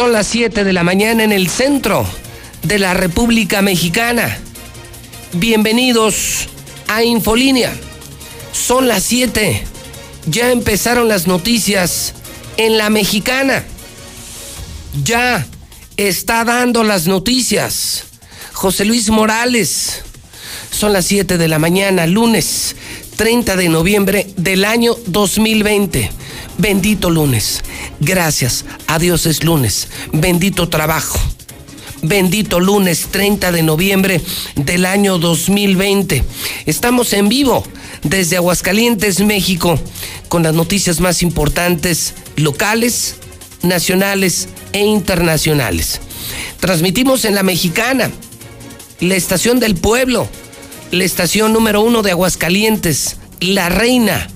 Son las 7 de la mañana en el centro de la República Mexicana. Bienvenidos a Infolínea. Son las 7. Ya empezaron las noticias en la mexicana. Ya está dando las noticias. José Luis Morales. Son las 7 de la mañana, lunes 30 de noviembre del año 2020. Bendito lunes. Gracias. Adiós es lunes. Bendito trabajo. Bendito lunes 30 de noviembre del año 2020. Estamos en vivo desde Aguascalientes, México, con las noticias más importantes locales, nacionales e internacionales. Transmitimos en la mexicana, la estación del pueblo, la estación número uno de Aguascalientes, La Reina,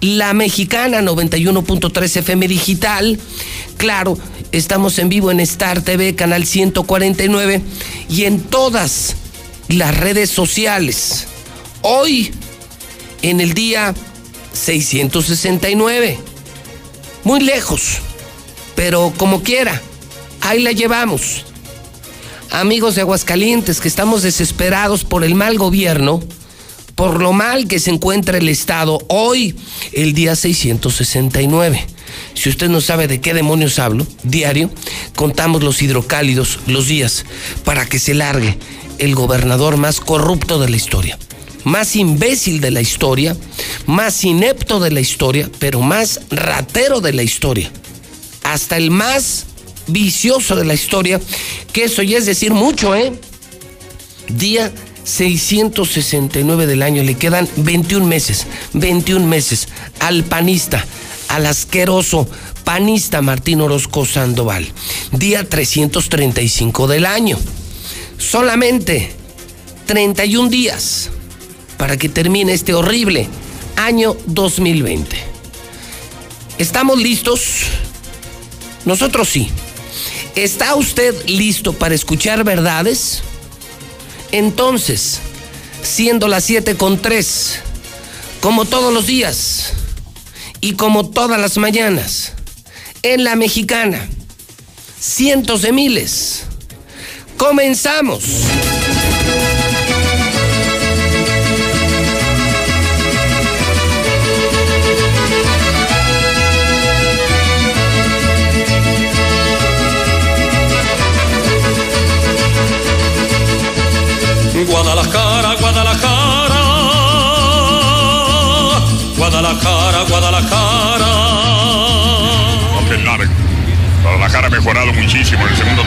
la mexicana 91.3 FM digital. Claro, estamos en vivo en Star TV, canal 149 y en todas las redes sociales. Hoy, en el día 669. Muy lejos, pero como quiera, ahí la llevamos. Amigos de Aguascalientes, que estamos desesperados por el mal gobierno, por lo mal que se encuentra el Estado hoy, el día 669. Si usted no sabe de qué demonios hablo, diario, contamos los hidrocálidos, los días, para que se largue el gobernador más corrupto de la historia, más imbécil de la historia, más inepto de la historia, pero más ratero de la historia. Hasta el más vicioso de la historia, que eso ya es decir mucho, ¿eh? Día 669 del año, le quedan 21 meses, 21 meses al panista, al asqueroso panista Martín Orozco Sandoval. Día 335 del año. Solamente 31 días para que termine este horrible año 2020. ¿Estamos listos? Nosotros sí. ¿Está usted listo para escuchar verdades? Entonces, siendo las 7 con 3, como todos los días y como todas las mañanas, en la mexicana, cientos de miles, comenzamos. Guadalajara, Guadalajara, Guadalajara, Guadalajara. Guadalajara ha mejorado muchísimo en el segundo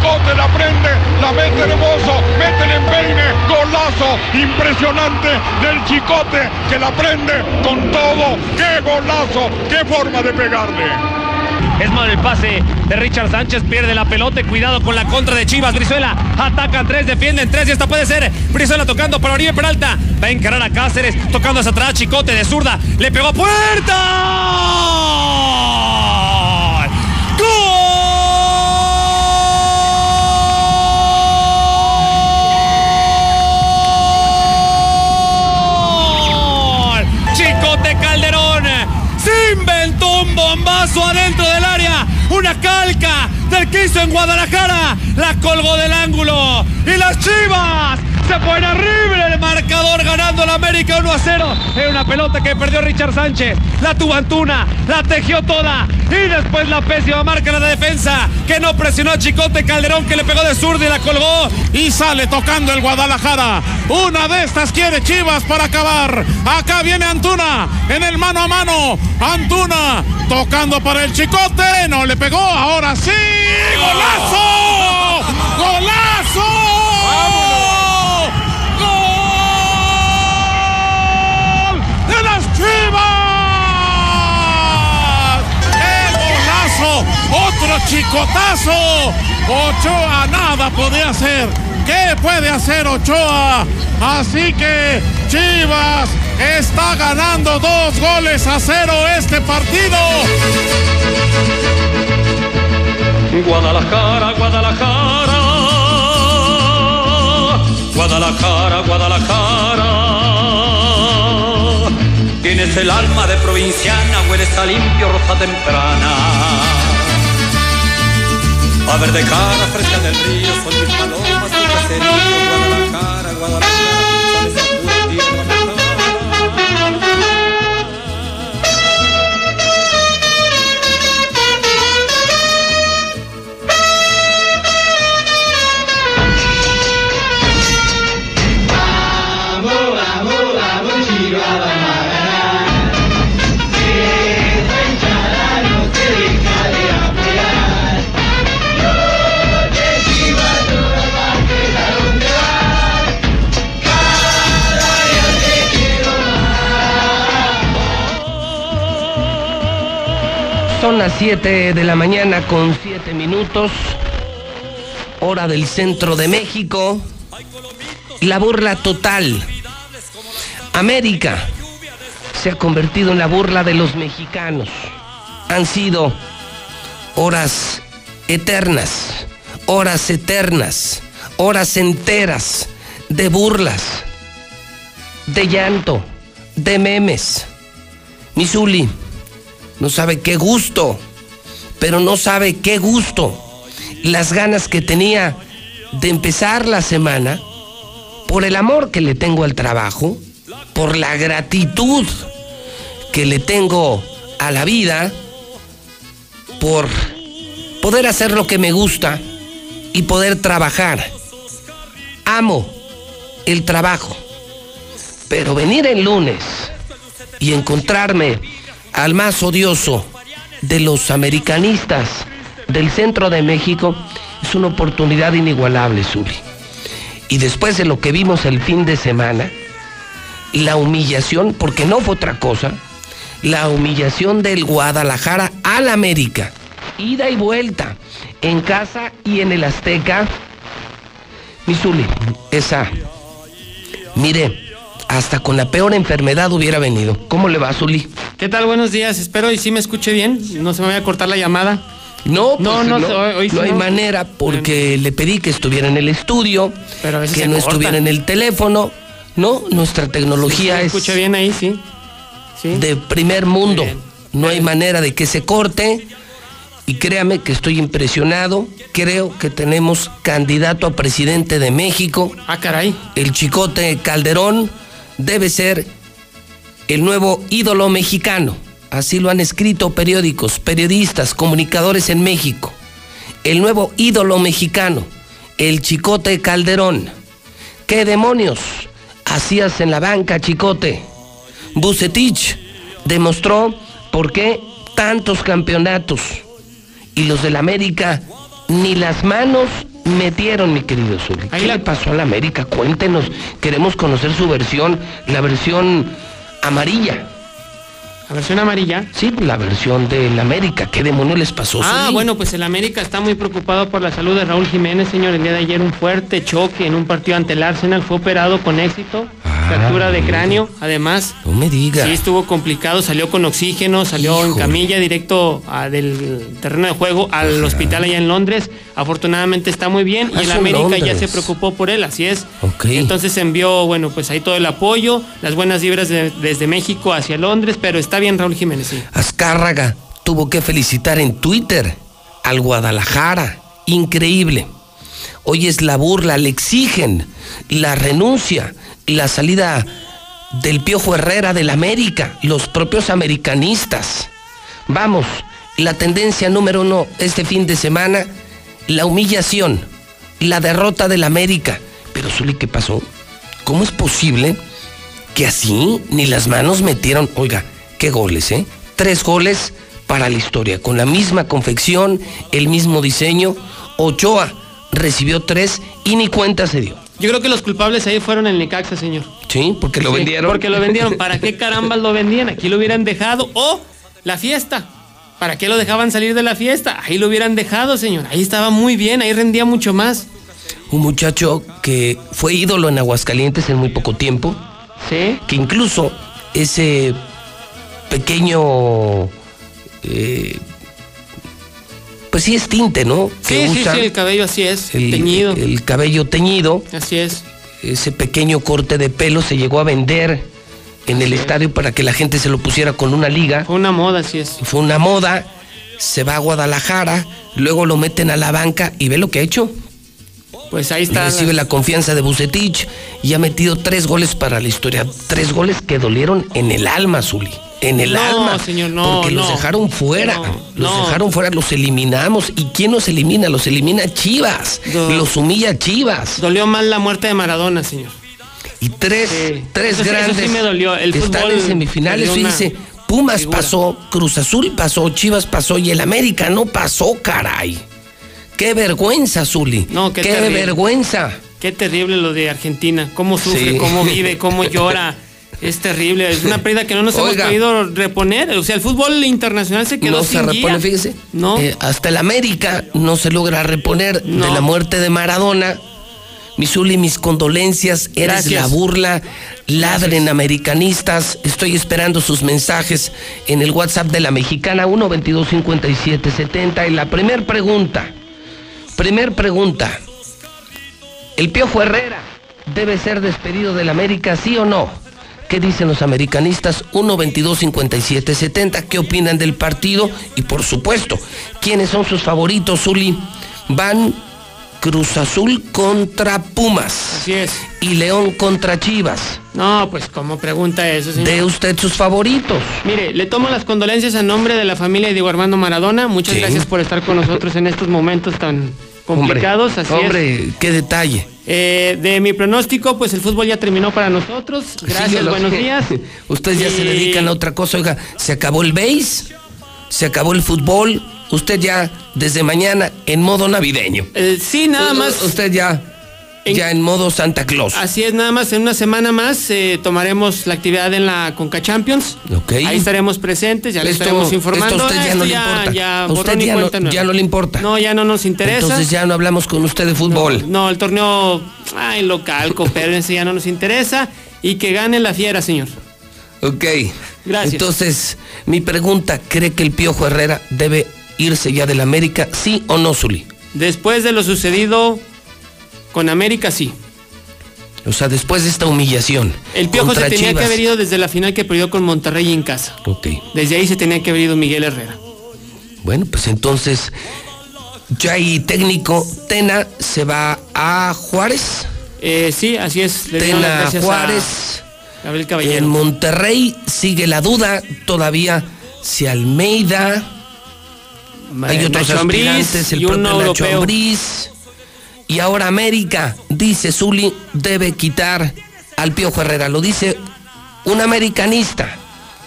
Chicote la prende, la mete hermoso, mete el empeine, golazo impresionante del chicote que la prende con todo. ¡Qué golazo! ¡Qué forma de pegarle! Es mal el pase de Richard Sánchez, pierde la pelota, cuidado con la contra de Chivas, Brizuela, atacan tres, defienden tres y esta puede ser Brizuela tocando para Oribe Peralta, va a encarar a Cáceres, tocando hacia atrás, Chicote de zurda, le pegó a puerta. Se inventó un bombazo adentro del área, una calca del que en Guadalajara, la colgó del ángulo. Y las Chivas Se pone arriba el marcador ganando la América 1 a 0. Es una pelota que perdió Richard Sánchez. La tuvo Antuna, la tejió toda. Y después la pésima marca la defensa que no presionó a Chicote Calderón que le pegó de zurdo y la colgó. Y sale tocando el Guadalajara. Una de estas quiere Chivas para acabar. Acá viene Antuna en el mano a mano. Antuna tocando para el Chicote. No le pegó. Ahora sí. ¡Golazo! ¡Golazo! Golazo! ¡Otro chicotazo! Ochoa nada podía hacer. ¿Qué puede hacer Ochoa? Así que Chivas está ganando dos goles a cero este partido. Guadalajara, Guadalajara. Guadalajara, Guadalajara. Tienes el alma de provinciana, hueles a limpio, rosa temprana. A ver de cara, fresca del río, son mis palomas, tu caserío. Guadalajara, Guadalajara, las 7 de la mañana con 7 minutos, hora del centro de México. La burla total. América se ha convertido en la burla de los mexicanos. Han sido horas eternas, horas eternas, horas enteras de burlas, de llanto, de memes. Misuli no sabe qué gusto, pero no sabe qué gusto. Las ganas que tenía de empezar la semana, por el amor que le tengo al trabajo, por la gratitud que le tengo a la vida, por poder hacer lo que me gusta y poder trabajar. Amo el trabajo, pero venir el lunes y encontrarme al más odioso de los americanistas del centro de México es una oportunidad inigualable, Zuli. Y después de lo que vimos el fin de semana, la humillación, porque no fue otra cosa, la humillación del Guadalajara al América, ida y vuelta, en casa y en el Azteca, mi Zuli, esa, mire, hasta con la peor enfermedad hubiera venido. ¿Cómo le va, Zuli? ¿Qué tal? Buenos días. Espero y sí me escuche bien. No se me vaya a cortar la llamada. No, pues, No, no, no, hoy- hoy sí no hay manera porque le pedí que estuviera en el estudio, Pero a veces que no corta. estuviera en el teléfono. No, nuestra tecnología ¿Me es escucha bien ahí? Sí. Sí. de primer mundo. Bien. No hay manera de que se corte. Y créame que estoy impresionado. Creo que tenemos candidato a presidente de México. Ah, caray. El Chicote Calderón debe ser el nuevo ídolo mexicano. Así lo han escrito periódicos, periodistas, comunicadores en México. El nuevo ídolo mexicano, el Chicote Calderón. ¿Qué demonios hacías en la banca, Chicote? Bucetich demostró por qué tantos campeonatos y los del América ni las manos metieron, mi querido Zuli. ¿Qué la- le pasó al América? Cuéntenos. Queremos conocer su versión, la versión amarilla. La versión amarilla. Sí, la versión del América. ¿Qué demonios les pasó? Ah, Zuli? bueno, pues el América está muy preocupado por la salud de Raúl Jiménez, señor. El día de ayer un fuerte choque en un partido ante el Arsenal. Fue operado con éxito. Fractura de cráneo. Además, No me diga. sí estuvo complicado. Salió con oxígeno, salió en camilla directo ah, del terreno de juego al hospital allá en Londres. Afortunadamente está muy bien. Ah, y el es en América ya se preocupó por él, así es. Ok. Entonces envió, bueno, pues ahí todo el apoyo, las buenas vibras de- desde México hacia Londres, pero está bien Raúl Jiménez, sí. Azcárraga tuvo que felicitar en Twitter al Guadalajara. Increíble. Hoy es la burla, le exigen la renuncia, la salida del Piojo Herrera del América, los propios americanistas. Vamos, la tendencia número uno este fin de semana, la humillación, la derrota del América. Pero Zuli, ¿qué pasó? ¿Cómo es posible que así ni las manos metieron? Oiga, qué goles, ¿eh? Tres goles para la historia, con la misma confección, el mismo diseño. Ochoa recibió tres y ni cuenta se dio. Yo creo que los culpables ahí fueron el Necaxa, señor. Sí, porque lo Sí, vendieron. Porque lo vendieron. ¿Para qué carambas lo vendían? Aquí lo hubieran dejado. O la fiesta. ¿Para qué lo dejaban salir de la fiesta? Ahí lo hubieran dejado, señor. Ahí estaba muy bien, ahí rendía mucho más. Un muchacho que fue ídolo en Aguascalientes en muy poco tiempo, Sí. que incluso ese pequeño, eh, pues sí es tinte, ¿no? Que Sí, sí, sí, el cabello así es, el- teñido. el cabello teñido, Así es. ese pequeño corte de pelo se llegó a vender en el estadio para que la gente se lo pusiera con una liga. Fue una moda, así es. Fue una moda, se va a Guadalajara, luego lo meten a la banca y ve lo que ha hecho. Pues ahí está. Recibe la confianza de Bucetich y ha metido tres goles para la historia. Tres goles que dolieron en el alma, Zuli. En el No, alma. señor, no, Porque los dejaron fuera. Los dejaron fuera, los eliminamos. ¿Y quién los elimina? Los elimina Chivas. Los humilla Chivas. Dolió más la muerte de Maradona, señor. Y tres, Sí. tres Eso sí- eso grandes. sí me dolió. El están en semifinales. dice, Pumas figura. pasó, Cruz Azul pasó, Chivas pasó y el América no pasó, caray. Qué vergüenza, Zuli. No, qué vergüenza. Qué terrible lo de Argentina. Cómo sufre, Sí. cómo vive, cómo llora. Es terrible. Es una pérdida que no nos hemos Oiga. podido reponer. O sea, el fútbol internacional se quedó no sin se repone, guía. fíjese. No. Eh, hasta el América no se logra reponer No. de la muerte de Maradona. Misuli, mis condolencias, eres Gracias. la burla, ladren americanistas, estoy esperando sus mensajes en el WhatsApp de la mexicana 1 22 57 70 y la primer pregunta, primer pregunta, ¿el Piojo Herrera debe ser despedido del América, sí o no? ¿Qué dicen los americanistas? 1 22 57 70 ¿Qué opinan del partido? Y por supuesto, ¿quiénes son sus favoritos, Zuli? Van Cruz Azul contra Pumas Así es. y León contra Chivas. No, pues como pregunta eso, señor. ¿De usted sus favoritos? Mire, le tomo las condolencias a nombre de la familia de Diego Armando Maradona. Muchas Sí. gracias por estar con nosotros en estos momentos tan complicados. hombre, Así es. hombre, qué detalle. Eh, de mi pronóstico, pues el fútbol ya terminó para nosotros. Gracias, Sí, buenos días. Ustedes ya se dedican a otra cosa. Oiga, se acabó el base, se acabó el fútbol. Usted ya desde mañana en modo navideño. Eh, sí, nada U- más. Usted ya, En- ya en modo Santa Claus. Así es, nada más en una semana más eh, tomaremos la actividad en la Conca Champions. Ok. Ahí estaremos presentes, ya le estaremos informando. esto a usted ya no le importa. ya A usted borrón y ya no- ya no le importa. No, ya no nos interesa. Entonces ya no hablamos con usted de fútbol. No, el torneo ay, local, coopérense, ya no nos interesa. Y que gane la fiera, señor. Ok. Gracias. Entonces, mi pregunta, ¿cree que el Piojo Herrera debe irse ya del América? ¿Sí o no, Zuli? Después de lo sucedido con América, sí. O sea, después de esta humillación. El Piojo se tenía Chivas. que haber ido desde la final que perdió con Monterrey en casa. Ok. Desde ahí se tenía que haber ido Miguel Herrera. Bueno, pues entonces, ya hay técnico, Tena se va a Juárez. Eh, sí, así es. Le Tena gracias a Juárez. Gabriel En Caballero. Monterrey sigue la duda todavía si Almeida. Hay otros Nacho aspirantes, el y propio uno Nacho europeo. Ambriz. Y ahora América, dice Zuli, debe quitar al Piojo Herrera. Lo dice un americanista.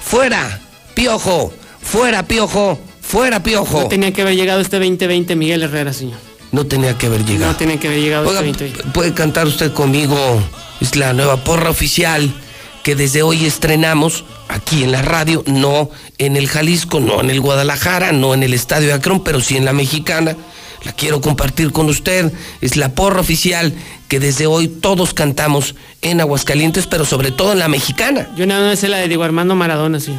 Fuera, Piojo, fuera, Piojo, fuera, Piojo. No tenía que haber llegado este 2020 Miguel Herrera, señor. No tenía que haber llegado. No tenía que haber llegado Oiga, este 2020. puede cantar usted conmigo. Es la nueva porra oficial que desde hoy estrenamos aquí en la radio, no en el Jalisco, no en el Guadalajara, no en el Estadio de Akron, pero sí en la Mexicana. La quiero compartir con usted. Es la porra oficial que desde hoy todos cantamos en Aguascalientes, pero sobre todo en la Mexicana. Yo nada más sé la de Diego Armando Maradona, sí.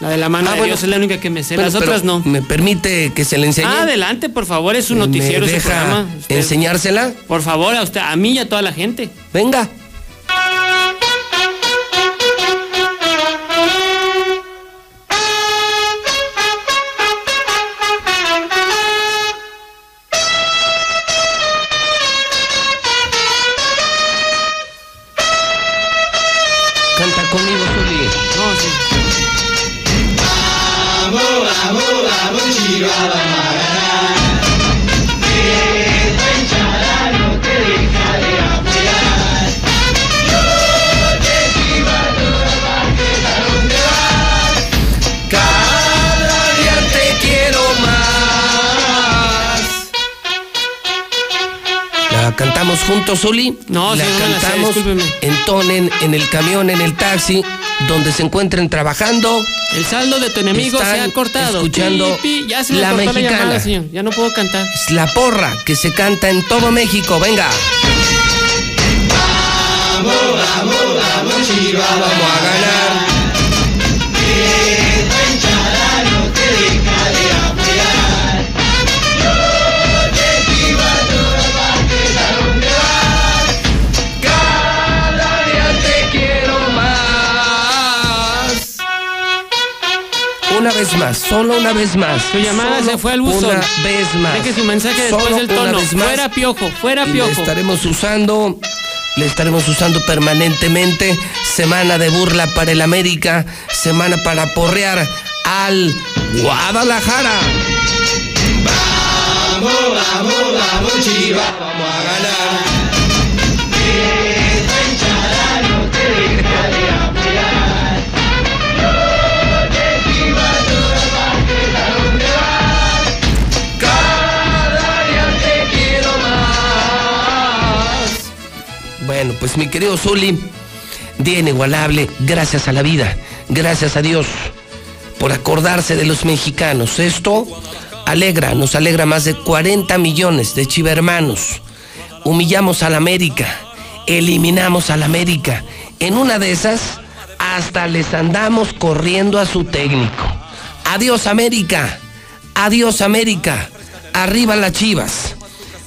La de la mano Ah, de bueno. Dios es la única que me sé. Pero- Las otras no. ¿Me permite que se le enseñe? Ah, adelante, por favor, es un ¿Me noticiero ese deja programa. Usted- enseñársela? Por favor, a usted, a mí y a toda la gente. Venga. comigo subir. Vamos. Amor, amor, amor, tira cantamos juntos, Uli. No, la sí, no me la sé, cantamos. discúlpeme. entonen en el camión, en el taxi, donde se encuentren trabajando. El saldo de tu enemigo se ha cortado. escuchando Pi, pi, ya se me La Mexicana. llamada, señor. Ya no puedo cantar. Es la porra que se canta en todo México. Venga. Vamos, vamos, vamos, Chivas, vamos a ganar. Una vez más, solo una vez más. Su llamada Solo se fue al buzón. Una vez más. Deje su mensaje después del tono. Fuera piojo, fuera Y piojo. Le estaremos usando, le estaremos usando permanentemente. Semana de burla para el América, semana para porrear al Guadalajara. Vamos, vamos, vamos, Chivas, vamos a ganar. Pues mi querido Zuli, día inigualable, gracias a la vida, gracias a Dios por acordarse de los mexicanos. Esto alegra, nos alegra más de 40 millones de chivermanos. Humillamos a la América, eliminamos a la América. En una de esas, hasta les andamos corriendo a su técnico. Adiós América, adiós América, arriba las chivas.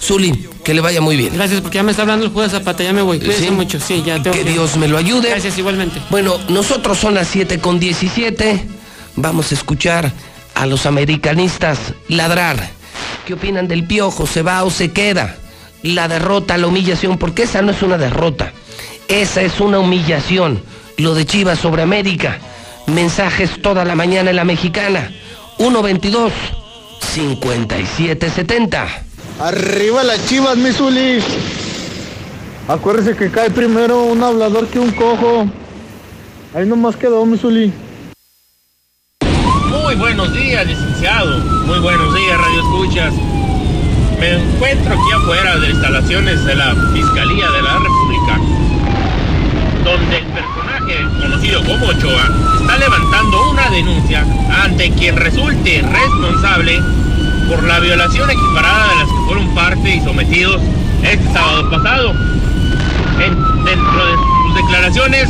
Zuli, que le vaya muy bien. Gracias, porque ya me está hablando el juego de Zapata. Ya me voy. Cuídese Sí. mucho. Sí, ya tengo Que Dios me lo ayude. Gracias, igualmente. Bueno, nosotros son las 7 con 17. Vamos a escuchar a los americanistas ladrar. ¿Qué opinan del piojo? ¿Se va o se queda? La derrota, la humillación, porque esa no es una derrota. Esa es una humillación. Lo de Chivas sobre América. Mensajes toda la mañana en la mexicana. 122 5770. Arriba las chivas, mi Zuli. Acuérdese que cae primero un hablador que un cojo. Ahí nomás quedó, mi Zuli. Muy buenos días, licenciado. Muy buenos días, Radio Escuchas. Me encuentro aquí afuera de instalaciones de la Fiscalía de la República, donde el personaje conocido como Ochoa está levantando una denuncia ante quien resulte responsable por la violación equiparada de las que fueron parte y sometidos este sábado pasado. En- dentro de sus declaraciones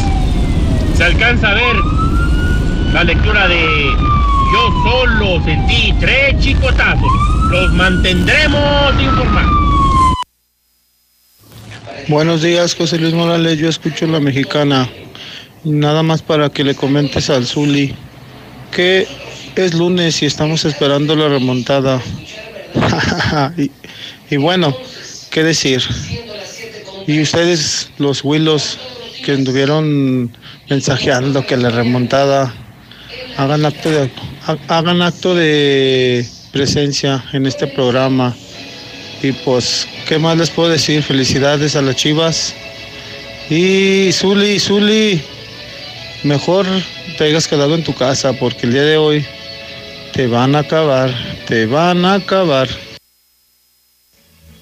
se alcanza a ver la lectura de Yo solo sentí tres chicotazos. Los mantendremos informados. Buenos días, José Luis Morales. Yo escucho la mexicana. Nada más para que le comentes al Zuli que es lunes y estamos esperando la remontada. y, bueno, ¿qué decir? Y ustedes, los Willos, que anduvieron mensajeando que la remontada, hagan hagan acto de presencia en este programa. Y pues, ¿qué más les puedo decir? Felicidades a las chivas. Y Zuli, Zuli, mejor te hayas quedado en tu casa porque el día de hoy te van a acabar, te van a acabar.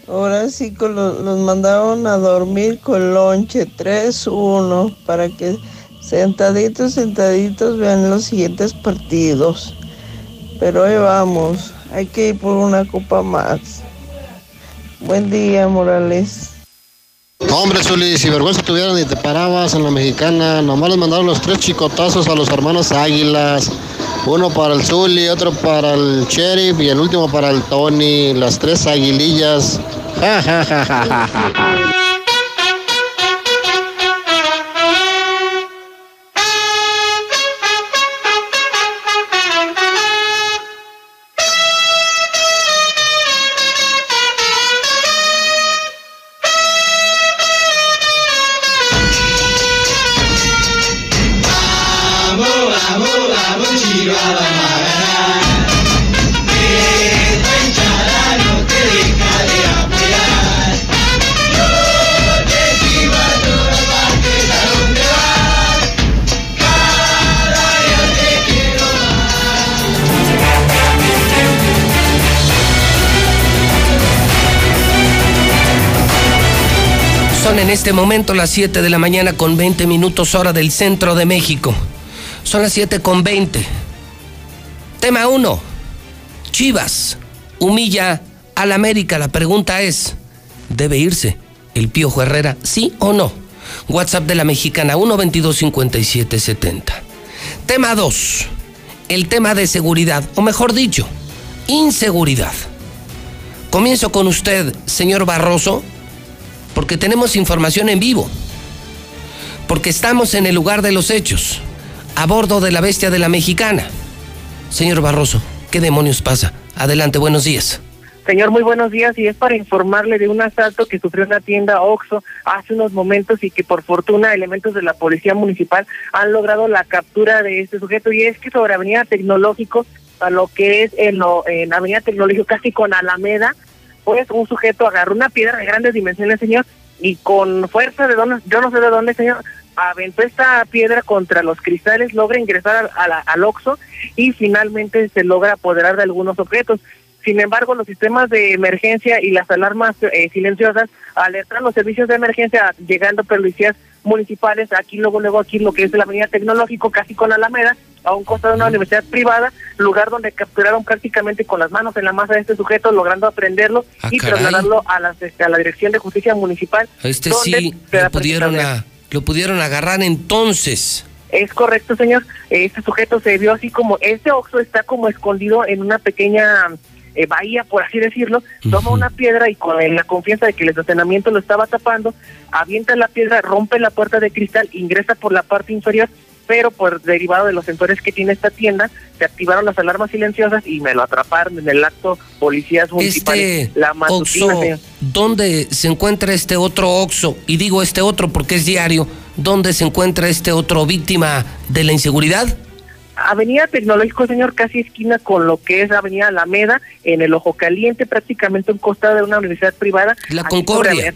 Ahora sí los mandaron a dormir con lonche 3-1 para que sentaditos, sentaditos vean los siguientes partidos. Pero ahí vamos, hay que ir por una copa más. Buen día, Morales. Hombre, Zuli, si vergüenza tuvieran y te parabas en la mexicana, nomás les mandaron los tres chicotazos a los hermanos Águilas. Uno para el Zuli, otro para el Sheriff y el último para el Tony. Las tres aguilillas. En este momento las 7 de la mañana con 20 minutos hora del centro de México. Son las 7 con 20. Tema 1. Chivas humilla al América. La pregunta es, ¿debe irse el Piojo Herrera, sí o no? WhatsApp de la mexicana 1225770. Tema 2. El tema de seguridad, o mejor dicho, inseguridad. Comienzo con usted, señor Barroso, porque tenemos información en vivo, porque estamos en el lugar de los hechos, a bordo de la bestia de la mexicana. Señor Barroso, ¿qué demonios pasa? Adelante, buenos días. Señor, muy buenos días y es para informarle de un asalto que sufrió en la tienda Oxo hace unos momentos y que por fortuna elementos de la policía municipal han logrado la captura de este sujeto y es que sobre Avenida Tecnológico, a lo que es en, en Avenida Tecnológico casi con Alameda, pues un sujeto agarró una piedra de grandes dimensiones, señor, y con fuerza de dónde, yo no sé de dónde, señor, aventó esta piedra contra los cristales, logra ingresar al, al Oxo y finalmente se logra apoderar de algunos objetos. Sin embargo, los sistemas de emergencia y las alarmas eh, silenciosas alertan los servicios de emergencia llegando policías municipales aquí luego luego aquí lo que es la avenida tecnológico casi con Alameda a un costado de una universidad privada lugar donde capturaron prácticamente con las manos en la masa de este sujeto logrando aprenderlo Ah, y caray. trasladarlo a la, a la dirección de justicia municipal Este sí lo pudieron, a- lo pudieron agarrar entonces. Es correcto, señor. Este sujeto se vio así como, este Oxxo está como escondido en una pequeña eh, bahía, por así decirlo. Toma una piedra y con la confianza de que el estacionamiento lo estaba tapando, avienta la piedra, rompe la puerta de cristal, ingresa por la parte inferior, pero por derivado de los sensores que tiene esta tienda, se activaron las alarmas silenciosas y me lo atraparon en el acto policías municipales. Este la matutina, Oxo, señor. ¿dónde se encuentra este otro Oxo? Y digo este otro porque es diario. ¿Dónde se encuentra este otro víctima de la inseguridad? Avenida Tecnológico, señor, casi esquina con lo que es Avenida Alameda, en el Ojo Caliente, prácticamente a un costado de una universidad privada. La Concordia.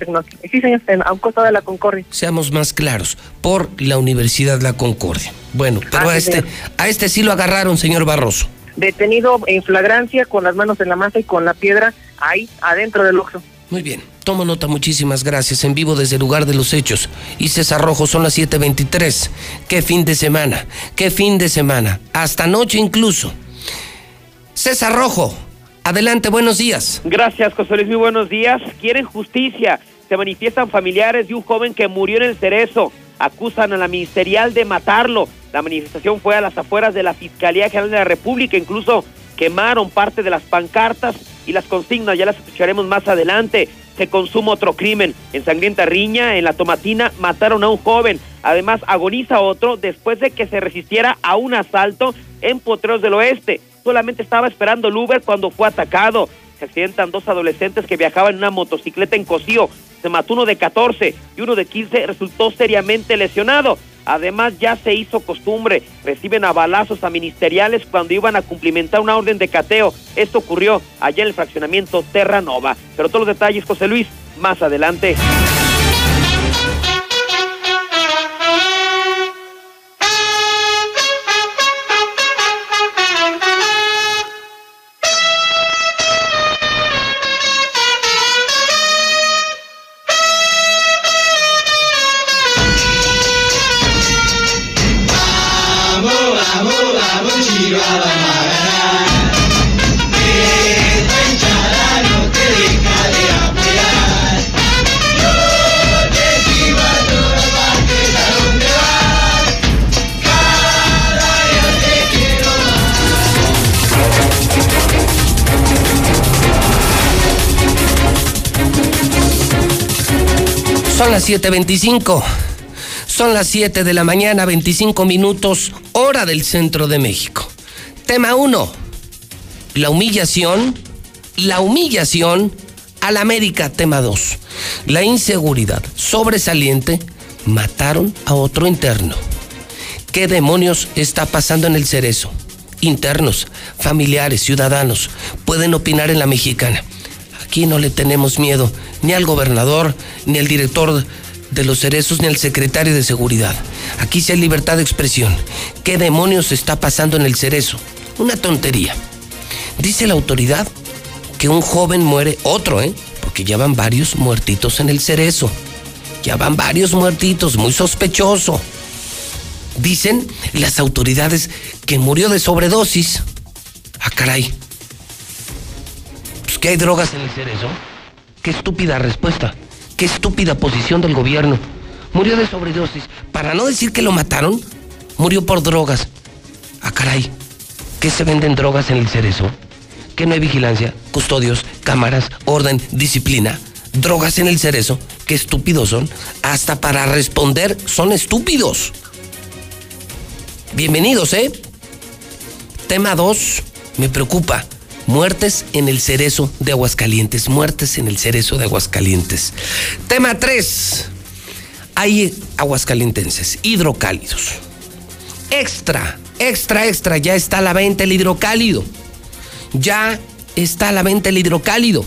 Sí, señor, a un costado de la Concordia. Seamos más claros, por la Universidad La Concordia. Bueno, pero Ah, a sí, este, señor. a este sí lo agarraron, señor Barroso. Detenido en flagrancia, con las manos en la masa y con la piedra ahí adentro del Oxxo. Muy bien, tomo nota, muchísimas gracias. En vivo desde el lugar de los hechos. Y César Rojo, son las 7:23. Qué fin de semana, qué fin de semana. Hasta noche incluso. César Rojo, adelante, buenos días. Gracias, José Luis. Muy buenos días. Quieren justicia. Se manifiestan familiares de un joven que murió en el Cerezo. Acusan a la ministerial de matarlo. La manifestación fue a las afueras de la Fiscalía General de la República. Incluso quemaron parte de las pancartas y las consignas. Ya las escucharemos más adelante. Se consuma otro crimen. En Sangrienta Riña, en La Tomatina, mataron a un joven. Además, agoniza otro después de que se resistiera a un asalto en Potreros del Oeste. Solamente estaba esperando el Uber cuando fue atacado. Se accidentan dos adolescentes que viajaban en una motocicleta en Cocío. Se mató uno de 14 y uno de 15 resultó seriamente lesionado. Además, ya se hizo costumbre. Reciben a balazos a ministeriales cuando iban a cumplimentar una orden de cateo. Esto ocurrió allá en el fraccionamiento Terranova. Pero todos los detalles, José Luis, más adelante. Las 7:25. Son las 7 de la mañana, 25 minutos, hora del centro de México. Tema 1. La humillación. La humillación al América. Tema 2. La inseguridad sobresaliente. Mataron a otro interno. ¿Qué demonios está pasando en el cerezo? Internos, familiares, ciudadanos pueden opinar en la mexicana. Aquí no le tenemos miedo ni al gobernador, ni al director de los cerezos, ni al secretario de seguridad. Aquí sí hay libertad de expresión. ¿Qué demonios está pasando en el cerezo? Una tontería. Dice la autoridad que un joven muere, otro, ¿eh? Porque ya van varios muertitos en el cerezo. Ya van varios muertitos, muy sospechoso. Dicen las autoridades que murió de sobredosis. Ah, caray. Que hay drogas en el cerezo. Qué estúpida respuesta. Qué estúpida posición del gobierno. Murió de sobredosis. Para no decir que lo mataron, murió por drogas. Ah, caray. ¿Qué se venden drogas en el cerezo? ¿Que no hay vigilancia, custodios, cámaras, orden, disciplina? Drogas en el cerezo. Qué estúpidos son. Hasta para responder son estúpidos. Bienvenidos, ¿eh? Tema 2. Me preocupa. Muertes en el cerezo de Aguascalientes. Muertes en el cerezo de Aguascalientes. Tema 3. Hay aguascalientenses hidrocálidos. Extra, extra, extra. Ya está a la venta el hidrocálido. Ya está a la venta el hidrocálido.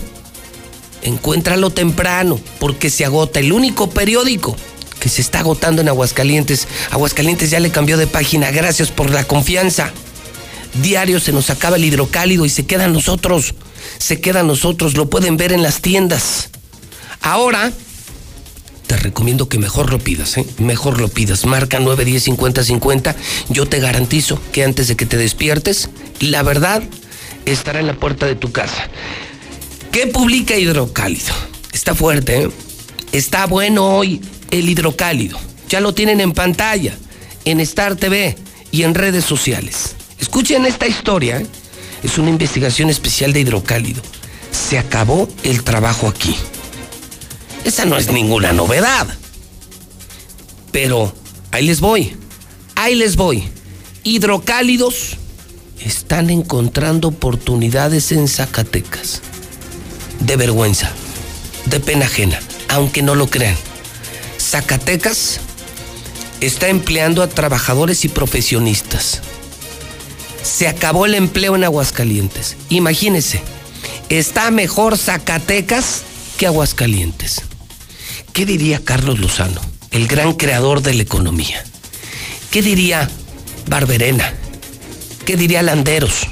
Encuéntralo temprano porque se agota el único periódico que se está agotando en Aguascalientes. Aguascalientes ya le cambió de página. Gracias por la confianza. Diario se nos acaba el hidrocálido y se quedan nosotros. Se quedan nosotros. Lo pueden ver en las tiendas. Ahora te recomiendo que mejor lo pidas, ¿eh? Mejor lo pidas. Marca 910 50 50. Yo te garantizo que antes de que te despiertes, la verdad estará en la puerta de tu casa. ¿Qué publica Hidrocálido? Está fuerte, ¿eh? Está bueno hoy el hidrocálido. Ya lo tienen en pantalla, en Star TV y en redes sociales. Escuchen esta historia. ¿eh? Es una investigación especial de hidrocálido. Se acabó el trabajo aquí. Esa no es ninguna novedad. Pero ahí les voy. Ahí les voy. Hidrocálidos están encontrando oportunidades en Zacatecas. De vergüenza, de pena ajena, aunque no lo crean. Zacatecas está empleando a trabajadores y profesionistas. Se acabó el empleo en Aguascalientes. Imagínense, está mejor Zacatecas que Aguascalientes. ¿Qué diría Carlos Lozano, el gran creador de la economía? ¿Qué diría Barberena? ¿Qué diría Landeros?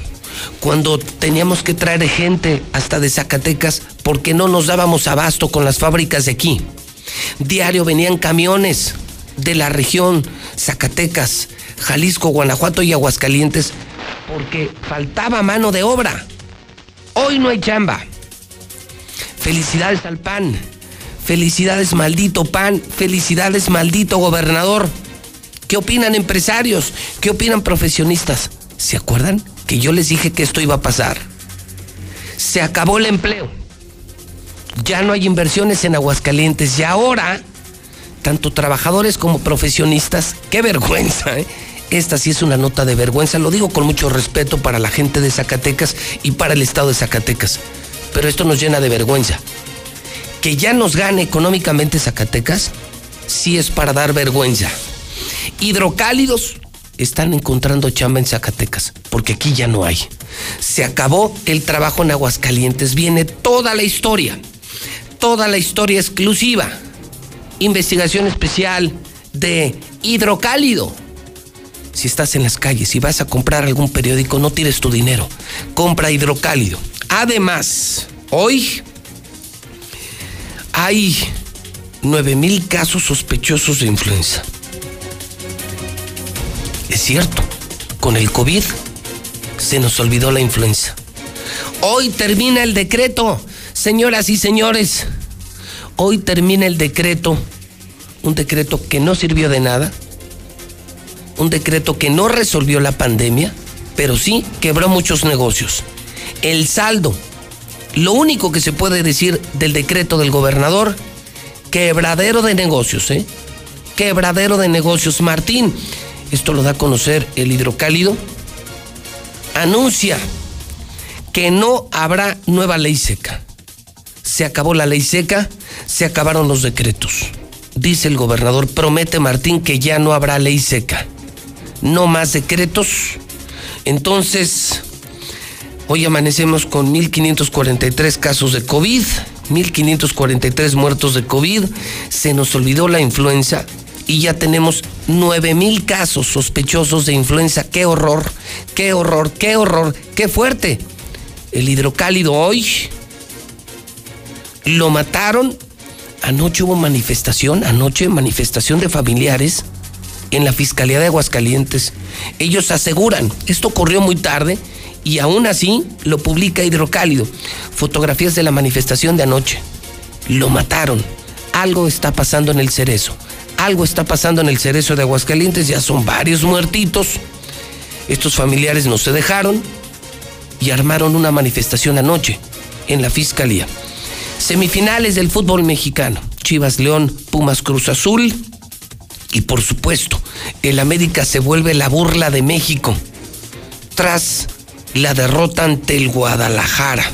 Cuando teníamos que traer gente hasta de Zacatecas porque no nos dábamos abasto con las fábricas de aquí. Diario venían camiones de la región Zacatecas, Jalisco, Guanajuato y Aguascalientes porque faltaba mano de obra. Hoy no hay chamba. Felicidades al PAN. Felicidades maldito PAN. Felicidades maldito gobernador. ¿Qué opinan empresarios? ¿Qué opinan profesionistas? ¿Se acuerdan que yo les dije que esto iba a pasar? Se acabó el empleo. Ya no hay inversiones en Aguascalientes y ahora, tanto trabajadores como profesionistas, qué vergüenza, ¿eh? Esta sí es una nota de vergüenza, lo digo con mucho respeto para la gente de Zacatecas y para el estado de Zacatecas, pero esto nos llena de vergüenza. Que ya nos gane económicamente Zacatecas, sí es para dar vergüenza. Hidrocálidos están encontrando chamba en Zacatecas, porque aquí ya no hay. Se acabó el trabajo en Aguascalientes, viene toda la historia, toda la historia exclusiva. Investigación especial de Hidrocálido. Si estás en las calles y vas a comprar algún periódico, no tires tu dinero. Compra hidrocálido. Además, hoy hay 9 mil casos sospechosos de influenza. Es cierto, con el COVID se nos olvidó la influenza. Hoy termina el decreto, señoras y señores. Hoy termina el decreto, un decreto que no sirvió de nada, un decreto que no resolvió la pandemia, pero sí quebró muchos negocios. El saldo, lo único que se puede decir del decreto del gobernador, quebradero de negocios, ¿eh? Quebradero de negocios. Martín, esto lo da a conocer el hidrocálido, anuncia que no habrá nueva ley seca. Se acabó la ley seca, se acabaron los decretos. Dice el gobernador, promete Martín que ya no habrá ley seca no más decretos. Entonces, hoy amanecemos con 1.543 casos de COVID, 1.543 muertos de COVID, se nos olvidó la influenza y ya tenemos 9.000 casos sospechosos de influenza. ¡Qué horror! ¡Qué horror! ¡Qué horror! ¡Qué fuerte! El hidrocálido hoy lo mataron Anoche hubo manifestación, anoche manifestación de familiares en la Fiscalía de Aguascalientes. Ellos aseguran, esto ocurrió muy tarde y aún así lo publica Hidrocálido. Fotografías de la manifestación de anoche. Lo mataron. Algo está pasando en el cerezo. Algo está pasando en el cerezo de Aguascalientes. Ya son varios muertitos. Estos familiares no se dejaron y armaron una manifestación anoche en la Fiscalía. Semifinales del fútbol mexicano. Chivas León, Pumas Cruz Azul. Y por supuesto, el América se vuelve la burla de México tras la derrota ante el Guadalajara.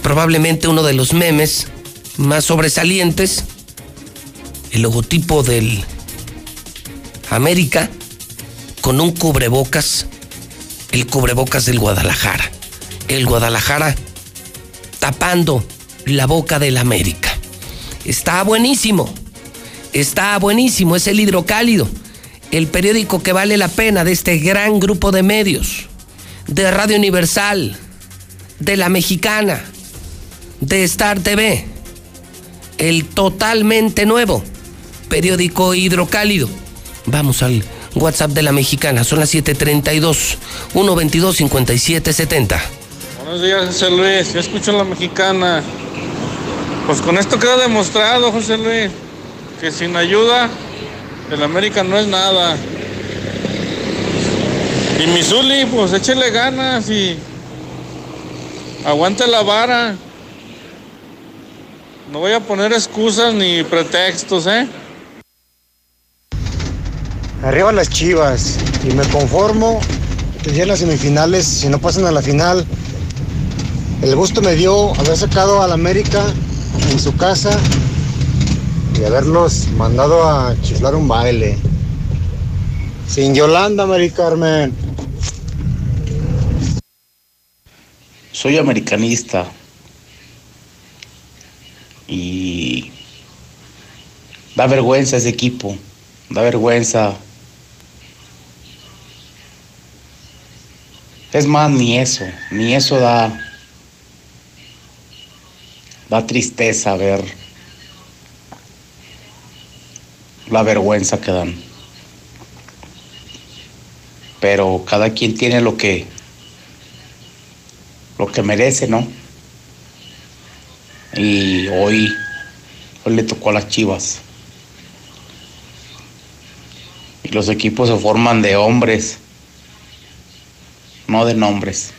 Probablemente uno de los memes más sobresalientes, el logotipo del América con un cubrebocas, el cubrebocas del Guadalajara. El Guadalajara tapando la boca del América. Está buenísimo, está buenísimo, es el hidrocálido, el periódico que vale la pena de este gran grupo de medios, de Radio Universal, de La Mexicana, de Star TV, el totalmente nuevo periódico hidrocálido. Vamos al WhatsApp de La Mexicana, son las 7:32, 122 5770. Buenos días, José Luis. Yo escucho la mexicana. Pues con esto queda demostrado, José Luis, que sin ayuda el América no es nada. Y Misuli, pues échele ganas y aguante la vara. No voy a poner excusas ni pretextos, ¿eh? Arriba las chivas. Y me conformo que ya en las semifinales, si no pasan a la final, el gusto me dio haber sacado al América en su casa y haberlos mandado a chiflar un baile. Sin Yolanda, Mari Carmen. Soy americanista y da vergüenza ese equipo, da vergüenza. Es más, ni eso, ni eso da, da tristeza ver la vergüenza que dan. Pero cada quien tiene lo que lo que merece, ¿no? Y hoy, hoy le tocó a las Chivas. Y los equipos se forman de hombres, no de nombres.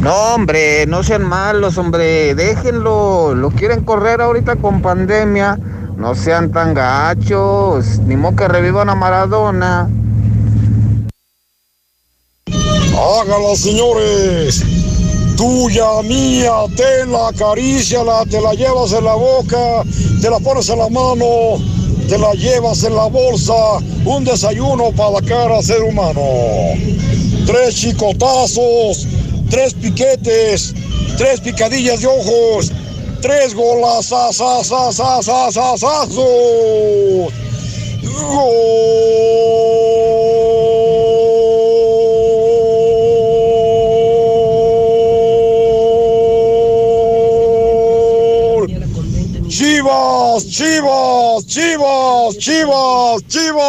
No, hombre, no sean malos, hombre, déjenlo. Lo quieren correr ahorita con pandemia. No sean tan gachos. Ni modo que revivan a Maradona. Hágala, señores. Tuya, mía, tenla, acaríciala, te la llevas en la boca, te la pones en la mano, te la llevas en la bolsa. Un desayuno para cada ser humano. Tres chicotazos, tres piquetes, tres picadillas de ojos, tres golazazazazazazazazos. Chivas, Chivas, Chivas, Chivas, Chivas.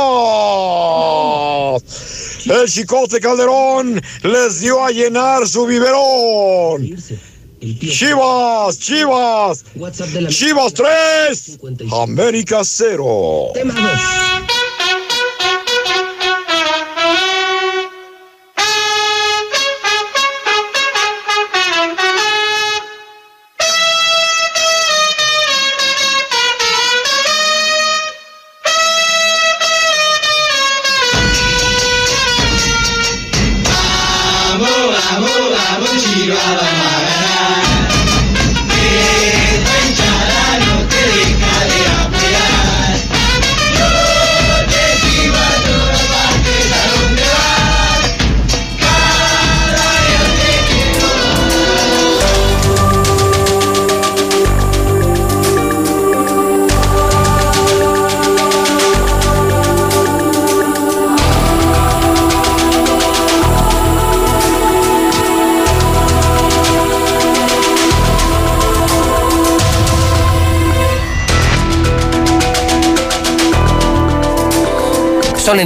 El Chicote Calderón les dio a llenar su biberón. Chivas, Chivas. Chivas 3, América 0. Tema 2.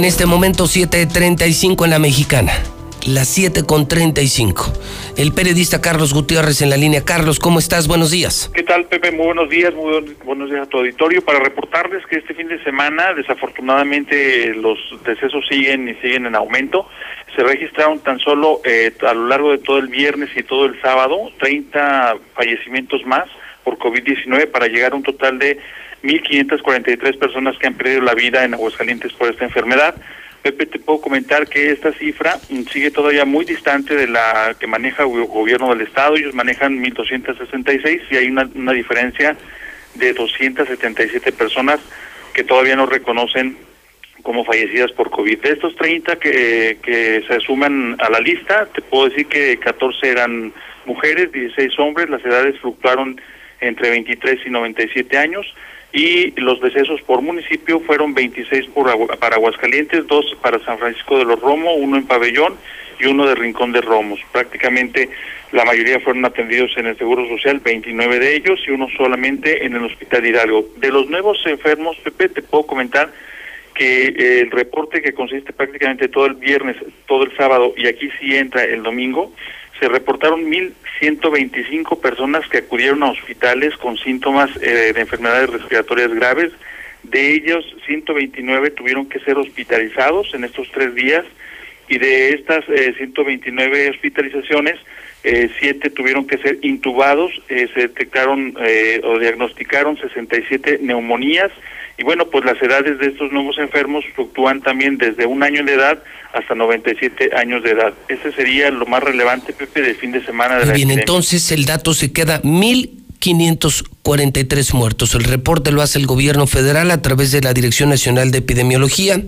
En este momento 7.35 en la mexicana. Las 7 con 35. El periodista Carlos Gutiérrez en la línea. Carlos, ¿cómo estás? Buenos días. ¿Qué tal, Pepe? Muy buenos días, muy buen- buenos días a tu auditorio. Para reportarles que este fin de semana, desafortunadamente, los decesos siguen y siguen en aumento. Se registraron tan solo eh, a lo largo de todo el viernes y todo el sábado 30 fallecimientos más por COVID-19 para llegar a un total de 1.543 personas que han perdido la vida en Aguascalientes por esta enfermedad. Pepe, te puedo comentar que esta cifra mm, sigue todavía muy distante de la que maneja el gobierno del Estado. Ellos manejan 1.266 y hay una, una diferencia de 277 personas que todavía no reconocen como fallecidas por COVID. De estos 30 que, que se suman a la lista, te puedo decir que 14 eran mujeres, 16 hombres, las edades fluctuaron entre 23 y 97 años y los decesos por municipio fueron 26 por Agua- para Aguascalientes, dos para San Francisco de los Romo, uno en Pabellón y uno de Rincón de Romos. Prácticamente la mayoría fueron atendidos en el Seguro Social, 29 de ellos y uno solamente en el Hospital Hidalgo. De los nuevos enfermos, Pepe, te puedo comentar que eh, el reporte que consiste prácticamente todo el viernes, todo el sábado y aquí sí entra el domingo, se reportaron 1.125 personas que acudieron a hospitales con síntomas eh, de enfermedades respiratorias graves. De ellos, 129 tuvieron que ser hospitalizados en estos tres días y de estas eh, 129 hospitalizaciones, eh, siete tuvieron que ser intubados, eh, se detectaron eh, o diagnosticaron 67 neumonías y bueno, pues las edades de estos nuevos enfermos fluctúan también desde un año de edad hasta 97 años de edad. Ese sería lo más relevante, Pepe, del fin de semana de Muy la bien, epidemia. entonces el dato se queda 1.543 muertos. El reporte lo hace el gobierno federal a través de la Dirección Nacional de Epidemiología.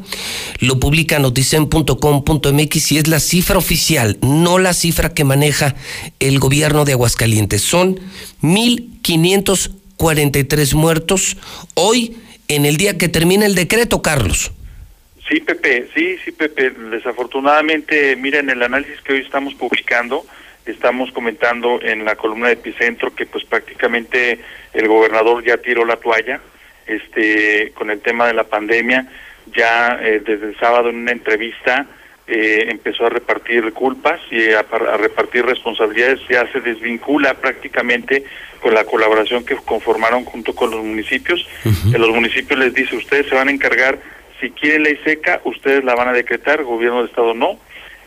Lo publica noticen.com.mx y es la cifra oficial, no la cifra que maneja el gobierno de Aguascalientes. Son 1.543 muertos hoy en el día que termina el decreto, Carlos. Sí, Pepe, sí, sí, Pepe. Desafortunadamente, miren, el análisis que hoy estamos publicando, estamos comentando en la columna de Epicentro que pues prácticamente el gobernador ya tiró la toalla este, con el tema de la pandemia. Ya eh, desde el sábado en una entrevista eh, empezó a repartir culpas y a, a repartir responsabilidades, ya se desvincula prácticamente con la colaboración que conformaron junto con los municipios. Que los municipios les dice, ustedes se van a encargar, si quieren ley seca, ustedes la van a decretar, el gobierno del estado no.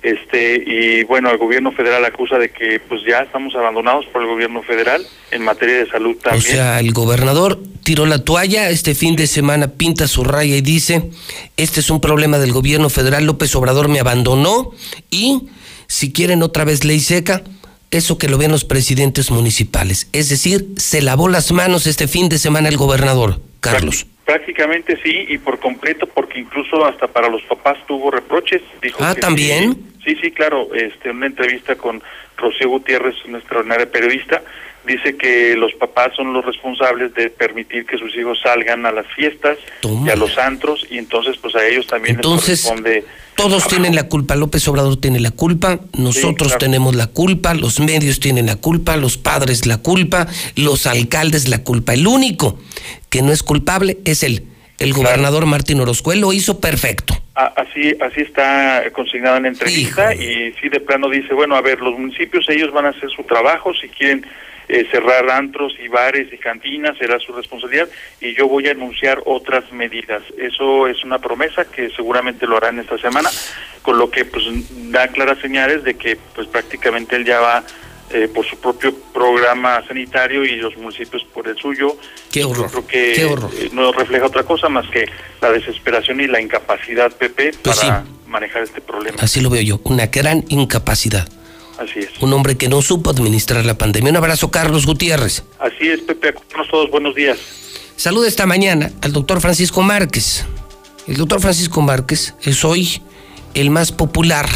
Este y bueno, el gobierno federal acusa de que pues ya estamos abandonados por el gobierno federal en materia de salud O también. sea, el gobernador tiró la toalla, este fin de semana pinta su raya y dice, este es un problema del gobierno federal, López Obrador me abandonó y si quieren otra vez ley seca, eso que lo ven los presidentes municipales. Es decir, se lavó las manos este fin de semana el gobernador, Carlos. Prácticamente sí, y por completo, porque incluso hasta para los papás tuvo reproches. Dijo Ah, que ¿también? Sí, sí, claro. Este, una entrevista con Rocío Gutiérrez, una extraordinaria periodista, dice que los papás son los responsables de permitir que sus hijos salgan a las fiestas y a los antros, y entonces pues a ellos también Entonces, les corresponde... Todos tienen la culpa, López Obrador tiene la culpa, nosotros claro. tenemos la culpa, los medios tienen la culpa, los padres la culpa, los alcaldes la culpa. El único que no es culpable es él. El gobernador Martín Orozco, él lo hizo perfecto. Así, así está consignado en la entrevista y sí de plano dice, bueno, a ver, los municipios ellos van a hacer su trabajo, si quieren eh, cerrar antros y bares y cantinas será su responsabilidad y yo voy a anunciar otras medidas. Eso es una promesa que seguramente lo harán esta semana, con lo que pues da claras señales de que pues prácticamente él ya va eh, por su propio programa sanitario y los municipios por el suyo. Qué horror. Yo creo que qué horror. eh, no refleja otra cosa más que la desesperación y la incapacidad, Pepe, Pues para manejar este problema. Así lo veo yo, una gran incapacidad. Así es. Un hombre que no supo administrar la pandemia. Un abrazo, Carlos Gutiérrez. Así es, Pepe. Acompañanos todos. Buenos días. Saluda esta mañana al doctor Francisco Márquez. El doctor Francisco Márquez es hoy el más popular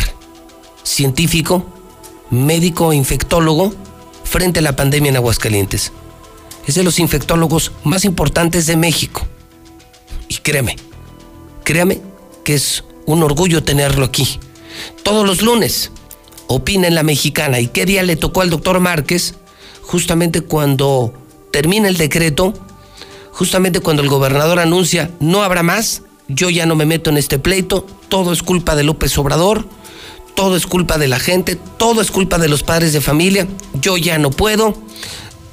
científico, médico e infectólogo frente a la pandemia en Aguascalientes. Es de los infectólogos más importantes de México. Y créame, créame que es un orgullo tenerlo aquí. Todos los lunes opina en la mexicana. ¿Y qué día le tocó al doctor Márquez? Justamente cuando termina el decreto, justamente cuando el gobernador anuncia no habrá más, yo ya no me meto en este pleito, todo es culpa de López Obrador, todo es culpa de la gente, todo es culpa de los padres de familia, yo ya no puedo.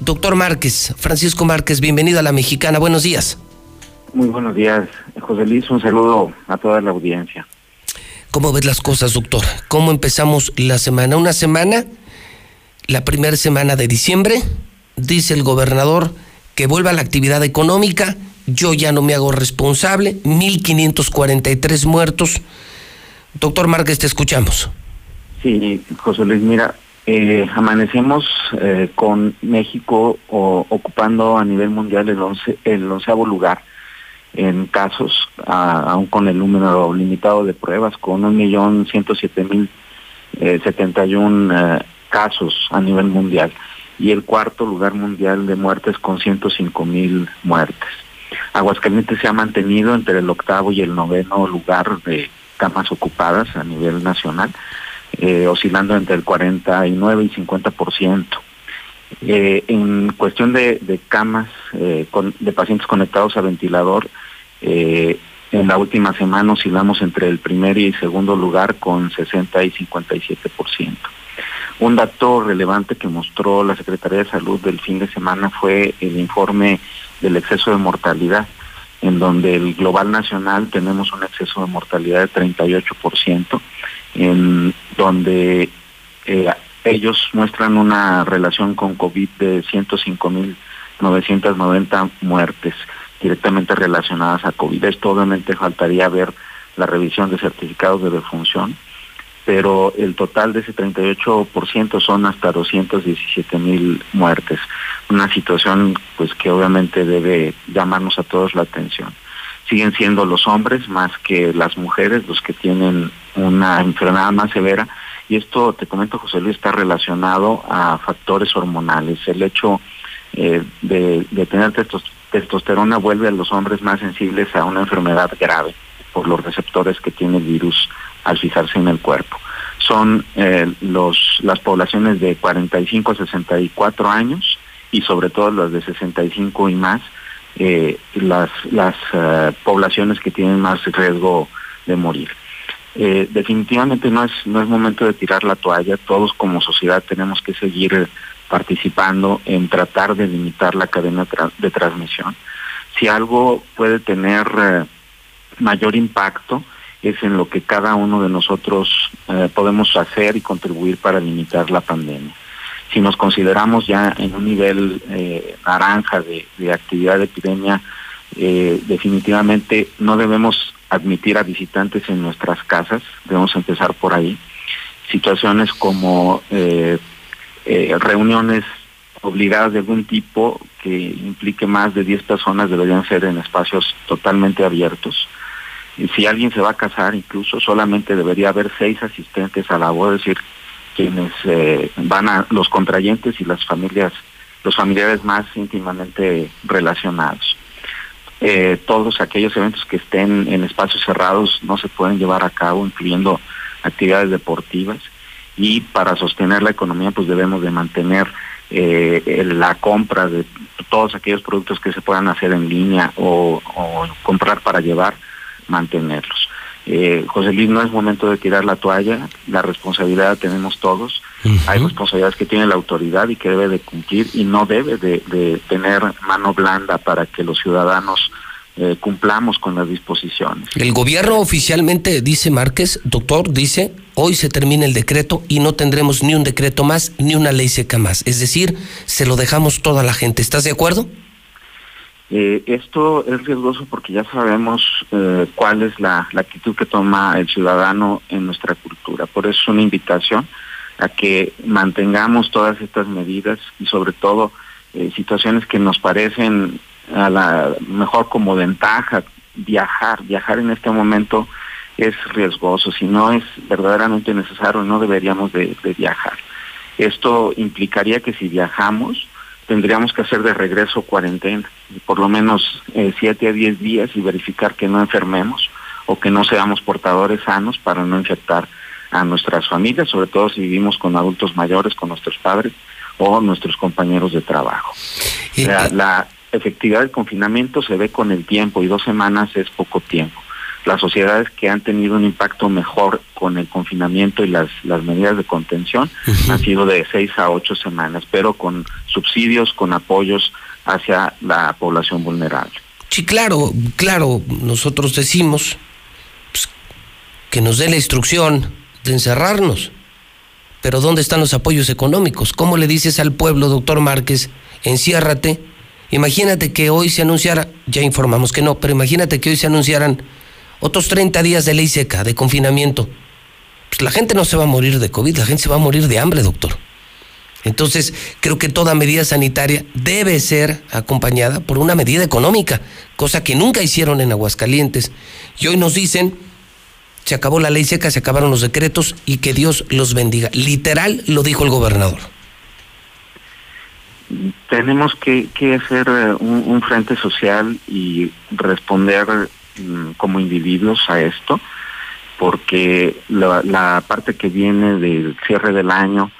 Doctor Márquez, Francisco Márquez, bienvenido a la Mexicana, buenos días. Muy buenos días, José Luis, un saludo a toda la audiencia. ¿Cómo ves las cosas, doctor? ¿Cómo empezamos la semana? Una semana, la primera semana de diciembre, dice el gobernador que vuelva la actividad económica, yo ya no me hago responsable, 1.543 muertos. Doctor Márquez, te escuchamos. Sí, José Luis, mira, eh, amanecemos eh, con México o, ocupando a nivel mundial el, once, el onceavo lugar en casos, aún con el número limitado de pruebas, con 1.107.071 eh, 71, eh, casos a nivel mundial y el cuarto lugar mundial de muertes con 105.000 muertes. Aguascalientes se ha mantenido entre el octavo y el noveno lugar de camas ocupadas a nivel nacional, eh, oscilando entre el 49 y 50%. Eh, en cuestión de, camas eh, de pacientes conectados a ventilador, eh, en la última semana oscilamos entre el primer y segundo lugar con 60 y 57%. Un dato relevante que mostró la Secretaría de Salud del fin de semana fue el informe del exceso de mortalidad, en donde el global nacional tenemos un exceso de mortalidad de 38%, en donde ellos muestran una relación con COVID de 105.990 muertes directamente relacionadas a COVID. Esto obviamente faltaría ver la revisión de certificados de defunción, pero el total de ese 38% son hasta 217 mil muertes. Una situación pues que obviamente debe llamarnos a todos la atención. Siguen siendo los hombres más que las mujeres los que tienen una enfermedad más severa y esto, te comento José Luis, está relacionado a factores hormonales. El hecho eh, de, tener testos, testosterona vuelve a los hombres más sensibles a una enfermedad grave por los receptores que tiene el virus al fijarse en el cuerpo. Son eh, los, las poblaciones de 45 a 64 años y sobre todo las de 65 y más, eh, las, las poblaciones que tienen más riesgo de morir. Eh, definitivamente no es, no es momento de tirar la toalla, todos como sociedad tenemos que seguir participando en tratar de limitar la cadena de transmisión. Si algo puede tener eh, mayor impacto es en lo que cada uno de nosotros eh, podemos hacer y contribuir para limitar la pandemia. Si nos consideramos ya en un nivel eh, naranja de, de, actividad de epidemia, eh, definitivamente no debemos admitir a visitantes en nuestras casas, debemos empezar por ahí. Situaciones como eh, eh, reuniones obligadas de algún tipo que implique más de 10 personas deberían ser en espacios totalmente abiertos. Y si alguien se va a casar, incluso solamente debería haber seis asistentes a la boda, es decir, quienes eh, van a los contrayentes y las familias, los familiares más íntimamente relacionados. Eh, todos aquellos eventos que estén en espacios cerrados no se pueden llevar a cabo, incluyendo actividades deportivas. Y para sostener la economía pues debemos de mantener eh, la compra de todos aquellos productos que se puedan hacer en línea o, comprar para llevar, mantenerlos. Eh, José Luis, no es momento de tirar la toalla, la responsabilidad la tenemos todos, uh -huh. hay responsabilidades que tiene la autoridad y que debe de cumplir y no debe de, de tener mano blanda para que los ciudadanos eh, cumplamos con las disposiciones. El gobierno oficialmente dice, Márquez, doctor, dice, hoy se termina el decreto y no tendremos ni un decreto más ni una ley seca más. Es decir, se lo dejamos toda la gente. ¿Estás de acuerdo? Eh, esto es riesgoso porque ya sabemos eh, cuál es la, la, actitud que toma el ciudadano en nuestra cultura. Por eso es una invitación a que mantengamos todas estas medidas y sobre todo eh, situaciones que nos parecen a la mejor como ventaja viajar. Viajar en este momento es riesgoso. Si no es verdaderamente necesario, no deberíamos de, viajar. Esto implicaría que si viajamos, tendríamos que hacer de regreso cuarentena, por lo menos eh, siete a diez días y verificar que no enfermemos o que no seamos portadores sanos para no infectar a nuestras familias, sobre todo si vivimos con adultos mayores, con nuestros padres o nuestros compañeros de trabajo. La, la efectividad del confinamiento se ve con el tiempo y dos semanas es poco tiempo. las sociedades que han tenido un impacto mejor con el confinamiento y las, las medidas de contención han sido de seis a ocho semanas, pero con subsidios, con apoyos hacia la población vulnerable. Sí, claro, claro, nosotros decimos pues, que nos dé la instrucción encerrarnos. Pero ¿dónde están los apoyos económicos? ¿Cómo le dices al pueblo, doctor Márquez, enciérrate? Imagínate que hoy se anunciara, ya informamos que no, pero imagínate que hoy se anunciaran otros 30 días de ley seca, de confinamiento. Pues la gente no se va a morir de COVID, la gente se va a morir de hambre, doctor. Entonces, creo que toda medida sanitaria debe ser acompañada por una medida económica, cosa que nunca hicieron en Aguascalientes. Y hoy nos dicen, se acabó la ley seca, se acabaron los decretos y que Dios los bendiga. Literal lo dijo el gobernador. Tenemos que, que hacer eh, un, frente social y responder mm, como individuos a esto, porque la, la parte que viene del cierre del año,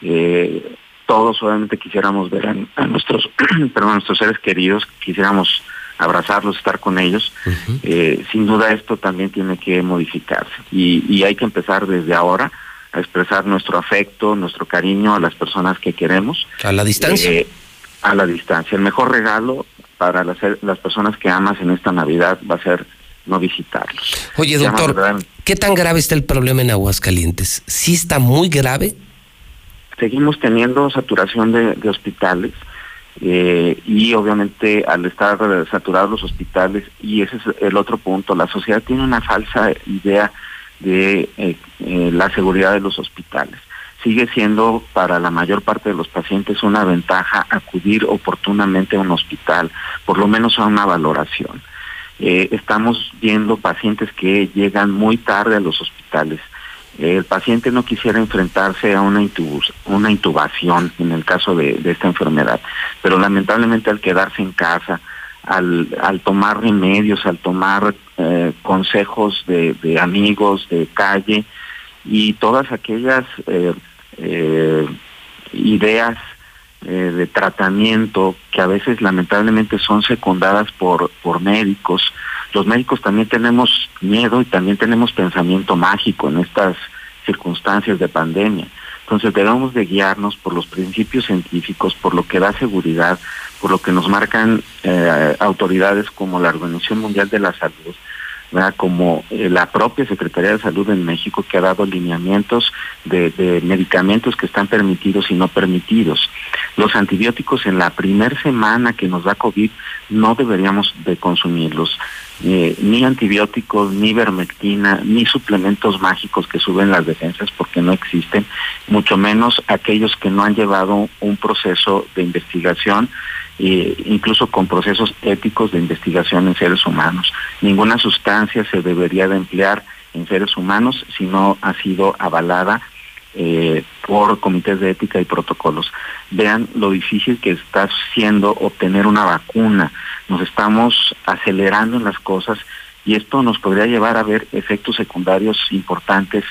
eh, todos obviamente quisiéramos ver a, a nuestros, perdón, a nuestros seres queridos, quisiéramos abrazarlos, estar con ellos. Eh, sin duda esto también tiene que modificarse y, y hay que empezar desde ahora a expresar nuestro afecto, nuestro cariño a las personas que queremos. A la distancia. Eh, a la distancia. El mejor regalo para las, las personas que amas en esta Navidad va a ser no visitarlos. Oye, Se doctor, ¿qué tan grave está el problema en Aguascalientes? ¿Sí está muy grave? seguimos teniendo saturación de, de hospitales eh, y obviamente al estar saturados los hospitales y ese es el otro punto, la sociedad tiene una falsa idea de eh, eh, la seguridad de los hospitales. Sigue siendo para la mayor parte de los pacientes una ventaja acudir oportunamente a un hospital, por lo menos a una valoración. Estamos viendo pacientes que llegan muy tarde a los hospitales. El paciente no quisiera enfrentarse a una, una intubación en el caso de, de esta enfermedad, pero lamentablemente al quedarse en casa, al, al tomar remedios, al tomar eh, consejos de, de amigos de calle y todas aquellas eh, eh, ideas de tratamiento que a veces lamentablemente son secundadas por, por médicos. Los médicos también tenemos miedo y también tenemos pensamiento mágico en estas circunstancias de pandemia. Entonces debemos de guiarnos por los principios científicos, por lo que da seguridad, por lo que nos marcan eh, autoridades como la Organización Mundial de la Salud, como eh, la propia Secretaría de Salud en México que ha dado lineamientos de, de medicamentos que están permitidos y no permitidos. Los antibióticos en la primera semana que nos da COVID no deberíamos de consumirlos. Eh, ni antibióticos, ni vermectina, ni suplementos mágicos que suben las defensas porque no existen, mucho menos aquellos que no han llevado un proceso de investigación eh, incluso con procesos éticos de investigación en seres humanos. Ninguna sustancia se debería de emplear en seres humanos si no ha sido avalada eh, por comités de ética y protocolos. Vean lo difícil que está siendo obtener una vacuna. Nos estamos acelerando en las cosas y esto nos podría llevar a ver efectos secundarios importantes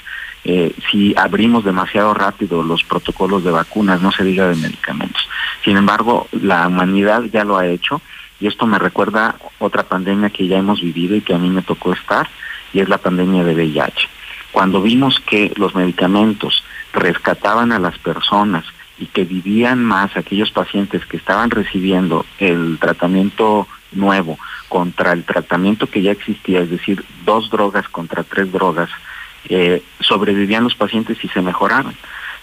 eh, si abrimos demasiado rápido los protocolos de vacunas, no se diga de medicamentos. Sin embargo, la humanidad ya lo ha hecho y esto me recuerda otra pandemia que ya hemos vivido y que a mí me tocó estar y es la pandemia de VIH. Cuando vimos que los medicamentos rescataban a las personas y que vivían más aquellos pacientes que estaban recibiendo el tratamiento nuevo contra el tratamiento que ya existía, es decir, dos drogas contra tres drogas, eh, sobrevivían los pacientes y se mejoraban.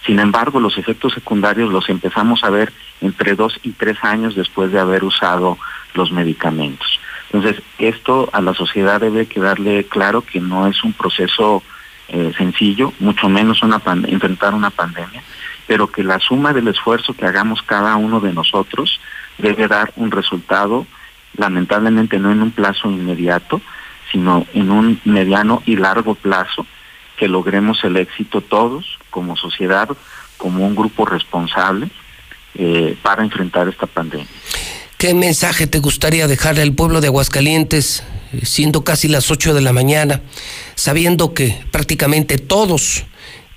Sin embargo, los efectos secundarios los empezamos a ver entre dos y tres años después de haber usado los medicamentos. Entonces, esto a la sociedad debe quedarle claro que no es un proceso eh, sencillo, mucho menos una enfrentar una pandemia, pero que la suma del esfuerzo que hagamos cada uno de nosotros debe dar un resultado, lamentablemente no en un plazo inmediato, sino en un mediano y largo plazo, que logremos el éxito todos como sociedad, como un grupo responsable eh, para enfrentar esta pandemia. ¿Qué mensaje te gustaría dejarle al pueblo de Aguascalientes, siendo casi las 8 de la mañana, sabiendo que prácticamente todos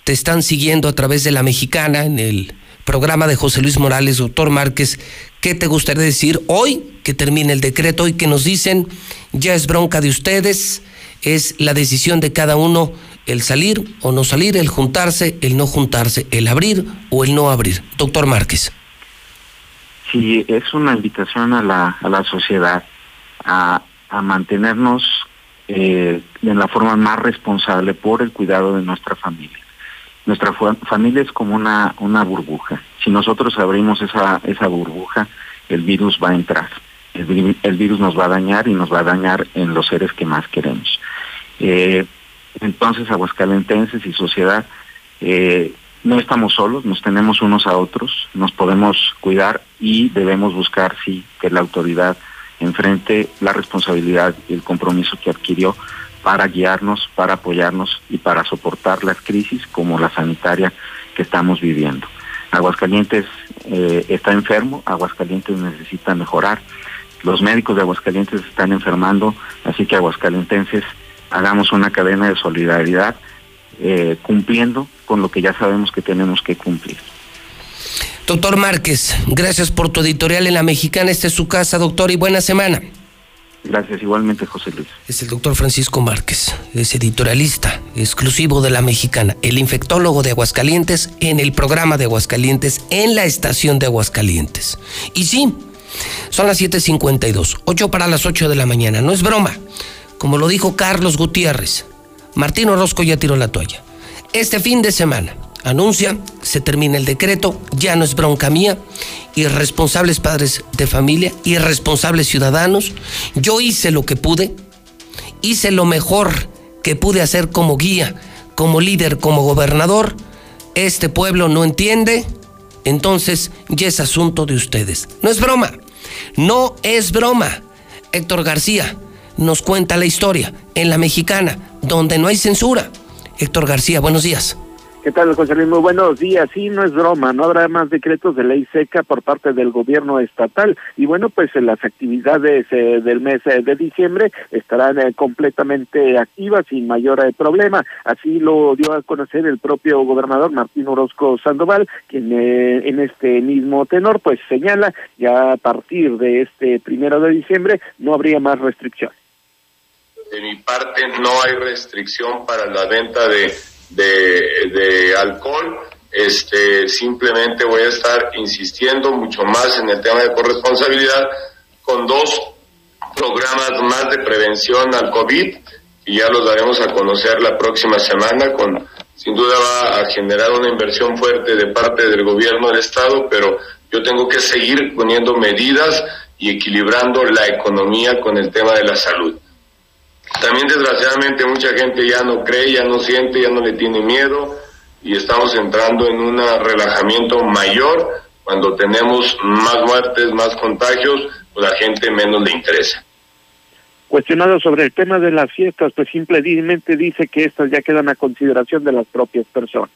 te están siguiendo a través de la mexicana en el programa de José Luis Morales, doctor Márquez? ¿Qué te gustaría decir hoy que termine el decreto, hoy que nos dicen ya es bronca de ustedes? es la decisión de cada uno el salir o no salir, el juntarse, el no juntarse, el abrir o el no abrir. Doctor Márquez. Sí, es una invitación a la, a la sociedad a, a mantenernos eh, en la forma más responsable por el cuidado de nuestra familia. Nuestra fa- familia es como una, una burbuja. Si nosotros abrimos esa, esa burbuja, el virus va a entrar. El virus nos va a dañar y nos va a dañar en los seres que más queremos. Eh, entonces, aguascalentenses y sociedad, eh, no estamos solos, nos tenemos unos a otros, nos podemos cuidar y debemos buscar, sí, que la autoridad enfrente la responsabilidad y el compromiso que adquirió para guiarnos, para apoyarnos y para soportar las crisis como la sanitaria que estamos viviendo. Aguascalientes eh, está enfermo, Aguascalientes necesita mejorar, los médicos de Aguascalientes están enfermando, así que aguascalentenses hagamos una cadena de solidaridad eh, cumpliendo con lo que ya sabemos que tenemos que cumplir. Doctor Márquez, gracias por tu editorial en La Mexicana. Esta es su casa, doctor, y buena semana. Gracias igualmente, José Luis. Es el doctor Francisco Márquez, es editorialista exclusivo de La Mexicana, el infectólogo de Aguascalientes en el programa de Aguascalientes, en la estación de Aguascalientes. Y sí, son las 7.52, 8 para las 8 de la mañana, no es broma. Como lo dijo Carlos Gutiérrez, Martín Orozco ya tiró la toalla. Este fin de semana anuncia, se termina el decreto, ya no es bronca mía, irresponsables padres de familia, irresponsables ciudadanos, yo hice lo que pude, hice lo mejor que pude hacer como guía, como líder, como gobernador, este pueblo no entiende, entonces ya es asunto de ustedes. No es broma, no es broma. Héctor García nos cuenta la historia en la mexicana, donde no hay censura. Héctor García, buenos días. ¿Qué tal, José Luis? Muy buenos días. Sí, no es broma, no habrá más decretos de ley seca por parte del gobierno estatal. Y bueno, pues eh, las actividades eh, del mes eh, de diciembre estarán completamente activas sin mayor problema. Así lo dio a conocer el propio gobernador Martín Orozco Sandoval, quien en este mismo tenor pues señala ya a partir de este primero de diciembre no habría más restricciones. De mi parte no hay restricción para la venta de, de, alcohol. Este, simplemente voy a estar insistiendo mucho más en el tema de corresponsabilidad con dos programas más de prevención al COVID y ya los daremos a conocer la próxima semana con sin duda va a generar una inversión fuerte de parte del gobierno del estado, pero yo tengo que seguir poniendo medidas y equilibrando la economía con el tema de la salud. También desgraciadamente mucha gente ya no cree, ya no siente, ya no le tiene miedo y estamos entrando en un relajamiento mayor cuando tenemos más muertes, más contagios, pues la gente menos le interesa. Cuestionado sobre el tema de las fiestas, pues simplemente dice que estas ya quedan a consideración de las propias personas.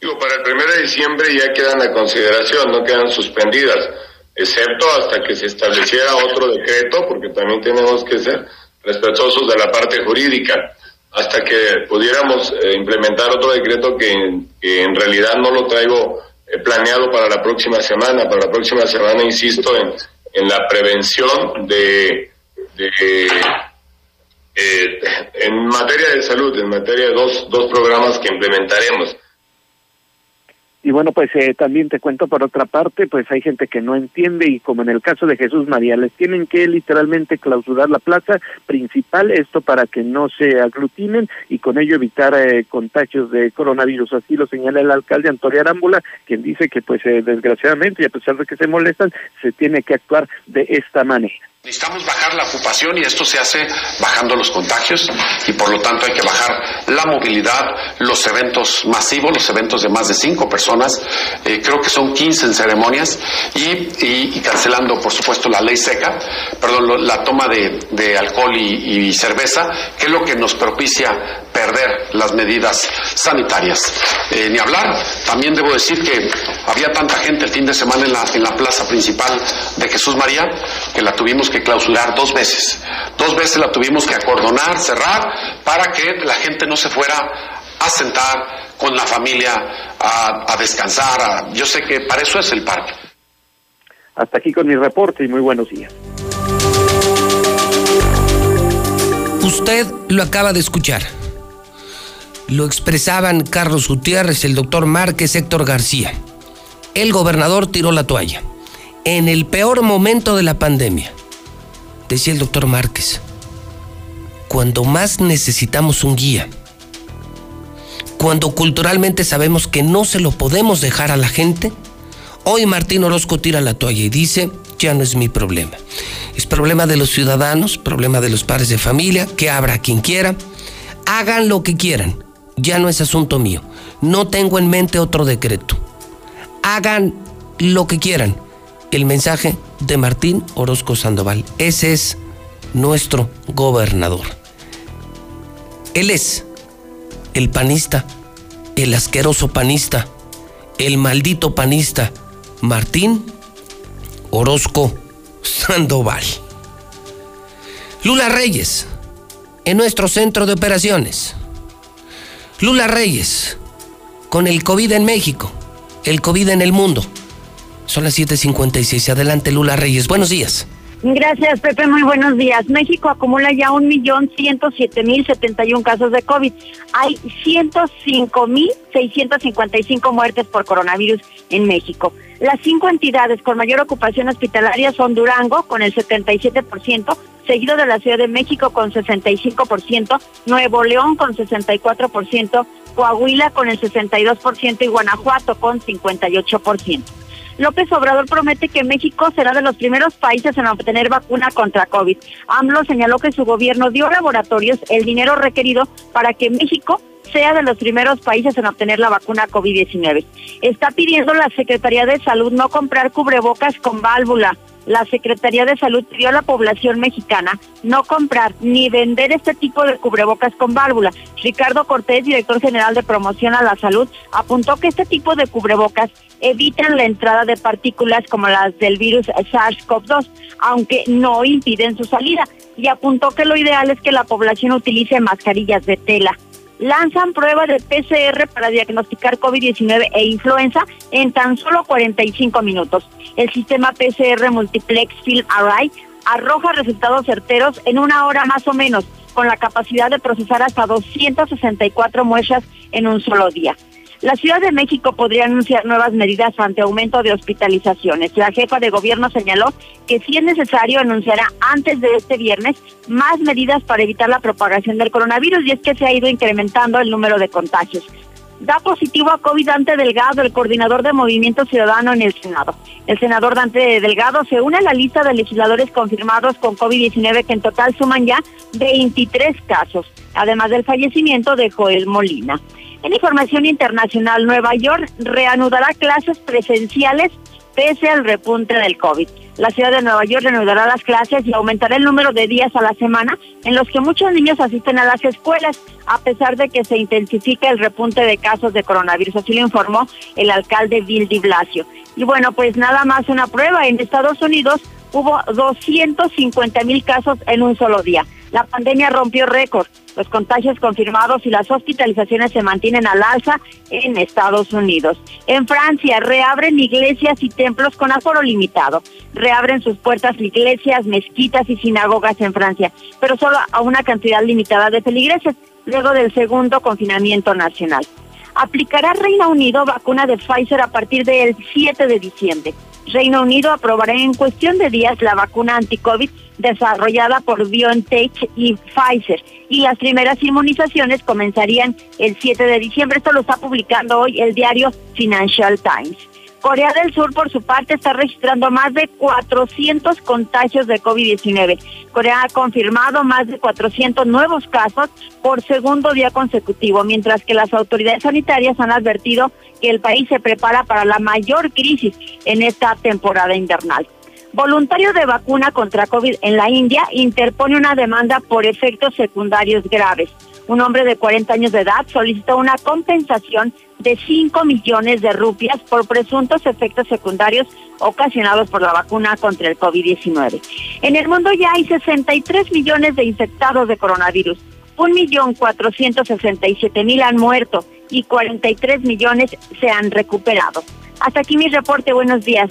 Digo, para el 1 de diciembre ya quedan a consideración, no quedan suspendidas, excepto hasta que se estableciera otro decreto, porque también tenemos que ser respetuosos de la parte jurídica, hasta que pudiéramos eh, implementar otro decreto que, en realidad no lo traigo eh, planeado para la próxima semana. Para la próxima semana, insisto, en, en la prevención de, de eh, en materia de salud, en materia de dos, dos programas que implementaremos. Y bueno, pues eh, también te cuento por otra parte, pues hay gente que no entiende y como en el caso de Jesús María, les tienen que literalmente clausurar la plaza principal, esto para que no se aglutinen y con ello evitar eh, contagios de coronavirus. Así lo señala el alcalde Antonio Arámbula, quien dice que pues eh, desgraciadamente y a pesar de que se molestan, se tiene que actuar de esta manera. Necesitamos bajar la ocupación y esto se hace bajando los contagios y por lo tanto hay que bajar la movilidad, los eventos masivos, los eventos de más de cinco personas, eh, creo que son 15 en ceremonias y, cancelando por supuesto la ley seca, perdón, la toma de, alcohol y, y, cerveza, que es lo que nos propicia perder las medidas sanitarias. Eh, ni hablar, también debo decir que había tanta gente el fin de semana en la, en la plaza principal de Jesús María que la tuvimos que clausurar dos veces. Dos veces la tuvimos que acordonar, cerrar, para que la gente no se fuera a sentar con la familia a, a descansar. A, yo sé que para eso es el parque. Hasta aquí con mi reporte y muy buenos días. Usted lo acaba de escuchar. Lo expresaban Carlos Gutiérrez, el doctor Márquez, Héctor García. El gobernador tiró la toalla. En el peor momento de la pandemia, decía el doctor Márquez, cuando más necesitamos un guía, cuando culturalmente sabemos que no se lo podemos dejar a la gente, hoy Martín Orozco tira la toalla y dice, ya no es mi problema. Es problema de los ciudadanos, problema de los padres de familia, que abra quien quiera, hagan lo que quieran, ya no es asunto mío. No tengo en mente otro decreto. Hagan lo que quieran. El mensaje de Martín Orozco Sandoval. Ese es nuestro gobernador. Él es el panista, el asqueroso panista, el maldito panista, Martín Orozco Sandoval. Lula Reyes, en nuestro centro de operaciones. Lula Reyes, con el COVID en México, el COVID en el mundo. Son las 7:56. Adelante, Lula Reyes. Buenos días. Gracias, Pepe. Muy buenos días. México acumula ya 1.107.071 casos de COVID. Hay 105.655 muertes por coronavirus en México. Las cinco entidades con mayor ocupación hospitalaria son Durango, con el 77%, seguido de la Ciudad de México con 65%, Nuevo León con 64%, Coahuila con el 62% y Guanajuato con 58%. López Obrador promete que México será de los primeros países en obtener vacuna contra COVID. AMLO señaló que su gobierno dio a laboratorios el dinero requerido para que México sea de los primeros países en obtener la vacuna COVID-19. Está pidiendo la Secretaría de Salud no comprar cubrebocas con válvula. La Secretaría de Salud pidió a la población mexicana no comprar ni vender este tipo de cubrebocas con válvula. Ricardo Cortés, director general de promoción a la salud, apuntó que este tipo de cubrebocas evitan la entrada de partículas como las del virus SARS-CoV-2, aunque no impiden su salida. Y apuntó que lo ideal es que la población utilice mascarillas de tela lanzan prueba de PCR para diagnosticar COVID-19 e influenza en tan solo 45 minutos. El sistema PCR Multiplex Field Array arroja resultados certeros en una hora más o menos, con la capacidad de procesar hasta 264 muestras en un solo día. La Ciudad de México podría anunciar nuevas medidas ante aumento de hospitalizaciones. La jefa de gobierno señaló que si es necesario anunciará antes de este viernes más medidas para evitar la propagación del coronavirus y es que se ha ido incrementando el número de contagios. Da positivo a COVID Dante Delgado, el coordinador de Movimiento Ciudadano en el Senado. El senador Dante Delgado se une a la lista de legisladores confirmados con COVID-19 que en total suman ya 23 casos, además del fallecimiento de Joel Molina. En información internacional, Nueva York reanudará clases presenciales pese al repunte del COVID. La ciudad de Nueva York reanudará las clases y aumentará el número de días a la semana en los que muchos niños asisten a las escuelas, a pesar de que se intensifica el repunte de casos de coronavirus. Así lo informó el alcalde Bill de Blasio. Y bueno, pues nada más una prueba. En Estados Unidos hubo 250 mil casos en un solo día. La pandemia rompió récord. Los contagios confirmados y las hospitalizaciones se mantienen al alza en Estados Unidos. En Francia reabren iglesias y templos con aforo limitado. Reabren sus puertas iglesias, mezquitas y sinagogas en Francia, pero solo a una cantidad limitada de feligreses, luego del segundo confinamiento nacional. Aplicará Reino Unido vacuna de Pfizer a partir del 7 de diciembre. Reino Unido aprobará en cuestión de días la vacuna anti-COVID desarrollada por BioNTech y Pfizer. Y las primeras inmunizaciones comenzarían el 7 de diciembre. Esto lo está publicando hoy el diario Financial Times. Corea del Sur, por su parte, está registrando más de 400 contagios de COVID-19. Corea ha confirmado más de 400 nuevos casos por segundo día consecutivo, mientras que las autoridades sanitarias han advertido que el país se prepara para la mayor crisis en esta temporada invernal. Voluntario de vacuna contra COVID en la India interpone una demanda por efectos secundarios graves. Un hombre de 40 años de edad solicitó una compensación de 5 millones de rupias por presuntos efectos secundarios ocasionados por la vacuna contra el COVID-19. En el mundo ya hay 63 millones de infectados de coronavirus. 1.467.000 han muerto y 43 millones se han recuperado. Hasta aquí mi reporte. Buenos días.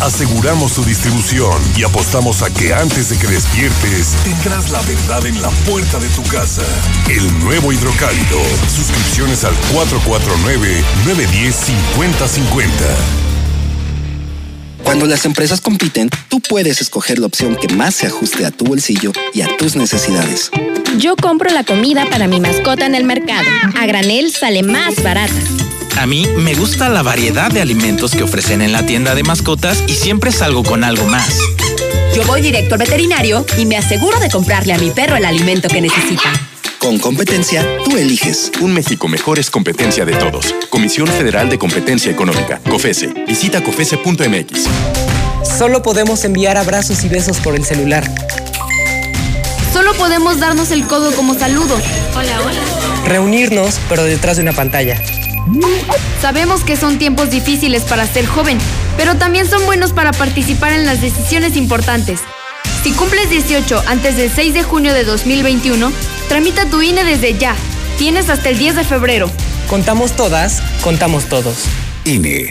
Aseguramos su distribución y apostamos a que antes de que despiertes tendrás la verdad en la puerta de tu casa. El nuevo hidrocálido. Suscripciones al 449-910-5050. Cuando las empresas compiten, tú puedes escoger la opción que más se ajuste a tu bolsillo y a tus necesidades. Yo compro la comida para mi mascota en el mercado. A granel sale más barata. A mí me gusta la variedad de alimentos que ofrecen en la tienda de mascotas y siempre salgo con algo más. Yo voy directo al veterinario y me aseguro de comprarle a mi perro el alimento que necesita. Con competencia, tú eliges. Un México mejor es competencia de todos. Comisión Federal de Competencia Económica. COFESE. Visita COFESE.mx. Solo podemos enviar abrazos y besos por el celular. Solo podemos darnos el codo como saludo. Hola, hola. Reunirnos, pero detrás de una pantalla. Sabemos que son tiempos difíciles para ser joven, pero también son buenos para participar en las decisiones importantes. Si cumples 18 antes del 6 de junio de 2021, tramita tu INE desde ya. Tienes hasta el 10 de febrero. Contamos todas, contamos todos. INE.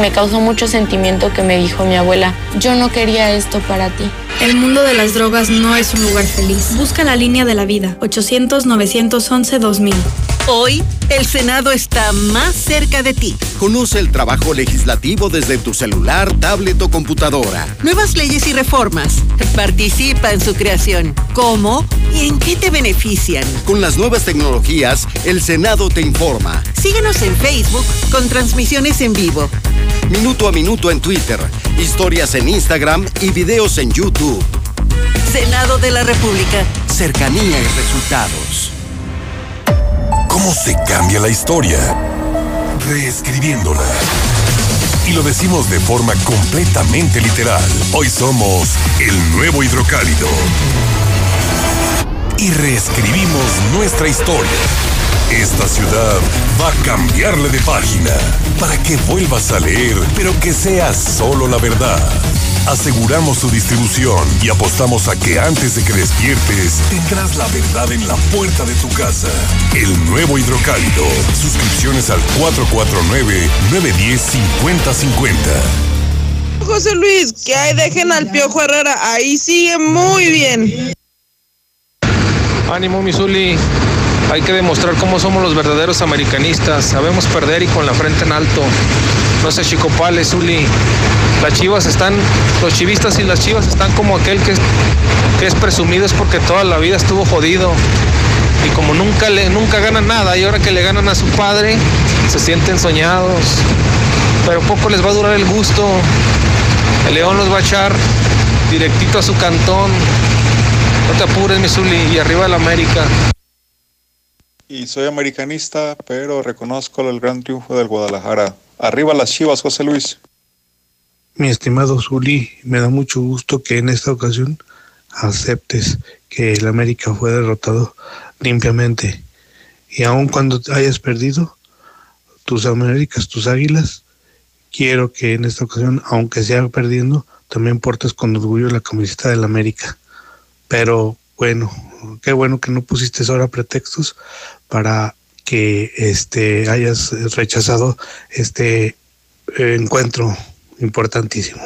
Me causó mucho sentimiento que me dijo mi abuela, yo no quería esto para ti. El mundo de las drogas no es un lugar feliz. Busca la línea de la vida. 800-911-2000. Hoy, el Senado está más cerca de ti. Conoce el trabajo legislativo desde tu celular, tablet o computadora. Nuevas leyes y reformas. Participa en su creación. ¿Cómo y en qué te benefician? Con las nuevas tecnologías, el Senado te informa. Síguenos en Facebook con transmisiones en vivo. Minuto a minuto en Twitter, historias en Instagram y videos en YouTube. Senado de la República. Cercanía y resultados. ¿Cómo se cambia la historia? Reescribiéndola. Y lo decimos de forma completamente literal. Hoy somos el nuevo hidrocálido. Y reescribimos nuestra historia. Esta ciudad va a cambiarle de página para que vuelvas a leer, pero que sea solo la verdad. Aseguramos su distribución y apostamos a que antes de que despiertes tendrás la verdad en la puerta de tu casa. El nuevo hidrocálido. Suscripciones al 449-910-5050. José Luis, que ahí dejen al Piojo Herrera, ahí sigue muy bien. Ánimo, Misuli. Hay que demostrar cómo somos los verdaderos americanistas. Sabemos perder y con la frente en alto. No se chicopales, Zuli. Las chivas están, los chivistas y las chivas están como aquel que, es- que es presumido es porque toda la vida estuvo jodido. Y como nunca, le, nunca ganan nada y ahora que le ganan a su padre, se sienten soñados. Pero poco les va a durar el gusto. El León los va a echar directito a su cantón. No te apures, mi Zuli, y arriba el América. Y soy americanista, pero reconozco el gran triunfo del Guadalajara. Arriba las chivas, José Luis. Mi estimado Zuli, me da mucho gusto que en esta ocasión aceptes que el América fue derrotado limpiamente. Y aun cuando hayas perdido tus Américas, tus Águilas, quiero que en esta ocasión, aunque sea perdiendo, también portes con orgullo la camiseta del América. Pero bueno, qué bueno que no pusiste ahora pretextos para que este hayas rechazado este eh, encuentro importantísimo.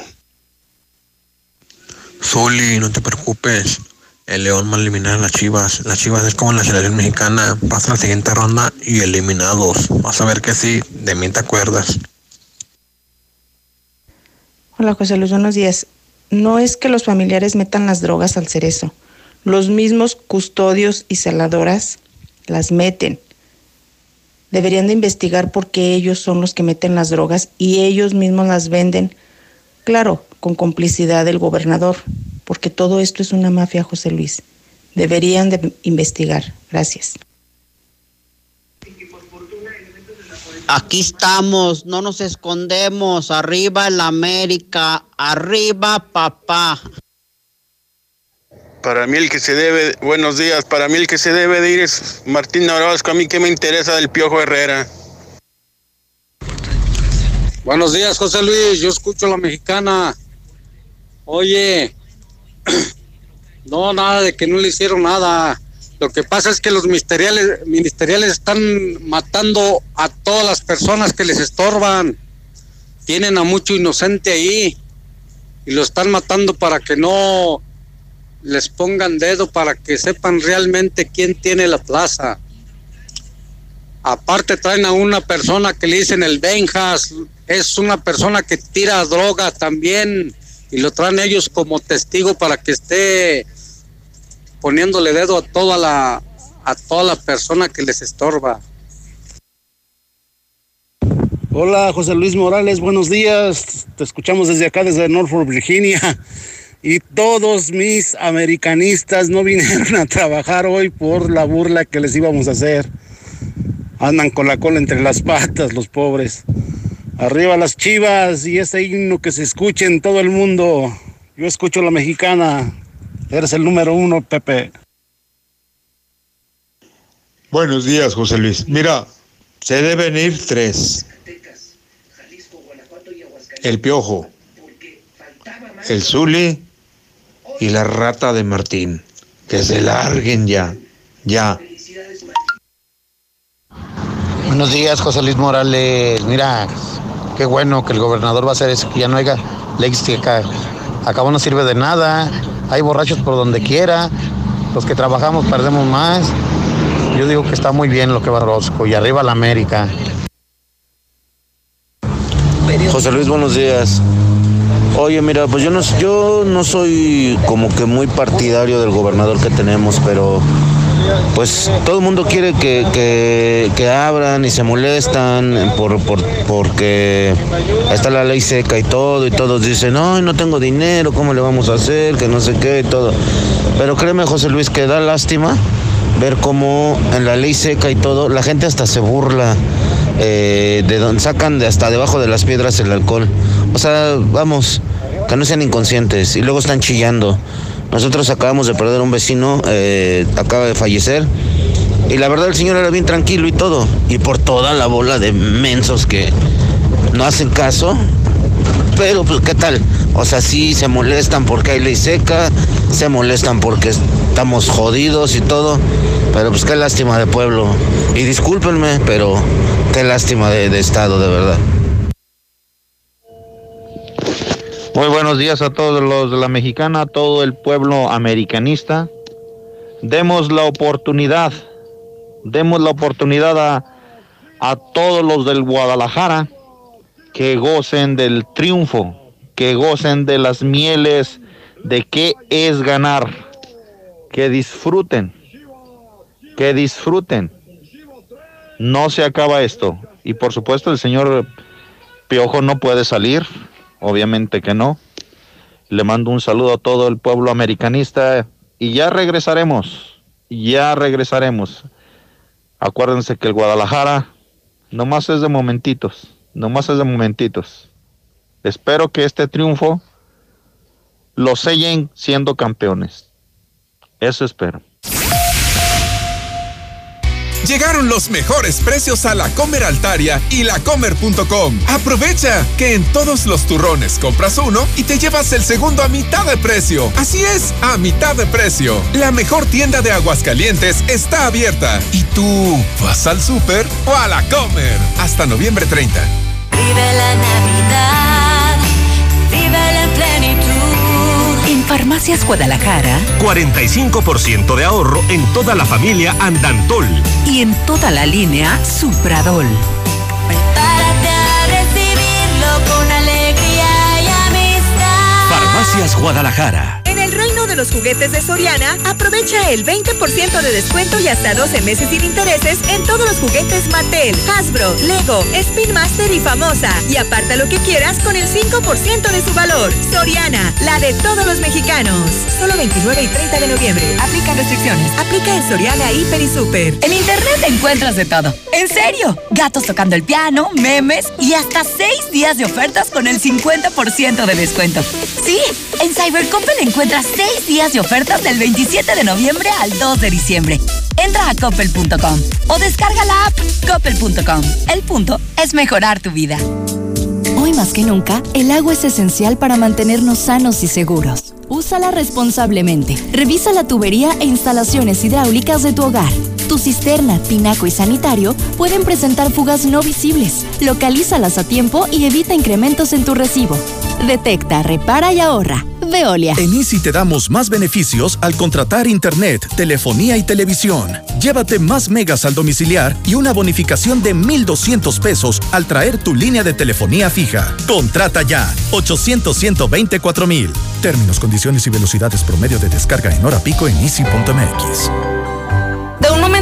Zuli, no te preocupes. El León va a eliminar a las Chivas. Las Chivas es como la selección mexicana. Pasa la siguiente ronda y eliminados. Vas a ver que sí, de mí te acuerdas. Hola José Luis, buenos días. No es que los familiares metan las drogas al cerezo. Los mismos custodios y celadoras las meten. Deberían de investigar por qué ellos son los que meten las drogas y ellos mismos las venden. Claro, con complicidad del gobernador. porque todo esto es una mafia, José Luis. Deberían de investigar. Gracias. Aquí estamos, no nos escondemos. Arriba el América, arriba papá. Para mí el que se debe, buenos días, para mí el que se debe de ir es Martín Orozco. A mí que me interesa del Piojo Herrera. Buenos días, José Luis. Yo escucho la mexicana. Oye, no, nada de que no le hicieron nada. Lo que pasa es que los ministeriales, ministeriales están matando a todas las personas que les estorban. Tienen a mucho inocente ahí y lo están matando para que no les pongan dedo, para que sepan realmente quién tiene la plaza. Aparte traen a una persona que le dicen el Benjas, es una persona que tira droga también y lo traen ellos como testigo para que esté poniéndole dedo a toda la a toda la persona que les estorba. Hola, José Luis Morales, buenos días. Te escuchamos desde acá, desde Norfolk, Virginia. Y todos mis americanistas no vinieron a trabajar hoy por la burla que les íbamos a hacer. Andan con la cola entre las patas, los pobres. Arriba las chivas y ese himno que se escuche en todo el mundo. Yo escucho la mexicana. Eres el número uno, Pepe. Buenos días, José Luis. Mira, se deben ir tres. El Piojo, el Zuli y la rata de Martín. Que se larguen ya, ya. Buenos días, José Luis Morales. Mira, qué bueno que el gobernador va a hacer eso, que ya no haya leyes que acá, acá no sirve de nada. Hay borrachos por donde quiera. Los que trabajamos perdemos más. Yo digo que está muy bien lo que va Rosco. Y arriba la América. José Luis, buenos días. Oye, mira, pues yo no, yo no soy como que muy partidario del gobernador que tenemos, pero pues todo el mundo quiere que, que, abran y se molestan por, por, porque está la ley seca y todo, y todos dicen, no, no tengo dinero, ¿cómo le vamos a hacer? Que no sé qué y todo. Pero créeme, José Luis, que da lástima ver cómo en la ley seca y todo, la gente hasta se burla, eh, de donde sacan de hasta debajo de las piedras el alcohol. O sea, vamos, que no sean inconscientes y luego están chillando. Nosotros acabamos de perder un vecino, eh, acaba de fallecer. Y la verdad el señor era bien tranquilo y todo. Y por toda la bola de mensos que no hacen caso. Pero pues qué tal. O sea, sí se molestan porque hay ley seca, se molestan porque estamos jodidos y todo. Pero pues qué lástima de pueblo. Y discúlpenme, pero qué lástima de, de estado, de verdad. Muy buenos días a todos los de la mexicana, a todo el pueblo americanista. Demos la oportunidad, demos la oportunidad a, a todos los del Guadalajara que gocen del triunfo, que gocen de las mieles de qué es ganar, que disfruten, que disfruten. No se acaba esto. Y por supuesto el señor Piojo no puede salir, obviamente que no. Le mando un saludo a todo el pueblo americanista y ya regresaremos, ya regresaremos. Acuérdense que el Guadalajara nomás es de momentitos, nomás es de momentitos. Espero que este triunfo lo sellen siendo campeones. Eso espero. Llegaron los mejores precios a la Comer Altaria y lacomer.com. Aprovecha que en todos los turrones compras uno y te llevas el segundo a mitad de precio. Así es, a mitad de precio. La mejor tienda de Aguascalientes está abierta. ¿Y tú vas al súper o a la Comer? Hasta noviembre 30. Vive la Navidad, Farmacias Guadalajara, 45% de ahorro en toda la familia Andantol. y en toda la línea Supradol. Prepárate a recibirlo con alegría y amistad. Farmacias Guadalajara. Los juguetes de Soriana, aprovecha el 20% de descuento y hasta 12 meses sin intereses en todos los juguetes Mattel, Hasbro, Lego, Spin Master y Famosa. Y aparta lo que quieras con el 5% de su valor. Soriana, la de todos los mexicanos. Solo 29 y 30 de noviembre. Aplica restricciones. Aplica en Soriana Hiper y Super. En Internet encuentras de todo. ¿En serio? Gatos tocando el piano, memes y hasta 6 días de ofertas con el 50% de descuento. Sí, en Cybercoppel encuentras 6 días de ofertas del 27 de noviembre al 2 de diciembre. Entra a coppel.com o descarga la app coppel.com. El punto es mejorar tu vida. Hoy más que nunca, el agua es esencial para mantenernos sanos y seguros. Úsala responsablemente. Revisa la tubería e instalaciones hidráulicas de tu hogar. Tu cisterna, tinaco y sanitario pueden presentar fugas no visibles. Localízalas a tiempo y evita incrementos en tu recibo. Detecta, repara y ahorra. Veolia. En Easy te damos más beneficios al contratar internet, telefonía y televisión. Llévate más megas al domiciliar y una bonificación de 1,200 pesos al traer tu línea de telefonía fija. Contrata ya. 800 124 mil. Términos, condiciones y velocidades promedio de descarga en hora pico en easy.mx.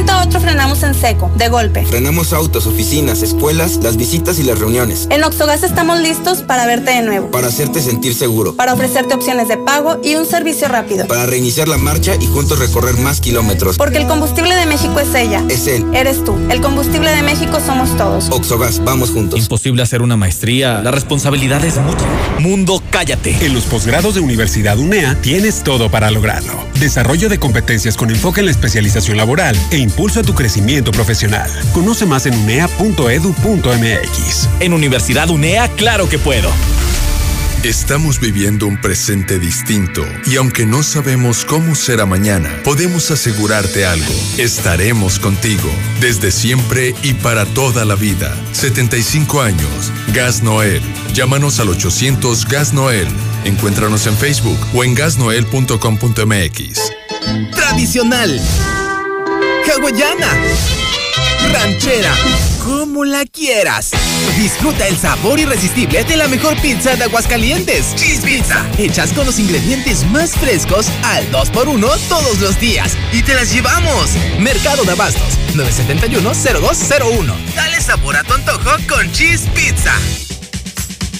Momento a otro frenamos en seco, de golpe. Frenamos autos, oficinas, escuelas, las visitas y las reuniones. En Oxogas estamos listos para verte de nuevo. Para hacerte sentir seguro. Para ofrecerte opciones de pago y un servicio rápido. Para reiniciar la marcha y juntos recorrer más kilómetros. Porque el combustible de México es ella. Es él. Eres tú. El combustible de México somos todos. Oxogas, vamos juntos. Imposible hacer una maestría. La responsabilidad es mutua. Mundo, cállate. En los posgrados de Universidad UNEA tienes todo para lograrlo. Desarrollo de competencias con enfoque en la especialización laboral e impulso a tu crecimiento profesional. Conoce más en unea.edu.mx. En Universidad UNEA, claro que puedo. Estamos viviendo un presente distinto y aunque no sabemos cómo será mañana, podemos asegurarte algo. Estaremos contigo desde siempre y para toda la vida. 75 años. Gas Noel. Llámanos al 800 Gas Noel. Encuéntranos en Facebook o en gasnoel.com.mx. Tradicional. Hawaiana. Ranchera. Como la quieras. Disfruta el sabor irresistible de la mejor pizza de Aguascalientes. Cheese Pizza. Hechas con los ingredientes más frescos al 2x1 todos los días. Y te las llevamos. Mercado de Abastos. 971-0201. Dale sabor a tu antojo con Cheese Pizza.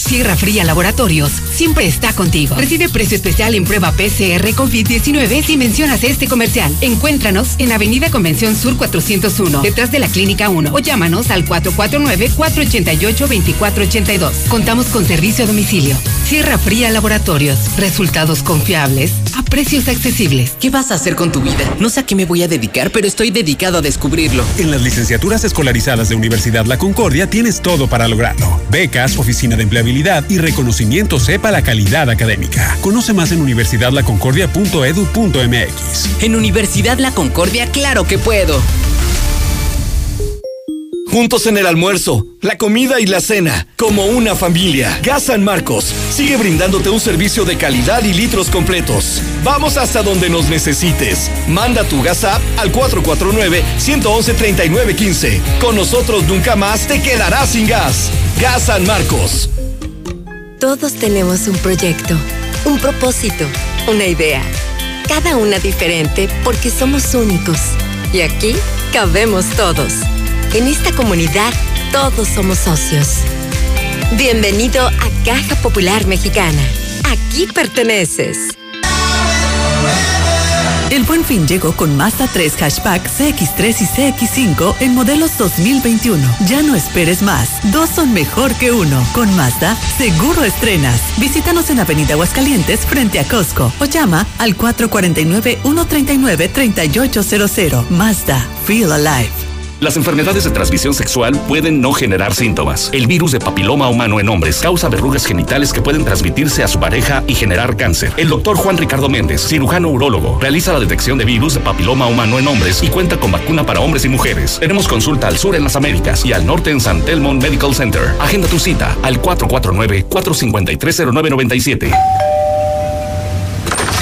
Sierra Fría Laboratorios siempre está contigo. Recibe precio especial en prueba PCR COVID-19 si mencionas este comercial. Encuéntranos en Avenida Convención Sur 401, detrás de la Clínica 1 o llámanos al 449-488-2482. Contamos con servicio a domicilio. Sierra Fría Laboratorios. Resultados confiables a precios accesibles. ¿Qué vas a hacer con tu vida? No sé a qué me voy a dedicar, pero estoy dedicado a descubrirlo. En las licenciaturas escolarizadas de Universidad La Concordia tienes todo para lograrlo. Becas, oficina de empleabilidad y reconocimiento sepa la calidad académica. Conoce más en universidadlaconcordia.edu.mx. En Universidad La Concordia, claro que puedo. Juntos en el almuerzo, la comida y la cena, como una familia. Gas San Marcos sigue brindándote un servicio de calidad y litros completos. Vamos hasta donde nos necesites. Manda tu gas app al 449-111-3915. Con nosotros nunca más te quedarás sin gas. Gas San Marcos. Todos tenemos un proyecto, un propósito, una idea. Cada una diferente porque somos únicos. Y aquí cabemos todos. En esta comunidad todos somos socios. Bienvenido a Caja Popular Mexicana. Aquí perteneces. En El buen fin llegó con Mazda 3 Hatchback CX3 y CX5 en modelos 2021. Ya no esperes más. Dos son mejor que uno. Con Mazda, seguro estrenas. Visítanos en Avenida Aguascalientes frente a Costco o llama al 449-139-3800. Mazda, feel alive. Las enfermedades de transmisión sexual pueden no generar síntomas. El virus de papiloma humano en hombres causa verrugas genitales que pueden transmitirse a su pareja y generar cáncer. El doctor Juan Ricardo Méndez, cirujano urólogo, realiza la detección de virus de papiloma humano en hombres y cuenta con vacuna para hombres y mujeres. Tenemos consulta al sur en las Américas y al norte en San Telmo Medical Center. Agenda tu cita al 449-453-0997.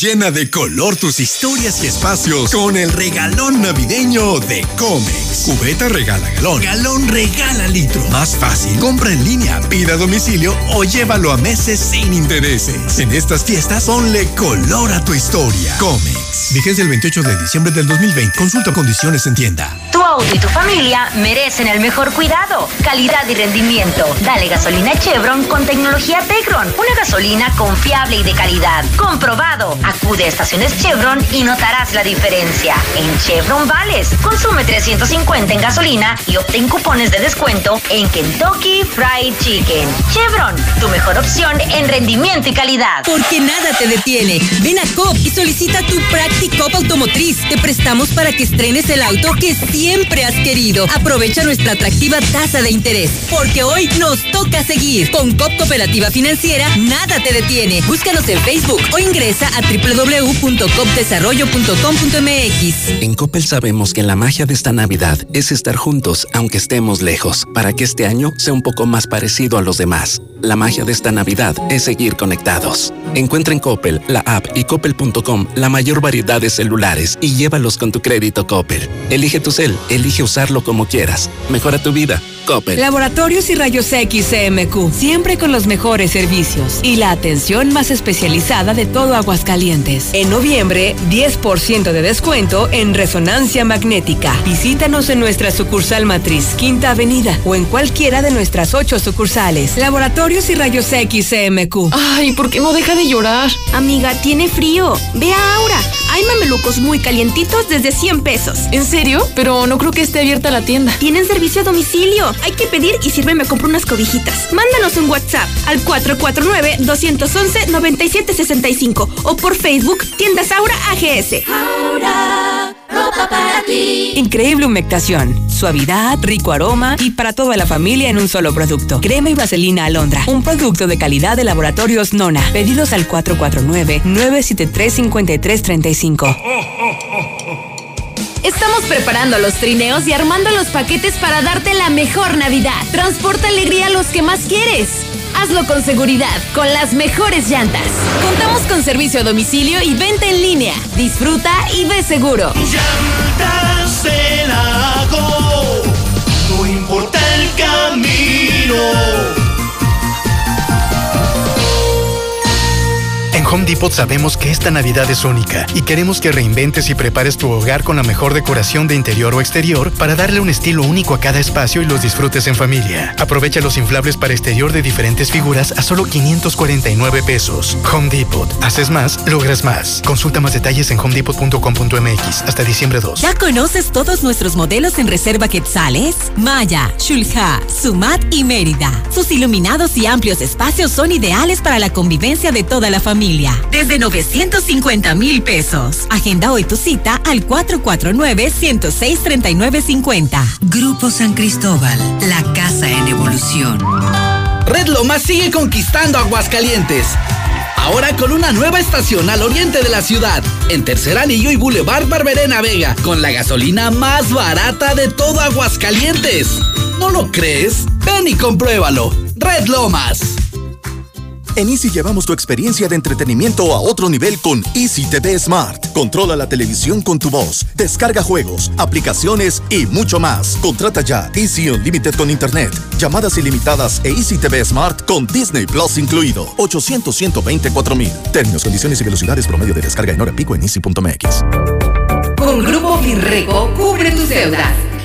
Llena de color tus historias y espacios con el regalón navideño de Comex. Cubeta regala galón. Galón regala litro. Más fácil. Compra en línea, pida a domicilio o llévalo a meses sin intereses. En estas fiestas, ponle color a tu historia. Comex. Vigencia el 28 de diciembre del 2020. Consulta condiciones en tienda. Tu auto y tu familia merecen el mejor cuidado, calidad y rendimiento. Dale gasolina Chevron con tecnología Tecron. Una gasolina confiable y de calidad. Comprobado. Acude a estaciones Chevron y notarás la diferencia. En Chevron Vales, consume 350 en gasolina y obtén cupones de descuento en Kentucky Fried Chicken. Chevron, tu mejor opción en rendimiento y calidad. Porque nada te detiene. Ven a COP y solicita tu Practicop Automotriz. Te prestamos para que estrenes el auto que siempre has querido. Aprovecha nuestra atractiva tasa de interés. Porque hoy nos toca seguir. Con COP Cooperativa Financiera, nada te detiene. Búscanos en Facebook o ingresa a www.copdesarrollo.com.mx. En Coppel sabemos que la magia de esta Navidad es estar juntos aunque estemos lejos, para que este año sea un poco más parecido a los demás. La magia de esta Navidad es seguir conectados. Encuentra en Coppel, la app y coppel.com la mayor variedad de celulares y llévalos con tu crédito Coppel. Elige tu cel, elige usarlo como quieras. Mejora tu vida. Coppel. Laboratorios y Rayos X CMQ, siempre con los mejores servicios y la atención más especializada de todo Aguascalientes. En noviembre, 10% de descuento en resonancia magnética. Visítanos en nuestra sucursal matriz, Quinta Avenida, o en cualquiera de nuestras ocho sucursales. Laboratorios y Rayos X CMQ. Ay, ¿por qué no deja de llorar? Amiga, tiene frío. Ve a Aura. Hay mamelucos muy calientitos desde 100 pesos. ¿En serio? Pero no creo que esté abierta la tienda. Tienen servicio a domicilio. Hay que pedir y sirve me compro unas cobijitas. Mándanos un WhatsApp al 449-211-9765 o por Facebook Tiendas Aura AGS. Aura, ropa para ti. Increíble humectación, suavidad, rico aroma y para toda la familia en un solo producto. Crema y vaselina alondra, un producto de calidad de laboratorios Nona. Pedidos al 449-973-5335. Estamos preparando los trineos y armando los paquetes para darte la mejor Navidad. Transporta alegría a los que más quieres. Hazlo con seguridad, con las mejores llantas. Contamos con servicio a domicilio y venta en línea. Disfruta y ve seguro. Llantas de lago, no importa el camino. Home Depot sabemos que esta Navidad es única y queremos que reinventes y prepares tu hogar con la mejor decoración de interior o exterior para darle un estilo único a cada espacio y los disfrutes en familia. Aprovecha los inflables para exterior de diferentes figuras a solo 549 pesos. Home Depot. Haces más, logras más. Consulta más detalles en homedepot.com.mx hasta diciembre 2. ¿Ya conoces todos nuestros modelos en Reserva Quetzales? Maya, Shulha, Sumat y Mérida. Sus iluminados y amplios espacios son ideales para la convivencia de toda la familia. Desde 950 mil pesos. Agenda hoy tu cita al 449-106-3950. Grupo San Cristóbal, la casa en evolución. Red Lomas sigue conquistando Aguascalientes. Ahora con una nueva estación al oriente de la ciudad, en Tercer Anillo y Boulevard Barberena Vega, con la gasolina más barata de todo Aguascalientes. ¿No lo crees? Ven y compruébalo. Red Lomas. En Easy llevamos tu experiencia de entretenimiento a otro nivel con Easy TV Smart. Controla la televisión con tu voz, descarga juegos, aplicaciones y mucho más. Contrata ya Easy Unlimited con Internet, llamadas ilimitadas e Easy TV Smart con Disney Plus incluido. 800 124 mil. Términos, condiciones y velocidades promedio de descarga en hora pico en easy.mx. Con Grupo Finreco, cubre tus deudas.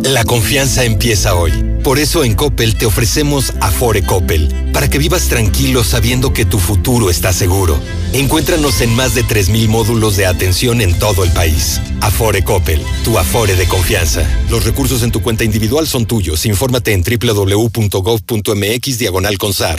La confianza empieza hoy. Por eso en Coppel te ofrecemos Afore Coppel, para que vivas tranquilo sabiendo que tu futuro está seguro. Encuéntranos en más de 3.000 módulos de atención en todo el país. Afore Coppel, tu Afore de confianza. Los recursos en tu cuenta individual son tuyos. Infórmate en www.gov.mx diagonal consar.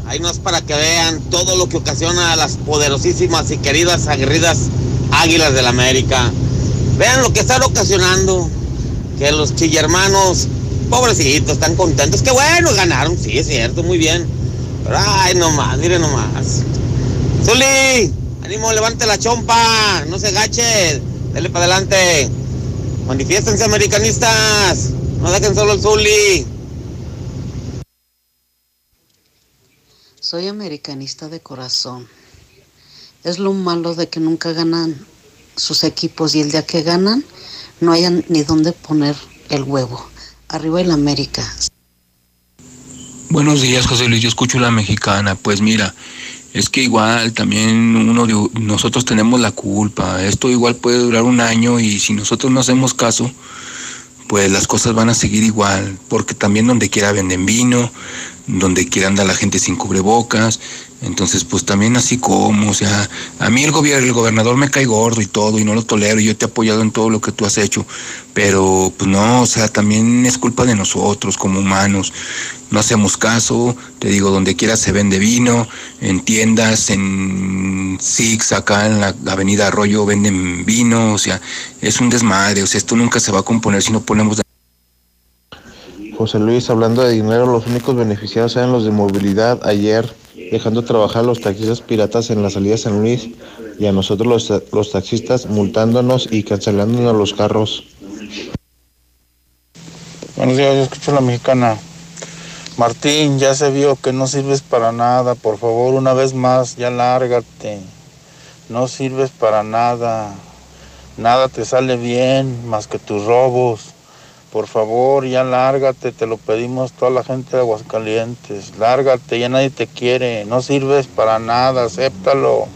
Ahí no es para que vean todo lo que ocasiona a las poderosísimas y queridas aguerridas águilas del la América. Vean lo que están ocasionando. Que los chillermanos, pobrecitos, están contentos. Que bueno, ganaron. Sí, es cierto, muy bien. Pero ay, nomás, miren nomás. Zuli, ánimo, levante la chompa. No se gache. Dele para adelante. Manifiéstense, americanistas. No dejen solo el Zuli. Soy americanista de corazón. Es lo malo de que nunca ganan sus equipos y el día que ganan no hayan ni dónde poner el huevo. Arriba el América. Buenos días, José Luis. Yo escucho la mexicana. Pues mira, es que igual también uno nosotros tenemos la culpa. Esto igual puede durar un año y si nosotros no hacemos caso, pues las cosas van a seguir igual. Porque también donde quiera venden vino, donde quiera anda la gente sin cubrebocas. Entonces, pues también así como, o sea, a mí el gobierno, el gobernador me cae gordo y todo, y no lo tolero, y yo te he apoyado en todo lo que tú has hecho, pero pues no, o sea, también es culpa de nosotros como humanos. No hacemos caso, te digo, donde quiera se vende vino, en tiendas, en Six, acá en la avenida Arroyo venden vino, o sea, es un desmadre, o sea, esto nunca se va a componer si no ponemos... José Luis, hablando de dinero, los únicos beneficiados eran los de movilidad ayer, dejando trabajar a los taxistas piratas en la salida de San Luis y a nosotros los, los taxistas multándonos y cancelándonos los carros. Buenos días, yo escucho a la mexicana. Martín, ya se vio que no sirves para nada. Por favor, una vez más, ya lárgate. No sirves para nada. Nada te sale bien más que tus robos. Por favor, ya lárgate, te lo pedimos toda la gente de Aguascalientes. Lárgate, ya nadie te quiere. No sirves para nada, acéptalo.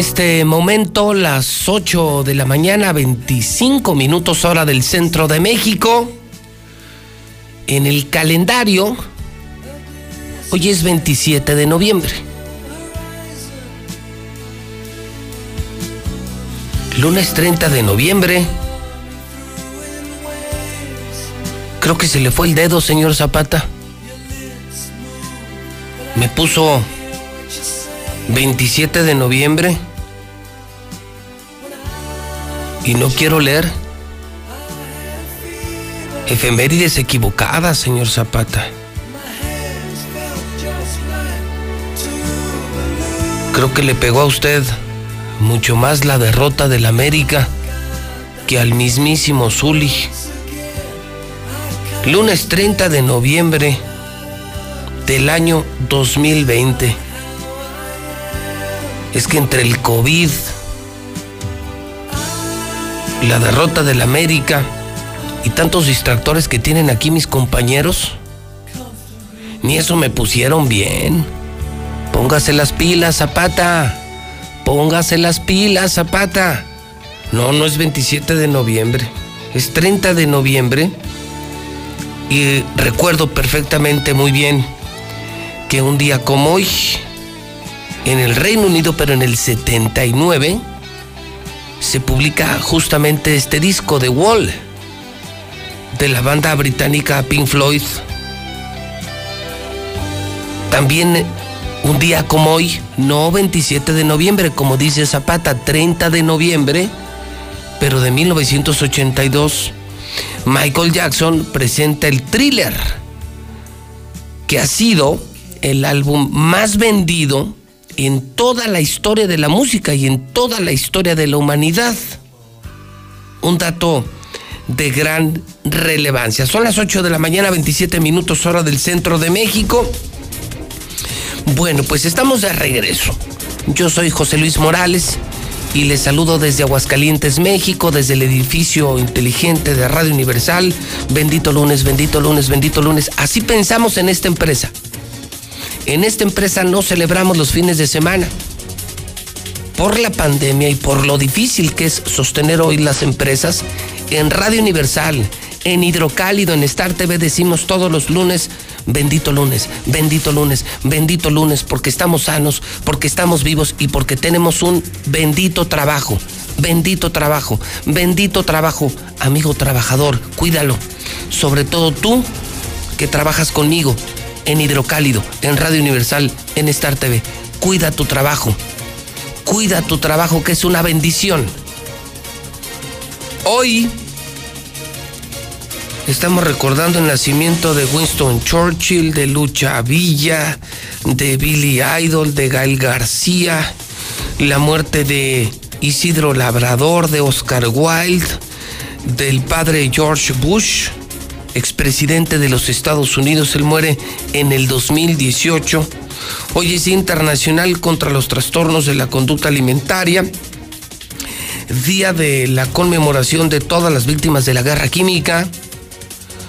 Este momento las 8 de la mañana, 25 minutos hora del centro de México. En el calendario, hoy es 27 de noviembre. Lunes 30 de noviembre Creo que se le fue el dedo, señor Zapata. Me puso 27 de noviembre y no quiero leer. Efemérides equivocadas, señor Zapata. Creo que le pegó a usted mucho más la derrota del América que al mismísimo Zuli. Lunes 30 de noviembre del año 2020. Es que entre el COVID, la derrota del América y tantos distractores que tienen aquí mis compañeros, ni eso me pusieron bien. Póngase las pilas, Zapata. Póngase las pilas, Zapata. No, no es 27 de noviembre. Es 30 de noviembre. Y recuerdo perfectamente muy bien que un día como hoy, en el Reino Unido, pero en el 79, se publica justamente este disco de Wall de la banda británica Pink Floyd. También un día como hoy, no 27 de noviembre, como dice Zapata, 30 de noviembre, pero de 1982, Michael Jackson presenta el thriller, que ha sido el álbum más vendido en toda la historia de la música y en toda la historia de la humanidad. Un dato de gran relevancia. Son las 8 de la mañana, 27 minutos hora del centro de México. Bueno, pues estamos de regreso. Yo soy José Luis Morales y les saludo desde Aguascalientes, México, desde el edificio inteligente de Radio Universal. Bendito lunes, bendito lunes, bendito lunes. Así pensamos en esta empresa. En esta empresa no celebramos los fines de semana. Por la pandemia y por lo difícil que es sostener hoy las empresas, en Radio Universal, en Hidrocálido, en Star TV decimos todos los lunes, bendito lunes, bendito lunes, bendito lunes, porque estamos sanos, porque estamos vivos y porque tenemos un bendito trabajo, bendito trabajo, bendito trabajo, amigo trabajador, cuídalo. Sobre todo tú que trabajas conmigo en Hidrocálido, en Radio Universal, en Star TV. Cuida tu trabajo, cuida tu trabajo que es una bendición. Hoy Estamos recordando el nacimiento de Winston Churchill, de Lucha Villa, de Billy Idol, de Gael García, la muerte de Isidro Labrador, de Oscar Wilde, del padre George Bush, expresidente de los Estados Unidos. Él muere en el 2018. Hoy es Internacional contra los Trastornos de la Conducta Alimentaria. Día de la conmemoración de todas las víctimas de la guerra química.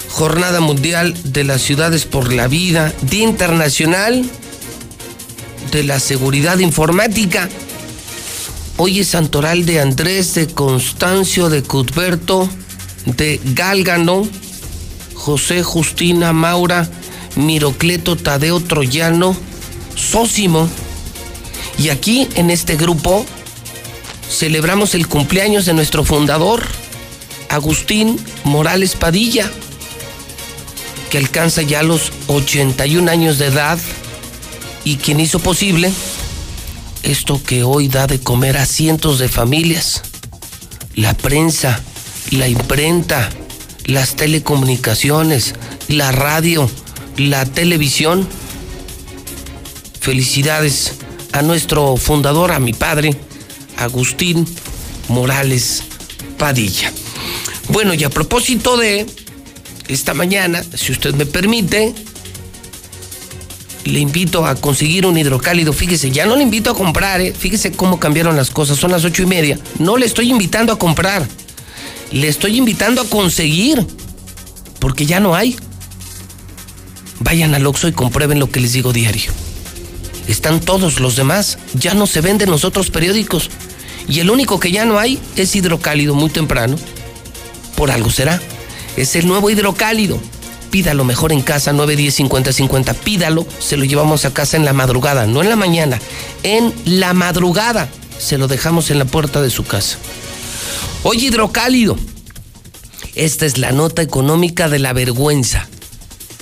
Jornada Mundial de las Ciudades por la Vida, Día Internacional de la Seguridad Informática. Hoy es Santoral de Andrés, de Constancio, de Cuthberto, de Gálgano, José Justina Maura, Mirocleto Tadeo Troyano, Sósimo. Y aquí en este grupo celebramos el cumpleaños de nuestro fundador, Agustín Morales Padilla que alcanza ya los 81 años de edad y quien hizo posible esto que hoy da de comer a cientos de familias. La prensa, la imprenta, las telecomunicaciones, la radio, la televisión. Felicidades a nuestro fundador, a mi padre, Agustín Morales Padilla. Bueno, y a propósito de esta mañana, si usted me permite, le invito a conseguir un hidrocálido. Fíjese, ya no le invito a comprar, ¿eh? fíjese cómo cambiaron las cosas. Son las ocho y media. No le estoy invitando a comprar. Le estoy invitando a conseguir. Porque ya no hay. Vayan al Oxxo y comprueben lo que les digo diario. Están todos los demás. Ya no se venden los otros periódicos. Y el único que ya no hay es hidrocálido muy temprano. Por algo será. Es el nuevo hidrocálido. Pídalo mejor en casa, 910 50 50. Pídalo, se lo llevamos a casa en la madrugada, no en la mañana, en la madrugada. Se lo dejamos en la puerta de su casa. Hoy hidrocálido. Esta es la nota económica de la vergüenza.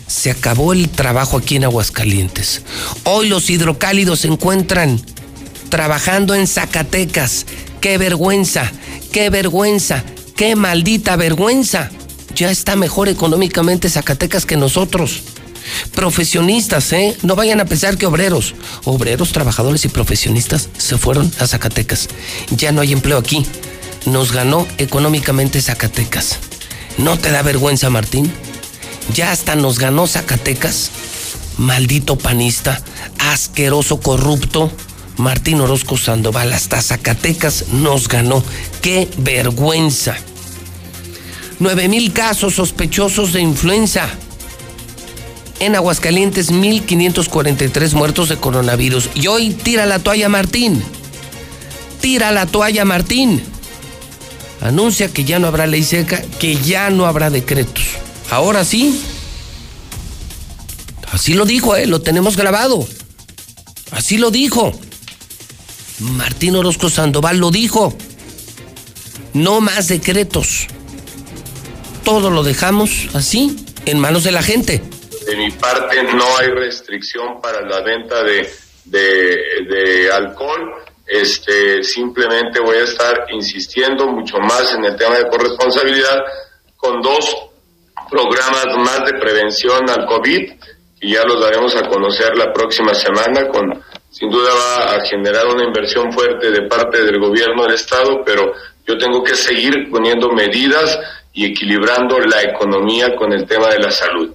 Se acabó el trabajo aquí en Aguascalientes. Hoy los hidrocálidos se encuentran trabajando en Zacatecas. ¡Qué vergüenza! ¡Qué vergüenza! ¡Qué maldita vergüenza! Ya está mejor económicamente Zacatecas que nosotros. Profesionistas, ¿eh? No vayan a pensar que obreros. Obreros, trabajadores y profesionistas se fueron a Zacatecas. Ya no hay empleo aquí. Nos ganó económicamente Zacatecas. ¿No te da vergüenza, Martín? Ya hasta nos ganó Zacatecas. Maldito panista, asqueroso corrupto. Martín Orozco Sandoval, hasta Zacatecas nos ganó. ¡Qué vergüenza! 9 mil casos sospechosos de influenza. En Aguascalientes, 1.543 muertos de coronavirus. Y hoy tira la toalla Martín. Tira la toalla Martín. Anuncia que ya no habrá ley seca, que ya no habrá decretos. Ahora sí. Así lo dijo, ¿eh? lo tenemos grabado. Así lo dijo. Martín Orozco Sandoval lo dijo. No más decretos. Todo lo dejamos así, en manos de la gente. De mi parte no hay restricción para la venta de, de, de alcohol. Este, simplemente voy a estar insistiendo mucho más en el tema de corresponsabilidad con dos programas más de prevención al COVID y ya los daremos a conocer la próxima semana con sin duda va a generar una inversión fuerte de parte del gobierno del estado, pero yo tengo que seguir poniendo medidas y equilibrando la economía con el tema de la salud.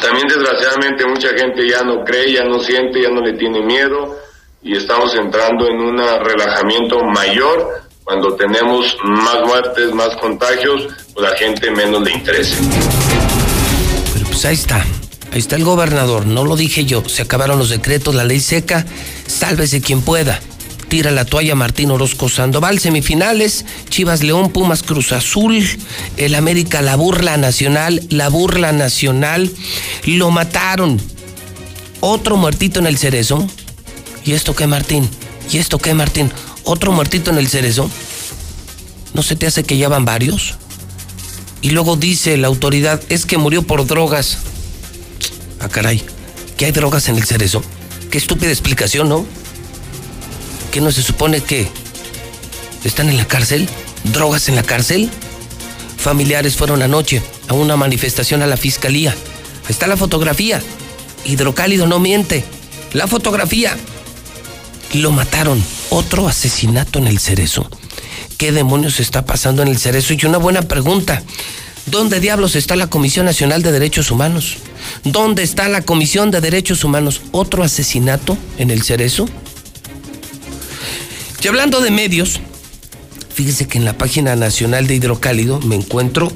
También desgraciadamente mucha gente ya no cree, ya no siente, ya no le tiene miedo y estamos entrando en un relajamiento mayor cuando tenemos más muertes, más contagios, pues la gente menos le interesa. Pero pues ahí está. Ahí está el gobernador, no lo dije yo. Se acabaron los decretos, la ley seca. Sálvese quien pueda. Tira la toalla Martín Orozco Sandoval. Semifinales: Chivas León, Pumas Cruz Azul. El América, la burla nacional. La burla nacional. Lo mataron. Otro muertito en el cerezo. ¿Y esto qué, Martín? ¿Y esto qué, Martín? Otro muertito en el cerezo. ¿No se te hace que ya van varios? Y luego dice la autoridad: es que murió por drogas. Ah, caray, ¿que hay drogas en el cerezo? Qué estúpida explicación, ¿no? ¿Que no se supone que están en la cárcel? ¿Drogas en la cárcel? Familiares fueron anoche a una manifestación a la fiscalía. Está la fotografía. Hidrocálido no miente. La fotografía. Lo mataron. Otro asesinato en el cerezo. ¿Qué demonios está pasando en el cerezo? Y una buena pregunta. ¿Dónde diablos está la Comisión Nacional de Derechos Humanos? ¿Dónde está la Comisión de Derechos Humanos? ¿Otro asesinato en el Cerezo? Y hablando de medios, fíjese que en la página nacional de Hidrocálido me encuentro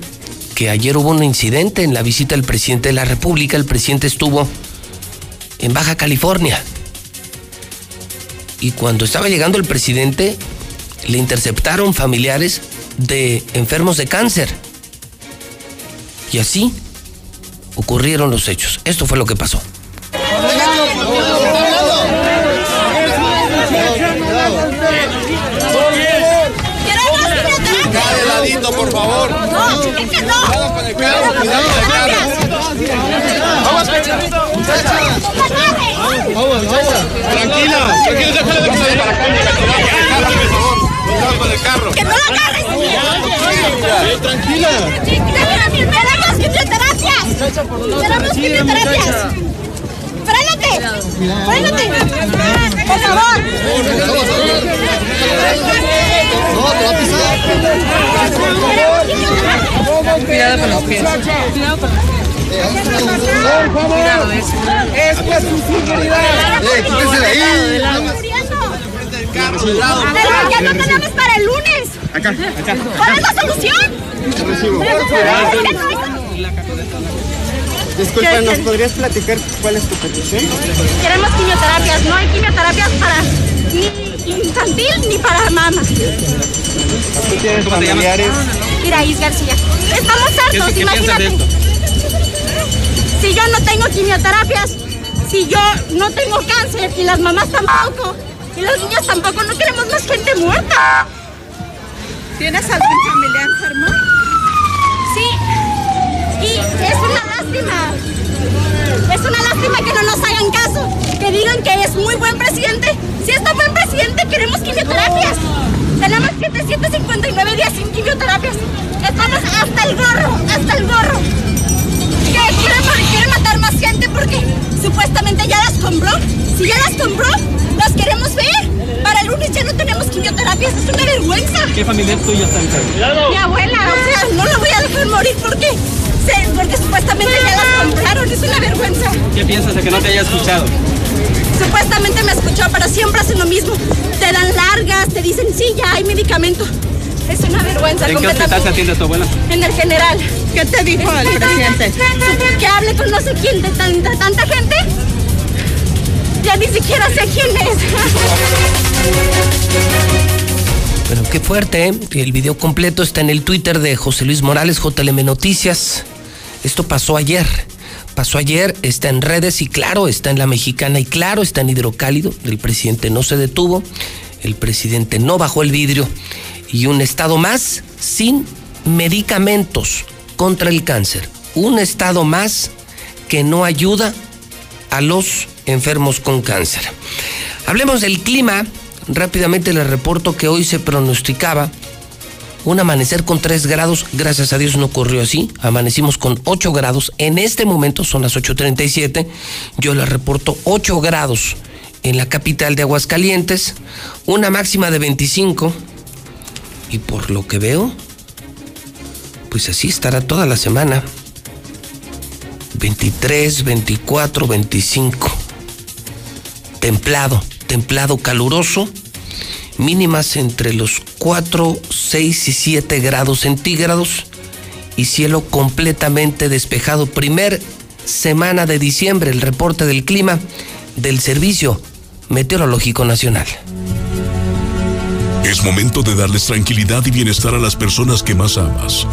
que ayer hubo un incidente en la visita del presidente de la República. El presidente estuvo en Baja California. Y cuando estaba llegando el presidente, le interceptaron familiares de enfermos de cáncer. Y así ocurrieron los hechos. Esto fue lo que pasó. por favor. El carro, cuidado con carro. Vamos, vamos. Tranquila, tranquila, déjale de pasar para acá. Por favor. Cuidado con el carro. Que no lo agarres. Tranquila. Tenemos quimioterapias. Tenemos quimioterapias. ¡Frénate! ¡Frénate! ¡Por favor! No, te va a pisar. Cuidado con los pies. Cuidado con los Por favor. Es que es su seguridad. ¡Eh, quítese de ahí! Pero ya no tenemos para el lunes. Acá, acá. ¿Cuál es la solución? Disculpa, ¿nos podrías platicar cuál es tu petición? Queremos quimioterapias. No hay quimioterapias para ni infantil ni para mama. ¿Tú tienes familiares? Iraís García. Estamos hartos, ¿Qué- qué piensas de imagínate. Si yo no tengo quimioterapias, si yo no tengo cáncer y las mamás tampoco y los niños tampoco, no queremos más gente muerta. ¿Tienes algún familiar enfermo? Sí, y es una lástima. Es una lástima que no nos hagan caso, que digan que es muy buen presidente. Si es tan buen presidente, queremos quimioterapias. Tenemos 759 días sin quimioterapias. Estamos hasta el gorro, hasta el gorro. ¿Qué? ¿Quieren, quieren matar más gente porque supuestamente ya las compró? Si ya las compró, las queremos ver. Para el lunes ya no tenemos quimioterapias, es una vergüenza. ¿Qué familiar tuya está enferma? Mi abuela, o sea, no la voy a dejar morir porque, porque supuestamente ya las compraron, es una vergüenza. ¿Qué piensas de que no te haya escuchado? Supuestamente me escuchó, pero siempre hacen lo mismo. Te dan largas, te dicen, sí, ya hay medicamento. Es una vergüenza. ¿En qué hospital se atiende tu abuela? En el general. ¿Qué te dijo el presidente? Que hable con no sé quién de tanta, tanta gente. Ya ni siquiera sé quién es. Pero qué fuerte, ¿eh? El video completo está en el Twitter de José Luis Morales, JLM Noticias. Esto pasó ayer. Pasó ayer, está en redes y claro, está en la mexicana y claro, está en hidrocálido. El presidente no se detuvo, el presidente no bajó el vidrio y un estado más sin medicamentos contra el cáncer. Un estado más que no ayuda a los enfermos con cáncer. Hablemos del clima. Rápidamente les reporto que hoy se pronosticaba un amanecer con 3 grados. Gracias a Dios no ocurrió así. Amanecimos con 8 grados. En este momento son las 8.37. Yo les reporto 8 grados en la capital de Aguascalientes. Una máxima de 25. Y por lo que veo, pues así estará toda la semana. 23, 24, 25. Templado, templado, caluroso. Mínimas entre los 4, 6 y 7 grados centígrados. Y cielo completamente despejado. Primer semana de diciembre, el reporte del clima del Servicio Meteorológico Nacional. Es momento de darles tranquilidad y bienestar a las personas que más amas.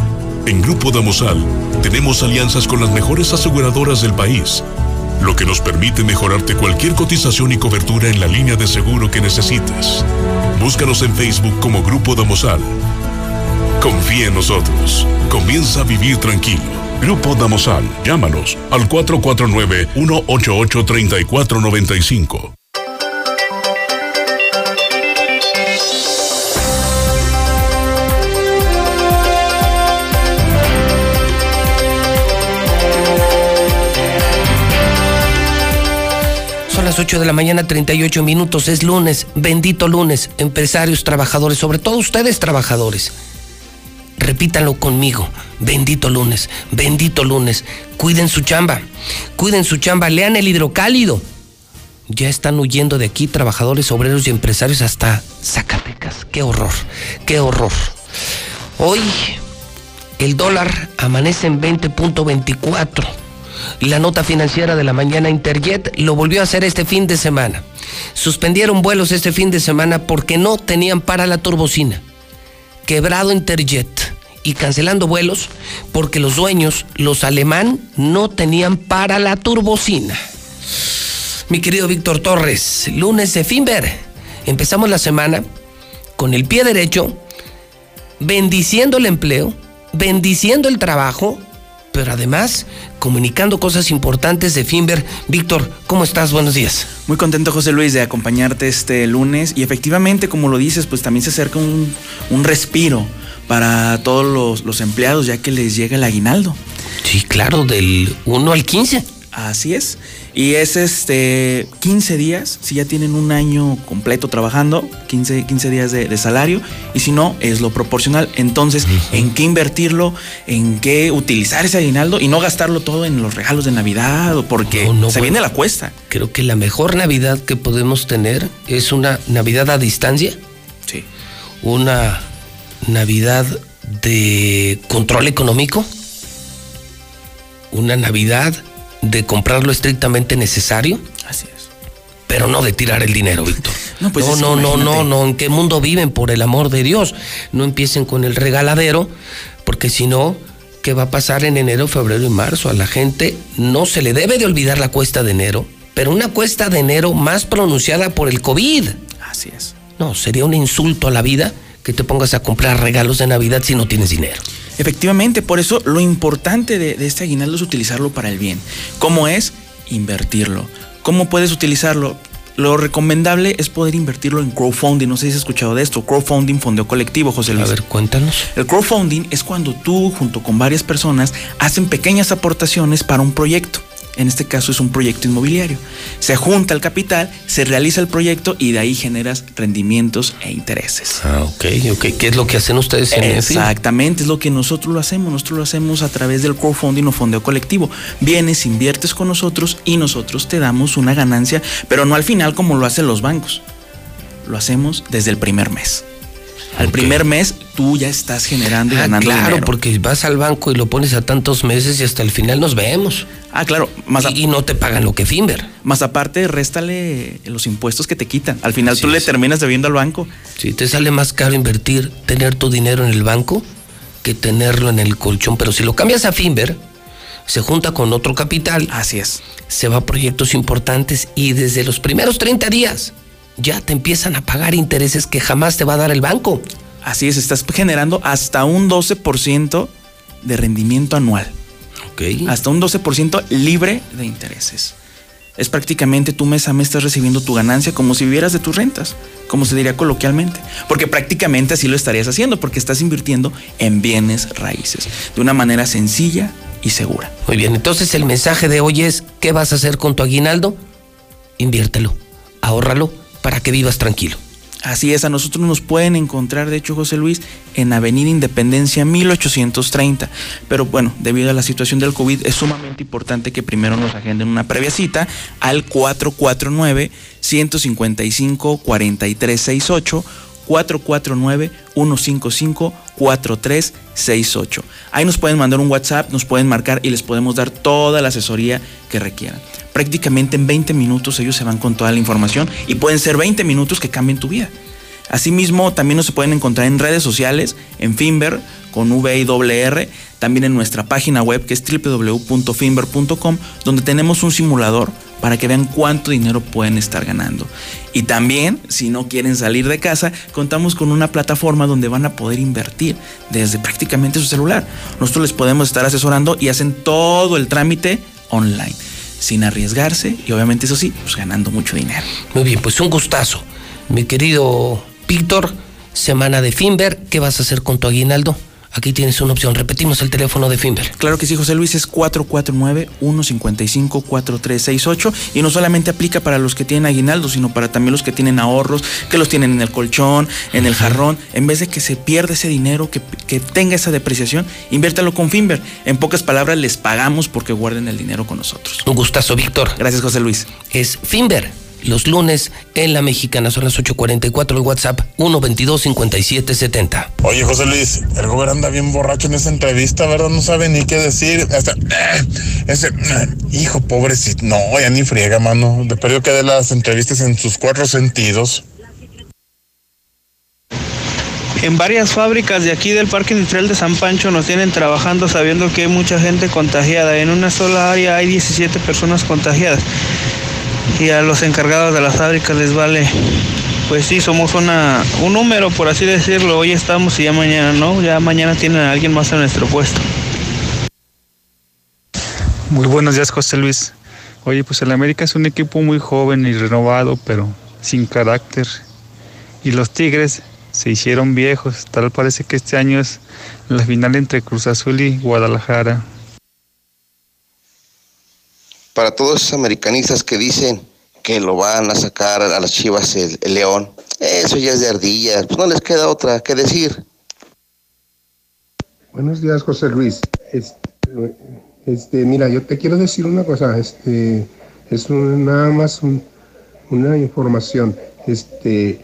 En Grupo Damosal tenemos alianzas con las mejores aseguradoras del país, lo que nos permite mejorarte cualquier cotización y cobertura en la línea de seguro que necesites. Búscanos en Facebook como Grupo Damosal. Confía en nosotros. Comienza a vivir tranquilo. Grupo Damosal. Llámanos al 449-188-3495. Las 8 de la mañana, 38 minutos. Es lunes, bendito lunes. Empresarios, trabajadores, sobre todo ustedes trabajadores. Repítanlo conmigo. Bendito lunes, bendito lunes. Cuiden su chamba, cuiden su chamba. Lean el hidrocálido. Ya están huyendo de aquí trabajadores, obreros y empresarios hasta Zacatecas. Qué horror, qué horror. Hoy el dólar amanece en 20.24. La nota financiera de la mañana Interjet lo volvió a hacer este fin de semana. Suspendieron vuelos este fin de semana porque no tenían para la turbocina. Quebrado Interjet y cancelando vuelos porque los dueños, los alemán, no tenían para la turbocina. Mi querido Víctor Torres, lunes de Finver. Empezamos la semana con el pie derecho, bendiciendo el empleo, bendiciendo el trabajo, pero además comunicando cosas importantes de Finver. Víctor, ¿cómo estás? Buenos días. Muy contento, José Luis, de acompañarte este lunes. Y efectivamente, como lo dices, pues también se acerca un, un respiro para todos los, los empleados, ya que les llega el aguinaldo. Sí, claro, del 1 al 15. Así es. Y es este 15 días, si ya tienen un año completo trabajando, 15, 15 días de, de salario, y si no, es lo proporcional. Entonces, ¿en qué invertirlo? ¿En qué utilizar ese aguinaldo? Y no gastarlo todo en los regalos de Navidad, o porque No, no, se bueno. viene la cuesta. Creo que la mejor Navidad que podemos tener es una Navidad a distancia. Sí. Una Navidad de control económico. Una Navidad de comprar lo estrictamente necesario. Así es. Pero no de tirar el dinero, Víctor. No, pues no, no, no, no, imagínate. no. ¿En qué mundo viven, por el amor de Dios? No empiecen con el regaladero, porque si no, ¿qué va a pasar en enero, febrero y marzo? A la gente no se le debe de olvidar la cuesta de enero, pero una cuesta de enero más pronunciada por el COVID. Así es. No, sería un insulto a la vida que te pongas a comprar regalos de Navidad si no tienes dinero. Efectivamente, por eso lo importante de, de este aguinaldo es utilizarlo para el bien. ¿Cómo es? Invertirlo. ¿Cómo puedes utilizarlo? Lo recomendable es poder invertirlo en crowdfunding. No sé si has escuchado de esto. Crowdfunding, fondeo colectivo, José Luis. A ver, cuéntanos. El crowdfunding es cuando tú, junto con varias personas, hacen pequeñas aportaciones para un proyecto. En este caso es un proyecto inmobiliario. Se junta el capital, se realiza el proyecto y de ahí generas rendimientos e intereses. Ah, ok, ok. ¿Qué es lo que hacen ustedes en? Exactamente, es lo que nosotros lo hacemos. Nosotros lo hacemos a través del crowdfunding o fondeo colectivo. Vienes, inviertes con nosotros y nosotros te damos una ganancia, pero no al final como lo hacen los bancos. Lo hacemos desde el primer mes. Al primer mes tú ya estás generando y Ah, ganando claro, dinero. porque vas al banco y lo pones a tantos meses y hasta el final nos vemos. Ah, claro. Más y, y no te pagan lo que Finver. Más aparte, réstale los impuestos que te quitan. Al final tú le terminas debiendo al banco. Sí, te sale más caro invertir, tener tu dinero en el banco que tenerlo en el colchón. Pero si lo cambias a Finver, se junta con otro capital. Así es. Se va a proyectos importantes y desde los primeros 30 días ya te empiezan a pagar intereses que jamás te va a dar el banco. Así es, estás generando hasta un 12% de rendimiento anual. Ok. Hasta un 12% libre de intereses. Es prácticamente tú mes a mes estás recibiendo tu ganancia como si vivieras de tus rentas, como se diría coloquialmente. Porque prácticamente así lo estarías haciendo, porque estás invirtiendo en bienes raíces, de una manera sencilla y segura. Muy bien, entonces el mensaje de hoy es, ¿qué vas a hacer con tu aguinaldo? Inviértelo, ahórralo para que vivas tranquilo. Así es, a nosotros nos pueden encontrar, de hecho, José Luis, en Avenida Independencia 1830. Pero bueno, debido a la situación del COVID, es sumamente importante que primero nos agenden una previa cita al 449-155-4368. 449-155-4368. Ahí nos pueden mandar un WhatsApp, nos pueden marcar y les podemos dar toda la asesoría que requieran. Prácticamente en 20 minutos ellos se van con toda la información y pueden ser 20 minutos que cambien tu vida. Asimismo, también nos pueden encontrar en redes sociales, en Finver, con V y R, también en nuestra página web que es www.finver.com, donde tenemos un simulador para que vean cuánto dinero pueden estar ganando. Y también, si no quieren salir de casa, contamos con una plataforma donde van a poder invertir desde prácticamente su celular. Nosotros les podemos estar asesorando y hacen todo el trámite online, sin arriesgarse y obviamente eso sí, pues ganando mucho dinero. Muy bien, pues un gustazo. Mi querido Víctor, semana de Finver, ¿qué vas a hacer con tu aguinaldo? Aquí tienes una opción. Repetimos el teléfono de Finver. Claro que sí, José Luis, es 449-155-4368 y no solamente aplica para los que tienen aguinaldo, sino para también los que tienen ahorros, que los tienen en el colchón, en el jarrón. En vez de que se pierda ese dinero, que, que tenga esa depreciación, inviértalo con Finver. En pocas palabras, les pagamos porque guarden el dinero con nosotros. Un gustazo, Víctor. Gracias, José Luis. Es Finver. Los lunes en la mexicana son las 8.44 el WhatsApp 122-5770. Oye, José Luis, el gobernador anda bien borracho en esa entrevista, ¿verdad? No sabe ni qué decir. Hasta, eh, ese, eh, hijo, pobrecito. No, ya ni friega, mano. De perdió que de las entrevistas en sus cuatro sentidos. En varias fábricas de aquí del Parque Industrial de San Pancho nos tienen trabajando sabiendo que hay mucha gente contagiada. En una sola área hay 17 personas contagiadas. Y a los encargados de las fábricas les vale. Pues sí, somos una, un número, por así decirlo. Hoy estamos y ya mañana no. Ya mañana tienen a alguien más en nuestro puesto. Muy buenos días, José Luis. Oye, pues el América es un equipo muy joven y renovado, pero sin carácter. Y los Tigres se hicieron viejos. Tal parece que este año es la final entre Cruz Azul y Guadalajara. Para todos esos americanistas que dicen que lo van a sacar a las chivas el, León, eso ya es de ardilla. Pues no les queda otra que decir. Buenos días, José Luis. Este, este, mira, yo te quiero decir una cosa. Este, es nada más un- una información. Este,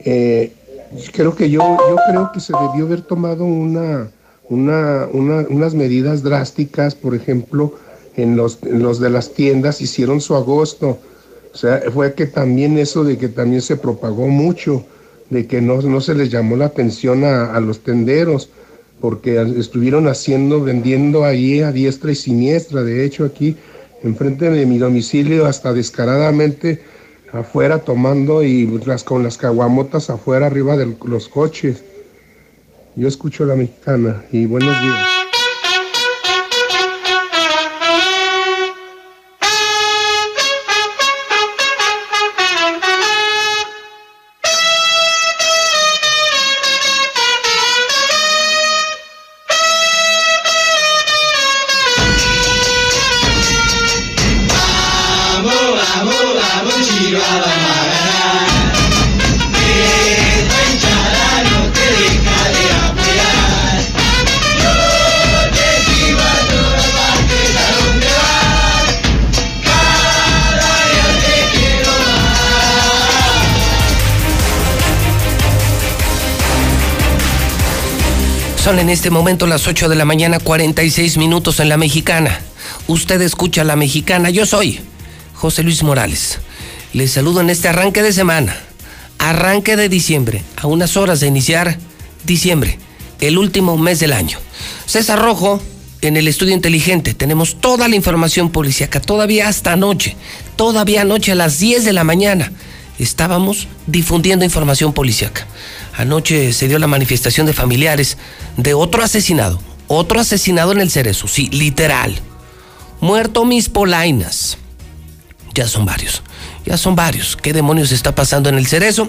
eh, creo que yo, yo creo que se debió haber tomado una, una, una- unas medidas drásticas, por ejemplo, en los, de las tiendas hicieron su agosto. O sea, fue que también eso de que también se propagó mucho, de que no, no se les llamó la atención a, a los tenderos, porque estuvieron haciendo, vendiendo ahí a diestra y siniestra. De hecho, aquí enfrente de mi domicilio, hasta descaradamente afuera tomando y las, con las caguamotas afuera, arriba de los coches. Yo escucho a la mexicana y buenos días. En este momento las 8 de la mañana 46 minutos en la mexicana. Usted escucha la mexicana, yo soy José Luis Morales. Les saludo en este arranque de semana, arranque de diciembre, a unas horas de iniciar diciembre, el último mes del año. César Rojo, en el estudio inteligente, tenemos toda la información policíaca, todavía hasta anoche, todavía anoche a las 10 de la mañana, estábamos difundiendo información policíaca. Anoche se dio la manifestación de familiares de otro asesinado, otro asesinado en el Cerezo, sí, literal. Muerto mis polainas. Ya son varios, ya son varios. ¿Qué demonios está pasando en el Cerezo?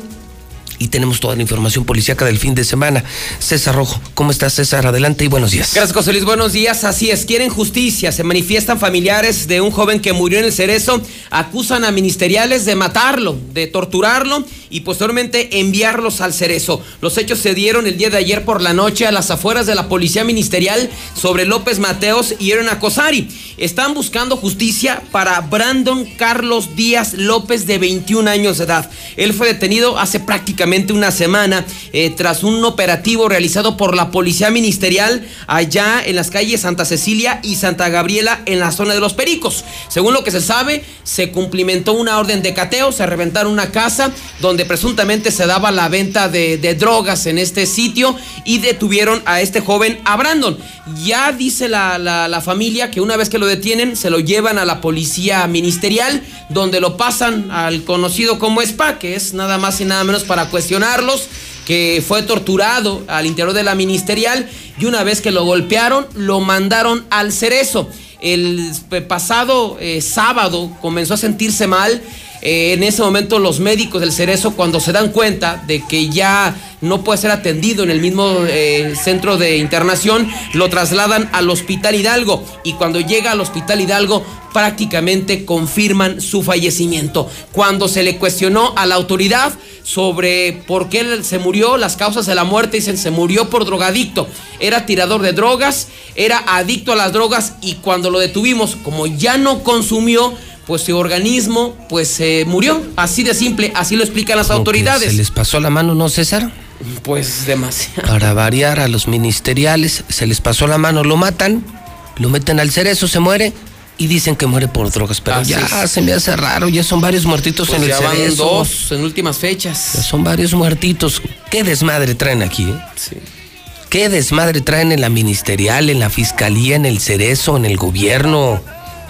Y tenemos toda la información policíaca del fin de semana. César Rojo, ¿cómo estás César? Adelante y buenos días. Gracias José buenos días. Así es, quieren justicia. Se manifiestan familiares de un joven que murió en el Cerezo, acusan a ministeriales de matarlo, de torturarlo y posteriormente enviarlos al Cerezo. Los hechos se dieron el día de ayer por la noche a las afueras de la Policía Ministerial sobre López Mateos y Erona Cosari. Están buscando justicia para Brandon Carlos Díaz López de 21 años de edad. Él fue detenido hace prácticamente una semana eh, tras un operativo realizado por la Policía Ministerial allá en las calles Santa Cecilia y Santa Gabriela en la zona de los Pericos. Según lo que se sabe, se cumplimentó una orden de cateo, se reventaron una casa donde presuntamente se daba la venta de, drogas en este sitio y detuvieron a este joven, a Brandon. Ya dice la, la, la familia que una vez que lo detienen, se lo llevan a la Policía Ministerial, donde lo pasan al conocido como SPA, que es nada más y nada menos para cuestionarlos, que fue torturado al interior de la ministerial y una vez que lo golpearon, lo mandaron al cerezo. El pasado eh, sábado comenzó a sentirse mal. Eh, en ese momento los médicos del Cerezo cuando se dan cuenta de que ya no puede ser atendido en el mismo eh, centro de internación, lo trasladan al Hospital Hidalgo y cuando llega al Hospital Hidalgo prácticamente confirman su fallecimiento. Cuando se le cuestionó a la autoridad sobre por qué se murió, las causas de la muerte dicen se murió por drogadicto, era tirador de drogas, era adicto a las drogas y cuando lo detuvimos, como ya no consumió, pues su organismo pues se murió, así de simple, así lo explican las Como autoridades. ¿Se les pasó la mano, no, César? Pues demasiado. Para variar a los ministeriales, se les pasó la mano, lo matan, lo meten al cerezo, se muere y dicen que muere por drogas. Pero Así ya es. se me hace raro, ya son varios muertitos Pues en el ya van cerezo. dos en últimas fechas. Ya son varios muertitos. ¿Qué desmadre traen aquí? eh? ¿Qué desmadre traen en la ministerial, en la fiscalía, en el cerezo, en el gobierno?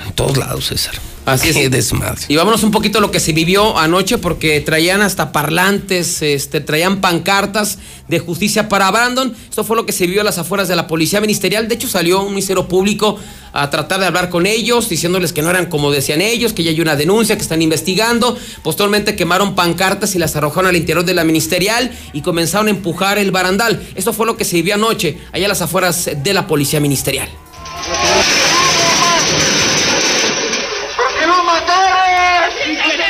En todos lados, César. Así Qué es. desmadre. Y vámonos un poquito a lo que se vivió anoche porque traían hasta parlantes, este, traían pancartas de justicia para Brandon. Esto fue lo que se vivió a las afueras de la policía ministerial. De hecho, salió un ministerio público a tratar de hablar con ellos, diciéndoles que no eran como decían ellos, que ya hay una denuncia, que están investigando. Posteriormente quemaron pancartas y las arrojaron al interior de la ministerial y comenzaron a empujar el barandal. Esto fue lo que se vivió anoche, allá a las afueras de la policía ministerial. ¿Por qué no mataron?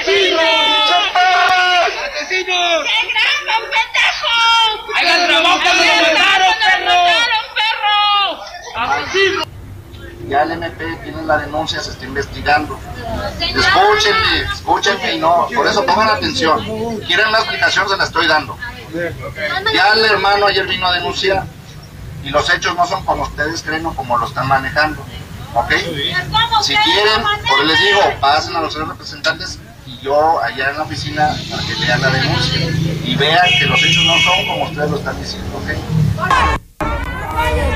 ¡Asesinos! ¡Qué gran pendejo! ¡Hagan la boca, nos mataron, perro! Ya el MP tiene la denuncia, se está investigando. Escúchenme, escúchenme y no, por eso pongan atención. Quieren la explicación, se la estoy dando. Ya el hermano ayer vino a denunciar y los hechos no son como ustedes creen o como lo están manejando. ¿Ok? Si quieren, por les digo, pasen a los representantes yo allá en la oficina para que lean la denuncia y vean que los hechos no son como ustedes lo están diciendo. ¿Ok?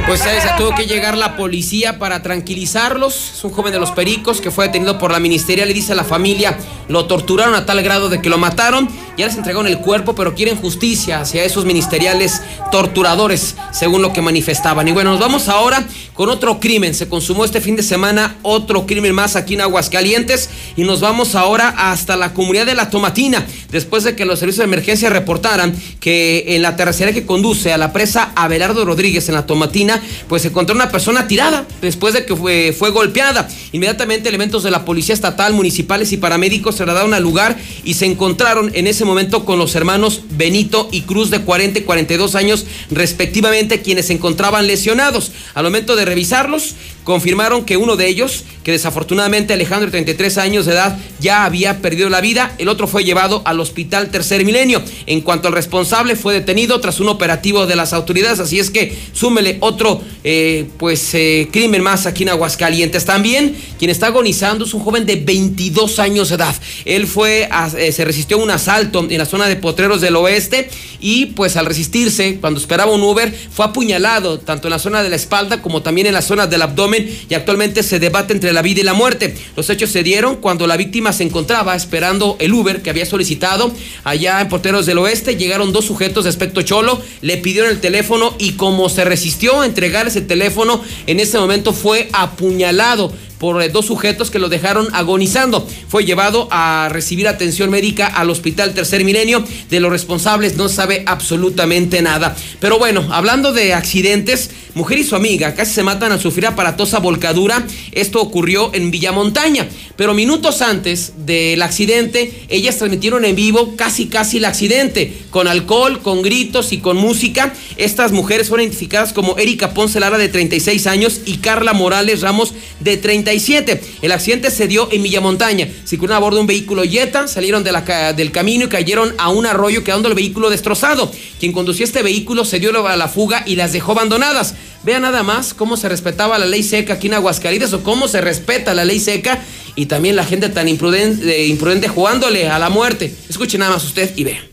Pues eh, se tuvo que llegar la policía para tranquilizarlos. Es un joven de los Pericos que fue detenido por la ministerial y dice a la familia, lo torturaron a tal grado de que lo mataron. Ya les entregaron el cuerpo, pero quieren justicia hacia esos ministeriales torturadores, según lo que manifestaban. Y bueno, nos vamos ahora con otro crimen. Se consumó este fin de semana otro crimen más aquí en Aguascalientes y nos vamos ahora hasta la comunidad de La Tomatina, después de que los servicios de emergencia reportaran que en la terracería que conduce a la presa Abelardo Rodríguez en La Tomatina, pues se encontró una persona tirada después de que fue, fue golpeada. Inmediatamente elementos de la policía estatal, municipales y paramédicos se trasladaron al lugar y se encontraron en ese momento con los hermanos Benito y Cruz de 40 y 42 años respectivamente, quienes se encontraban lesionados. Al momento de revisarlos, confirmaron que uno de ellos, que desafortunadamente Alejandro, de 33 años de edad, ya había perdido la vida. El otro fue llevado al hospital Tercer Milenio. En cuanto al responsable, fue detenido tras un operativo de las autoridades. Así es que súmele otro eh, pues eh, crimen más aquí en Aguascalientes. También quien está agonizando es un joven de 22 años de edad. Él fue, eh, se resistió a un asalto en la zona de Potreros del Oeste y pues al resistirse, cuando esperaba un Uber, fue apuñalado tanto en la zona de la espalda como también en la zona del abdomen y actualmente se debate entre la vida y la muerte. Los hechos se dieron cuando la víctima se encontraba esperando el Uber que había solicitado allá en Porteros del Oeste. Llegaron dos sujetos de aspecto cholo, le pidieron el teléfono y como se resistió a entregar ese teléfono, en ese momento fue apuñalado por eh, dos sujetos que lo dejaron agonizando. Fue llevado a recibir atención médica al Hospital Tercer Milenio. De los responsables no sabe absolutamente nada. Pero bueno, hablando de accidentes, mujer y su amiga casi se matan al sufrir aparatosa volcadura. Esto ocurrió en Villamontaña. Pero minutos antes del accidente, ellas transmitieron en vivo casi casi el accidente, con alcohol, con gritos y con música. Estas mujeres fueron identificadas como Erika Ponce Lara de 36 años y Carla Morales Ramos de 37. El accidente se dio en Villamontaña. Circularon a bordo de un vehículo Jetta, salieron del camino y cayeron a un arroyo quedando el vehículo destrozado. Quien conducía este vehículo se dio a la fuga y las dejó abandonadas. Vean nada más cómo se respetaba la ley seca aquí en Aguascalientes o cómo se respeta la ley seca y también la gente tan imprudente, imprudente jugándole a la muerte. Escuche nada más usted y vea.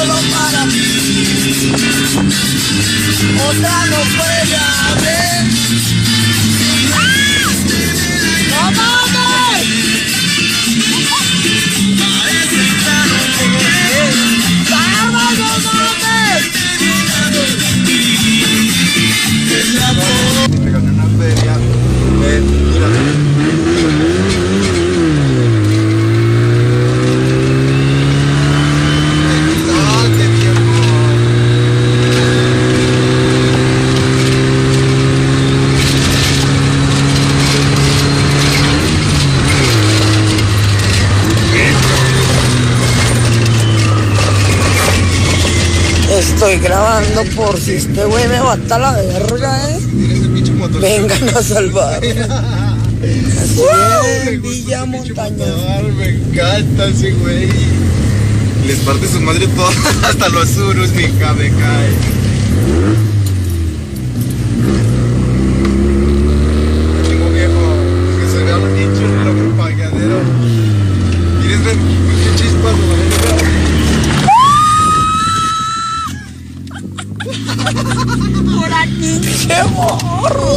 Solo para mí. Otra no puede haber. ¡No mames! ¡Vamos, no mames! Estoy grabando por si este güey me mata la verga, ¿eh? Vengan a salvar. Así es, Villa Montaña. Me encanta ese güey. Les parte su madre todo, hasta los surus, mija, me cae. Tengo viejo, que se vea lo nicho en el propagadero. ¿Quieres ver qué chispas, Por qué morro.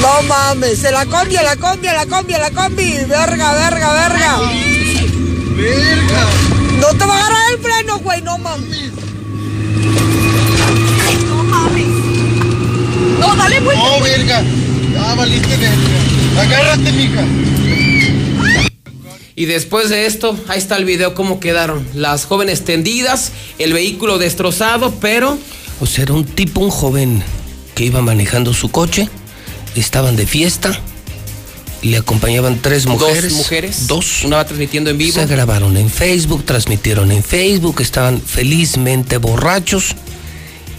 No mames, se la combi, la combi, la combi, la combi. Verga, verga, verga. Verga. No te va a agarrar el freno, güey, no mames. No mames. No, dale vuelta. No, verga. Ya valiste verga. Agárrate, mija. Y después de esto, ahí está el video cómo quedaron. Las jóvenes tendidas, el vehículo destrozado, pero... O sea, era un tipo, un joven que iba manejando su coche, estaban de fiesta, le acompañaban tres mujeres. Dos mujeres. Dos. Una va transmitiendo en vivo. Se grabaron en Facebook, transmitieron en Facebook, estaban felizmente borrachos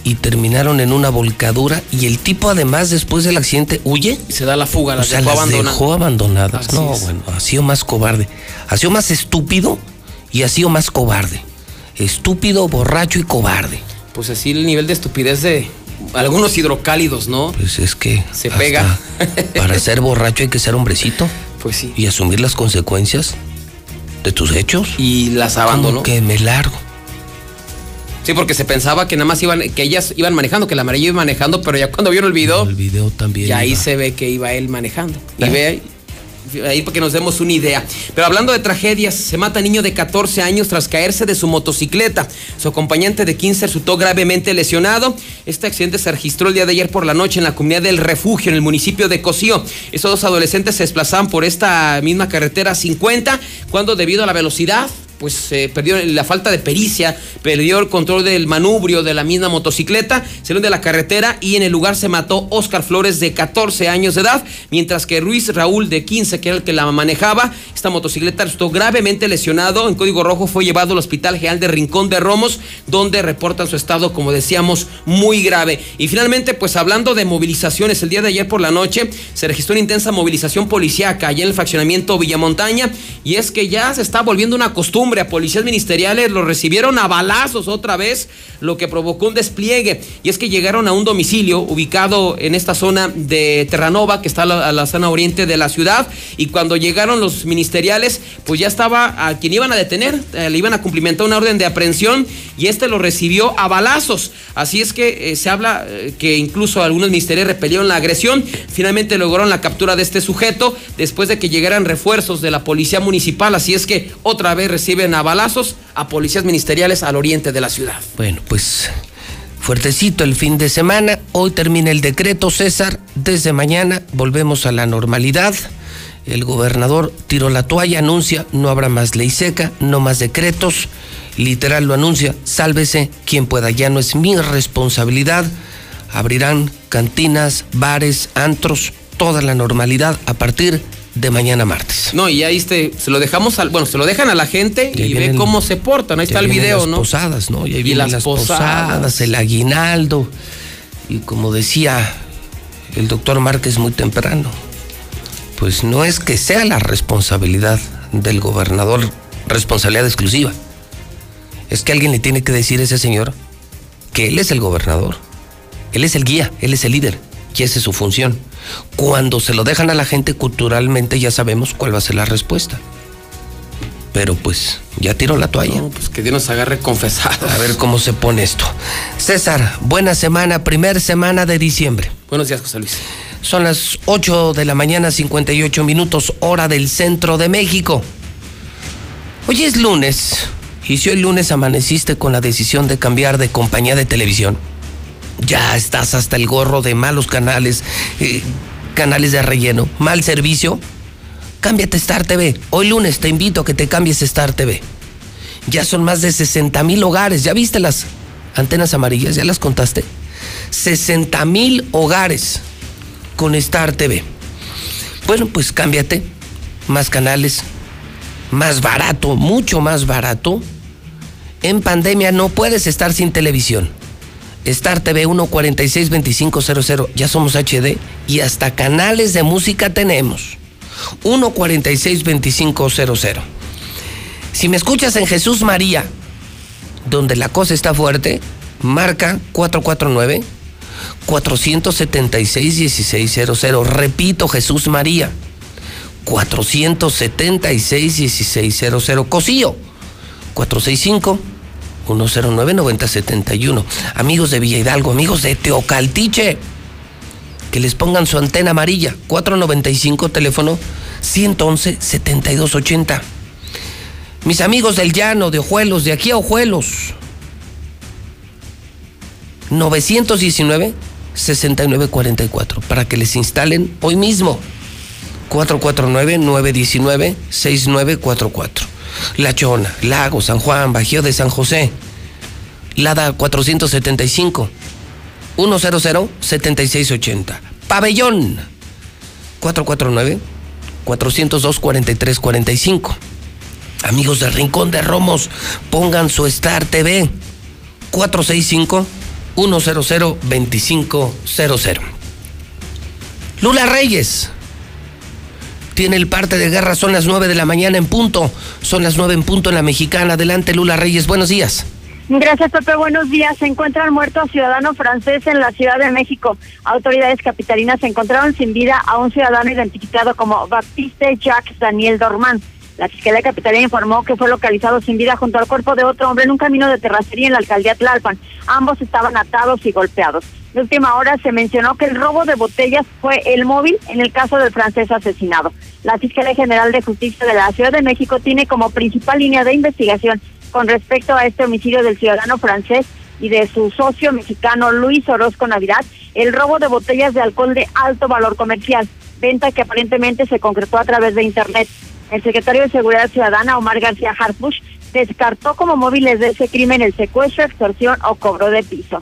y terminaron en una volcadura. Y el tipo, además, después del accidente, huye. Y se da la fuga, O las sea, dejó las abandonadas. dejó abandonadas. Así no, es. bueno, ha sido más cobarde. Ha sido más estúpido y ha sido más cobarde. Estúpido, borracho y cobarde. Pues así el nivel de estupidez de algunos hidrocálidos, ¿no? Pues es que. Se pega. Para ser borracho hay que ser hombrecito. Pues sí. Y asumir las consecuencias de tus hechos. Y las abandonó. Que me largo. Sí, porque se pensaba que nada más iban, que ellas iban manejando, que la amarilla iba manejando, pero ya cuando vieron el video, El video también. y ahí iba. se ve que iba él manejando. Y ve ahí, ahí para que nos demos una idea. Pero hablando de tragedias, se mata niño de 14 años tras caerse de su motocicleta. Su acompañante de 15 resultó gravemente lesionado. Este accidente se registró el día de ayer por la noche en la comunidad del Refugio, en el municipio de Cocío. Estos dos adolescentes se desplazaban por esta misma carretera 50 cuando debido a la velocidad pues eh, perdió la falta de pericia, perdió el control del manubrio de la misma motocicleta, salió de la carretera y en el lugar se mató Oscar Flores de 14 años de edad, mientras que Ruiz Raúl de 15, que era el que la manejaba, esta motocicleta resultó gravemente lesionado, en código rojo fue llevado al Hospital General de Rincón de Romos, donde reportan su estado, como decíamos, muy grave. Y finalmente, pues hablando de movilizaciones, el día de ayer por la noche se registró una intensa movilización policíaca allá en el fraccionamiento Villamontaña, y es que ya se está volviendo una costumbre a policías ministeriales, lo recibieron a balazos otra vez, lo que provocó un despliegue. Y es que llegaron a un domicilio ubicado en esta zona de Terranova, que está a la, zona oriente de la ciudad, y cuando llegaron los ministeriales, pues ya estaba a quien iban a detener, eh, le iban a cumplimentar una orden de aprehensión, y este lo recibió a balazos. Así es que eh, se habla eh, que incluso algunos ministerios repelieron la agresión, finalmente lograron la captura de este sujeto después de que llegaran refuerzos de la policía municipal, así es que otra vez a balazos a policías ministeriales al oriente de la ciudad. Bueno, pues fuertecito el fin de semana. Hoy termina el decreto, César. Desde mañana volvemos a la normalidad. El gobernador tiró la toalla, anuncia, no habrá más ley seca, no más decretos. Literal lo anuncia, sálvese quien pueda, ya no es mi responsabilidad. Abrirán cantinas, bares, antros, toda la normalidad a partir de mañana martes. No, y ahí este, se lo dejamos al, bueno, se lo dejan a la gente Y ve cómo se portan. Ahí está el video, las ¿no? posadas, ¿no? Y ahí Y las las posadas. posadas, el aguinaldo. Y como decía el doctor Márquez muy temprano, pues no es que sea la responsabilidad del gobernador, responsabilidad exclusiva. Es que alguien le tiene que decir a ese señor que él es el gobernador, él es el guía, él es el líder, y esa es su función. Cuando se lo dejan a la gente culturalmente ya sabemos cuál va a ser la respuesta. Pero pues ya tiró la toalla. No, pues que Dios nos agarre confesado. A ver cómo se pone esto. César, buena semana, primer semana de diciembre. Buenos días, José Luis. Son las 8 de la mañana, 58 minutos, hora del centro de México. Hoy es lunes, y si hoy lunes amaneciste con la decisión de cambiar de compañía de televisión, ya estás hasta el gorro de malos canales, eh, canales de relleno, mal servicio, cámbiate Star TV. Hoy lunes te invito a que te cambies Star TV. Ya son más de 60 mil hogares. ¿Ya viste las antenas amarillas? ¿Ya las contaste? 60 mil hogares con Star TV. Bueno, pues cámbiate. Más canales. Más barato, mucho más barato. En pandemia no puedes estar sin televisión. Star TV 1462500. Ya somos HD y hasta canales de música tenemos. 1462500. Si me escuchas en Jesús María, donde la cosa está fuerte, marca 449 476 1600. Repito, Jesús María. 476 1600. Cosío. 465 109 9071. Amigos de Villa Hidalgo, amigos de Teocaltiche, que les pongan su antena amarilla. 495 teléfono 111 7280. Mis amigos del llano, de Ojuelos, de aquí a Ojuelos. 919 6944 para que les instalen hoy mismo. 449-919-6944. La Chona, Lago, San Juan, Bajío de San José. Lada 475 100-7680. Pabellón 449 402 4345. Amigos del Rincón de Romos, pongan su Star TV 465 100 2500. Lula Reyes tiene el parte de guerra, son las 9 de la mañana en punto, son las 9 en punto en la mexicana. Adelante Lula Reyes, buenos días. Gracias, Pepe. Buenos días. Se encuentra el muerto ciudadano francés en la Ciudad de México. Autoridades capitalinas encontraron sin vida a un ciudadano identificado como Baptiste Jacques Daniel Dormán. La Fiscalía Capitalina informó que fue localizado sin vida junto al cuerpo de otro hombre en un camino de terracería en la alcaldía Tlalpan. Ambos estaban atados y golpeados. De última hora se mencionó que el robo de botellas fue el móvil en el caso del francés asesinado. La Fiscalía General de Justicia de la Ciudad de México tiene como principal línea de investigación con respecto a este homicidio del ciudadano francés y de su socio mexicano Luis Orozco Navidad, el robo de botellas de alcohol de alto valor comercial, venta que aparentemente se concretó a través de Internet. El secretario de Seguridad Ciudadana, Omar García Harfush, descartó como móviles de ese crimen el secuestro, extorsión o cobro de piso.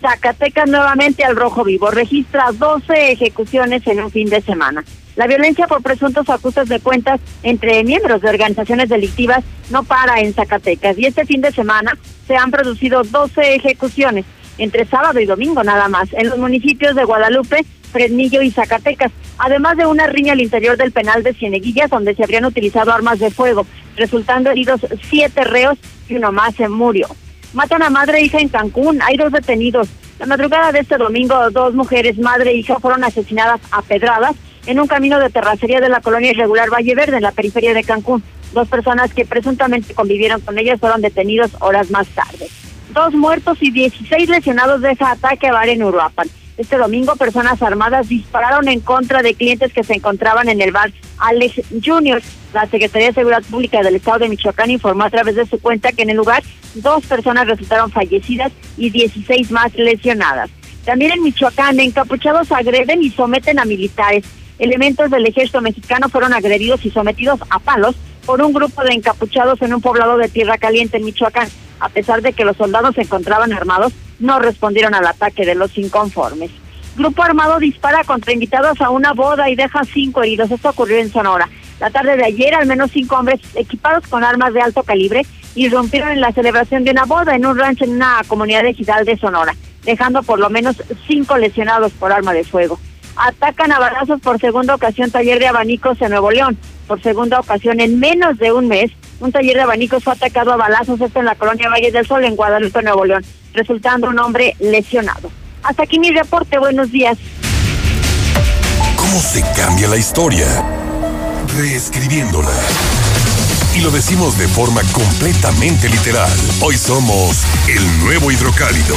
Zacatecas nuevamente al rojo vivo, registra 12 ejecuciones en un fin de semana. La violencia por presuntos ajustes de cuentas entre miembros de organizaciones delictivas no para en Zacatecas y este fin de semana se han producido 12 ejecuciones entre sábado y domingo nada más en los municipios de Guadalupe, Fresnillo y Zacatecas, además de una riña al interior del penal de Cieneguillas donde se habrían utilizado armas de fuego, resultando heridos siete reos y uno más se murió. Matan a madre e hija en Cancún, hay dos detenidos. La madrugada de este domingo, dos mujeres, madre e hija, fueron asesinadas a pedradas en un camino de terracería de la colonia irregular Valle Verde, en la periferia de Cancún. Dos personas que presuntamente convivieron con ellas fueron detenidos horas más tarde. Dos muertos y 16 lesionados de ese ataque a bar en Uruapan. Este domingo, personas armadas dispararon en contra de clientes que se encontraban en el bar Alex Junior. La Secretaría de Seguridad Pública del Estado de Michoacán informó a través de su cuenta que en el lugar dos personas resultaron fallecidas y 16 más lesionadas. También en Michoacán, encapuchados agreden y someten a militares. Elementos del ejército mexicano fueron agredidos y sometidos a palos por un grupo de encapuchados en un poblado de Tierra Caliente en Michoacán. A pesar de que los soldados se encontraban armados, no respondieron al ataque de los inconformes. Grupo armado dispara contra invitados a una boda y deja cinco heridos. Esto ocurrió en Sonora. La tarde de ayer, al menos cinco hombres equipados con armas de alto calibre irrumpieron en la celebración de una boda en un rancho en una comunidad ejidal de Sonora, dejando por lo menos cinco lesionados por arma de fuego. Atacan a balazos por segunda ocasión taller de abanicos en Nuevo León. Por segunda ocasión en menos de un mes, un taller de abanicos fue atacado a balazos, esto en la colonia Valle del Sol, en Guadalupe, Nuevo León, resultando un hombre lesionado. Hasta aquí mi reporte, buenos días. ¿Cómo se cambia la historia? Reescribiéndola. Y lo decimos de forma completamente literal. Hoy somos el nuevo hidrocálido.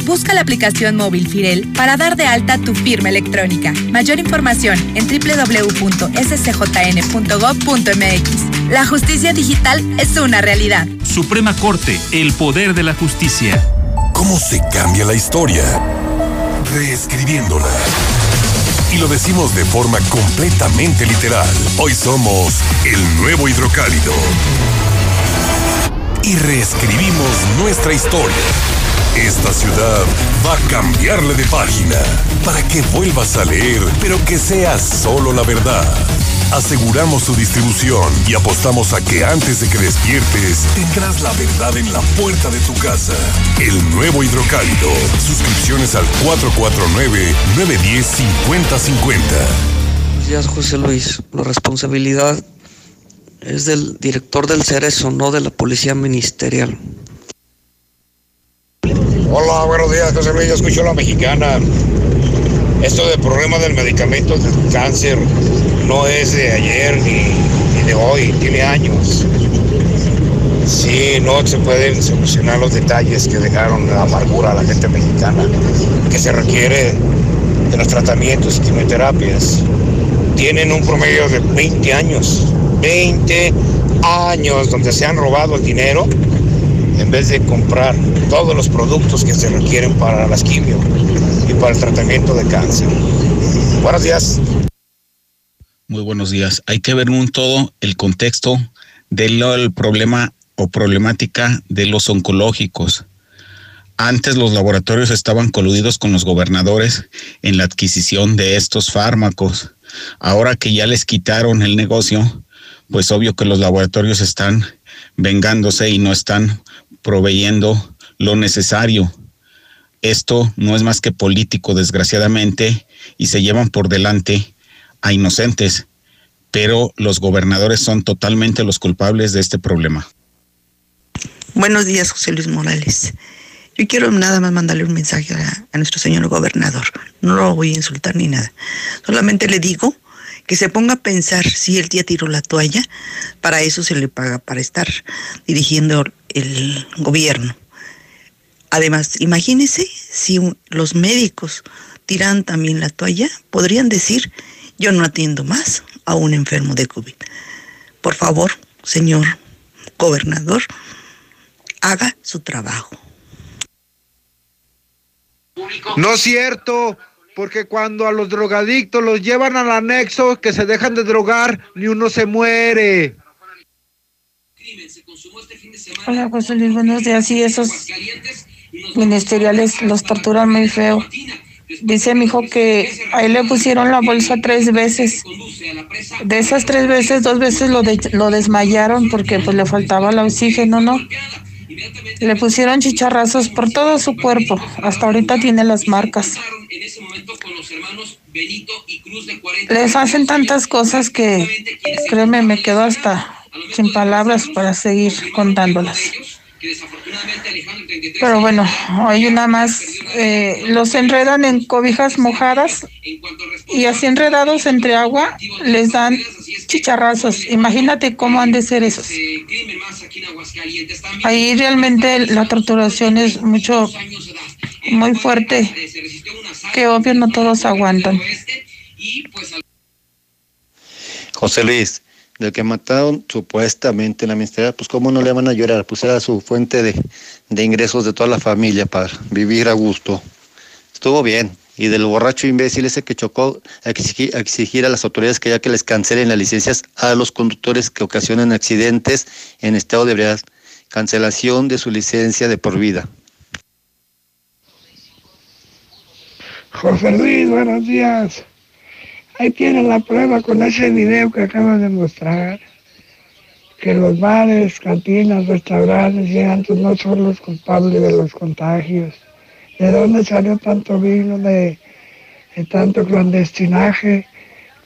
Busca la aplicación móvil Firel para dar de alta tu firma electrónica. Mayor información en www.scjn.gov.mx. La justicia digital es una realidad. Suprema Corte, el poder de la justicia. ¿Cómo se cambia la historia? Reescribiéndola. Y lo decimos de forma completamente literal. Hoy somos el nuevo hidrocálido. Y reescribimos nuestra historia. Esta ciudad va a cambiarle de página para que vuelvas a leer, pero que sea solo la verdad. Aseguramos su distribución y apostamos a que antes de que despiertes tendrás la verdad en la puerta de tu casa. El nuevo hidrocálido. Suscripciones al 449-910-5050. Buenos días, José Luis. La responsabilidad es del director del Cerezo, no de la policía ministerial. Hola, buenos días, José Luis. Yo escucho la mexicana. Esto del problema del medicamento del cáncer no es de ayer ni, ni de hoy, tiene años. Sí, no se pueden solucionar los detalles que dejaron la amargura a la gente mexicana, que se requiere de los tratamientos y quimioterapias. Tienen un promedio de 20 años, 20 años donde se han robado el dinero en vez de comprar todos los productos que se requieren para las quimio y para el tratamiento de cáncer. Buenos días. Muy buenos días. Hay que ver un todo el contexto del problema o problemática de los oncológicos. Antes los laboratorios estaban coludidos con los gobernadores en la adquisición de estos fármacos. Ahora que ya les quitaron el negocio, pues obvio que los laboratorios están vengándose y no están proveyendo lo necesario. Esto no es más que político, desgraciadamente, y se llevan por delante a inocentes, pero los gobernadores son totalmente los culpables de este problema. Buenos días, José Luis Morales. Yo quiero nada más mandarle un mensaje a, a, nuestro señor gobernador. No lo voy a insultar ni nada. Solamente le digo que se ponga a pensar si el día tiró la toalla, para eso se le paga, para estar dirigiendo el gobierno. Además, imagínese si los médicos tiran también la toalla, podrían decir, yo no atiendo más a un enfermo de COVID. Por favor, señor gobernador, haga su trabajo. No es cierto, porque cuando a los drogadictos los llevan al anexo que se dejan de drogar, ni uno se muere. Hola José Luis, buenos días. Sí, esos ministeriales los torturan muy feo. Dice mi hijo que a él le pusieron la bolsa tres veces. De esas tres veces, dos veces lo, de, lo desmayaron porque pues le faltaba el oxígeno, ¿no? Le pusieron chicharrazos por todo su cuerpo. Hasta ahorita tiene las marcas. Les hacen tantas cosas que, créeme, me quedo hasta sin palabras para seguir contándolas. Pero bueno, hay una más. Eh, los enredan en cobijas mojadas y así enredados entre agua les dan chicharrazos. Imagínate cómo han de ser esos. Ahí realmente la torturación es mucho, muy fuerte, que obvio no todos aguantan. José Luis, del que mataron supuestamente en la ministeria, pues cómo no le van a llorar, pues era su fuente de, de ingresos de toda la familia para vivir a gusto. Estuvo bien. Y del borracho imbécil ese que chocó a exigir, a las autoridades que ya que les cancelen las licencias a los conductores que ocasionan accidentes en estado de ebriedad. Cancelación de su licencia de por vida. José Luis, buenos días. Ahí tienen la prueba con ese video que acabas de mostrar, que los bares, cantinas, restaurantes y antes no son los culpables de los contagios. ¿De dónde salió tanto vino, de, de tanto clandestinaje?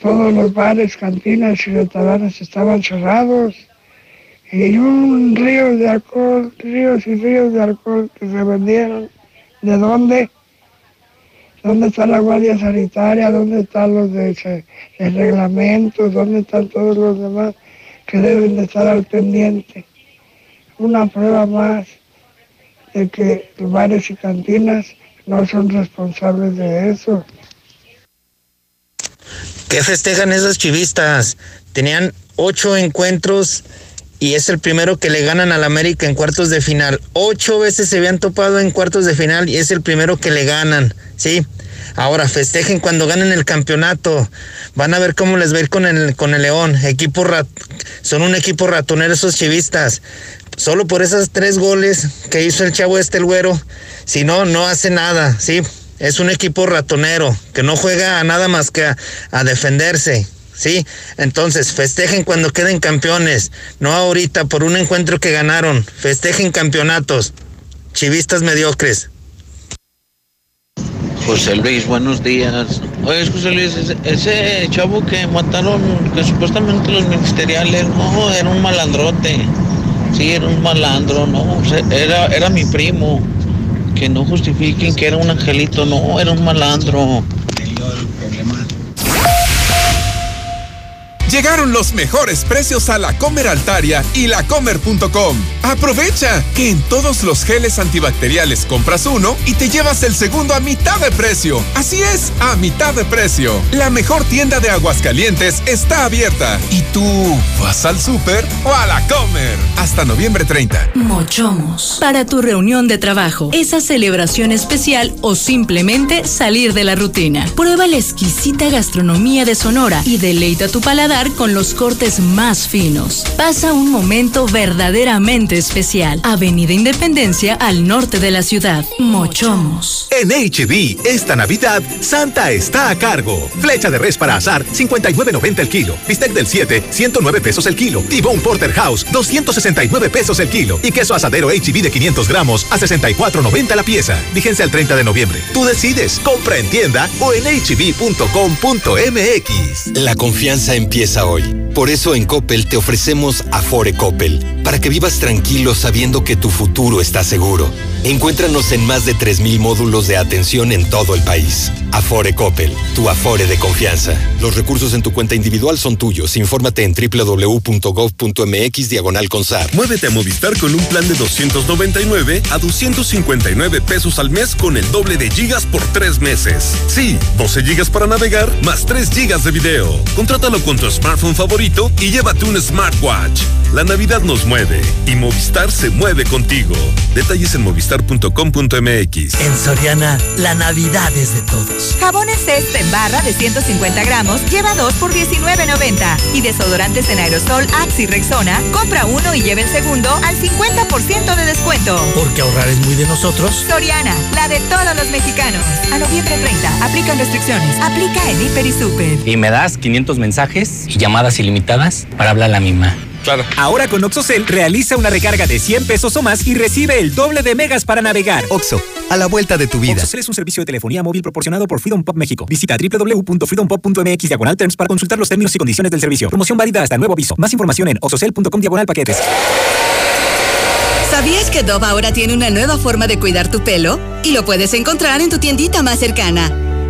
Todos los bares, cantinas y restaurantes estaban cerrados y un río de alcohol, ríos y ríos de alcohol que se vendieron. ¿De dónde? ¿Dónde está la Guardia Sanitaria? ¿Dónde están los de, de reglamentos? ¿Dónde están todos los demás que deben de estar al pendiente? Una prueba más de que bares y cantinas no son responsables de eso. ¿Qué festejan esos chivistas? Tenían ocho encuentros y es el primero que le ganan al América en cuartos de final. Ocho veces se habían topado en cuartos de final y es el primero que le ganan, ¿sí? Ahora festejen cuando ganen el campeonato. Van a ver cómo les va a ir con el, con el León. Equipo son un equipo ratonero esos chivistas. Solo por esos tres goles que hizo el chavo este el güero. Si no, no hace nada, ¿sí? Es un equipo ratonero que no juega a nada más que a, a defenderse. ¿sí? Entonces, festejen cuando queden campeones, no ahorita por un encuentro que ganaron. Festejen campeonatos. Chivistas mediocres. José Luis, buenos días. Oye, José Luis, ese, ese chavo que mataron, que supuestamente los ministeriales, no, era un malandrote. Sí, era un malandro, no, era, era mi primo. Que no justifiquen que era un angelito, no, era un malandro. Llegaron los mejores precios a la Comer Altaria y lacomer.com. Aprovecha que en todos los geles antibacteriales compras uno y te llevas el segundo a mitad de precio. Así es, a mitad de precio. La mejor tienda de Aguascalientes está abierta. ¿Y tú vas al súper o a la Comer? Hasta noviembre 30. Mochomos. Para tu reunión de trabajo, esa celebración especial o simplemente salir de la rutina. Prueba la exquisita gastronomía de Sonora y deleita tu paladar con los cortes más finos. Pasa un momento verdaderamente especial. Avenida Independencia al norte de la ciudad. Mochomos. En HB, esta Navidad, Santa está a cargo. Flecha de res para azar, 59.90 el kilo. Bistec del 7, 109 pesos el kilo. Tibón Porterhouse, 269 pesos el kilo. Y queso asadero HB de 500 gramos a 64.90 la pieza. Vigencia el 30 de noviembre. Tú decides. Compra en tienda o en hb.com.mx. La confianza empieza Por eso en Coppel te ofrecemos Afore Coppel, para que vivas tranquilo sabiendo que tu futuro está seguro. Encuéntranos en más de 3.000 módulos de atención en todo el país. Afore Coppel, tu Afore de confianza. Los recursos en tu cuenta individual son tuyos. Infórmate en www.gov.mx diagonal consar. Muévete a Movistar con un plan de 299 a 259 pesos al mes con el doble de gigas por tres meses. Sí, 12 gigas para navegar más 3 gigas de video. Contrátalo con tu smartphone favorito y llévate un smartwatch. La Navidad nos mueve y Movistar se mueve contigo. Detalles en En Soriana, la Navidad es de todos. Jabones Cesta en barra de 150 gramos lleva 2 por 19.90. Y desodorantes en aerosol Axe y Rexona, compra uno y lleva el segundo al 50% de descuento. Porque ahorrar es muy de nosotros. Soriana, la de todos los mexicanos. A noviembre 30, aplican restricciones. Aplica en Hiper y Super. Y me das 500 mensajes y llamadas ilimitadas para hablar a la misma. Claro. Ahora con OxoCell realiza una recarga de 100 pesos o más y recibe el doble de megas para navegar. Oxo, a la vuelta de tu vida. OxoCell es un servicio de telefonía móvil proporcionado por Freedom Pop México. Visita www.freedompop.mx diagonal terms para consultar los términos y condiciones del servicio. Promoción válida hasta nuevo aviso. Más información en oxocell.com diagonal paquetes. ¿Sabías que Dove ahora tiene una nueva forma de cuidar tu pelo? Y lo puedes encontrar en tu tiendita más cercana.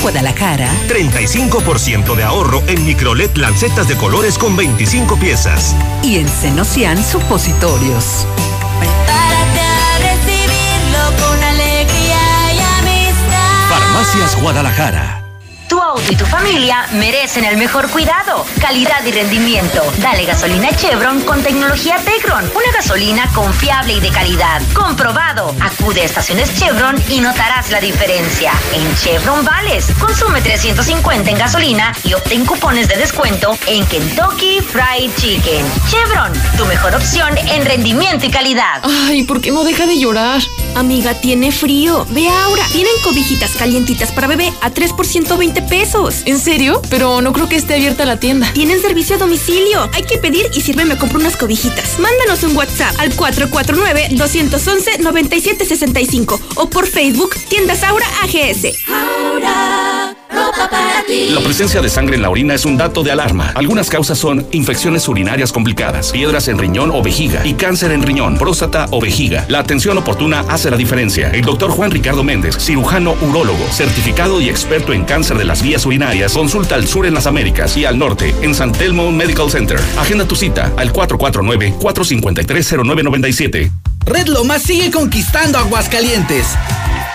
Guadalajara, 35% de ahorro en microLED lancetas de colores con 25 piezas. y en Senocian Supositorios. Prepárate a recibirlo con alegría y amistad. Farmacias Guadalajara. Auto y tu familia merecen el mejor cuidado, calidad y rendimiento. Dale gasolina Chevron con tecnología Tecron. Una gasolina confiable y de calidad. Comprobado. Acude a estaciones Chevron y notarás la diferencia. En Chevron Vales, consume 350 en gasolina y obtén cupones de descuento en Kentucky Fried Chicken. Chevron, tu mejor opción en rendimiento y calidad. Ay, ¿por qué no deja de llorar? Amiga, tiene frío. Ve ahora. Tienen cobijitas calientitas para bebé a 3 por 120 pesos. ¿En serio? Pero no creo que esté abierta la tienda. Tienen servicio a domicilio. Hay que pedir y sirve me compro unas cobijitas. Mándanos un WhatsApp al 449-211-9765 o por Facebook Tiendas Aura AGS. Aura, La presencia de sangre en la orina es un dato de alarma. Algunas causas son infecciones urinarias complicadas, piedras en riñón o vejiga y cáncer en riñón, próstata o vejiga. La atención oportuna hace la diferencia. El doctor Juan Ricardo Méndez, cirujano urólogo, certificado y experto en cáncer de las vías urinarias, consulta al sur en las Américas y al norte en San Telmo Medical Center. Agenda tu cita al 449-453-0997. Red Lomas sigue conquistando Aguascalientes.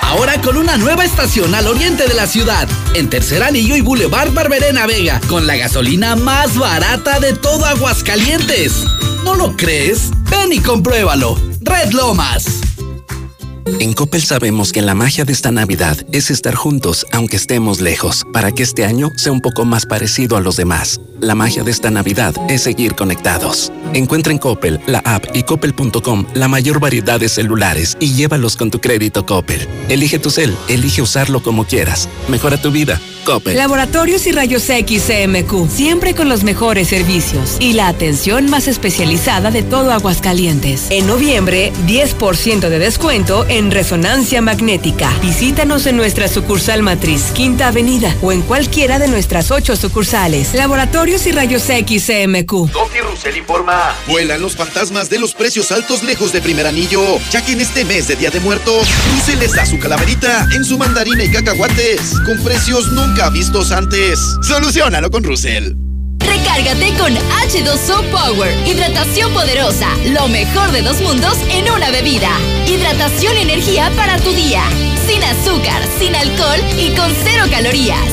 Ahora con una nueva estación al oriente de la ciudad, en Tercer Anillo y Boulevard Barberena Vega, con la gasolina más barata de todo Aguascalientes. ¿No lo crees? Ven y compruébalo. Red Lomas. En Coppel sabemos que la magia de esta Navidad es estar juntos aunque estemos lejos, para que este año sea un poco más parecido a los demás. La magia de esta Navidad es seguir conectados. Encuentra en Coppel, la app y coppel.com la mayor variedad de celulares y llévalos con tu crédito Coppel. Elige tu cel, elige usarlo como quieras. Mejora tu vida. Coppel. Laboratorios y Rayos X CMQ, siempre con los mejores servicios y la atención más especializada de todo Aguascalientes. En noviembre, 10% de descuento en resonancia magnética. Visítanos en nuestra sucursal matriz, Quinta Avenida, o en cualquiera de nuestras ocho sucursales. Laboratorios y Rayos X CMQ. Doki Russell informa. Vuelan los fantasmas de los precios altos lejos de primer anillo, ya que en este mes de Día de Muertos, Russell les da su calaverita en su mandarina y cacahuates, con precios nunca vistos antes. Solucionalo con Russell. Recárgate con H2O Power. Hidratación poderosa. Lo mejor de dos mundos en una bebida. Hidratación y energía para tu día. Sin azúcar, sin alcohol y con cero calorías.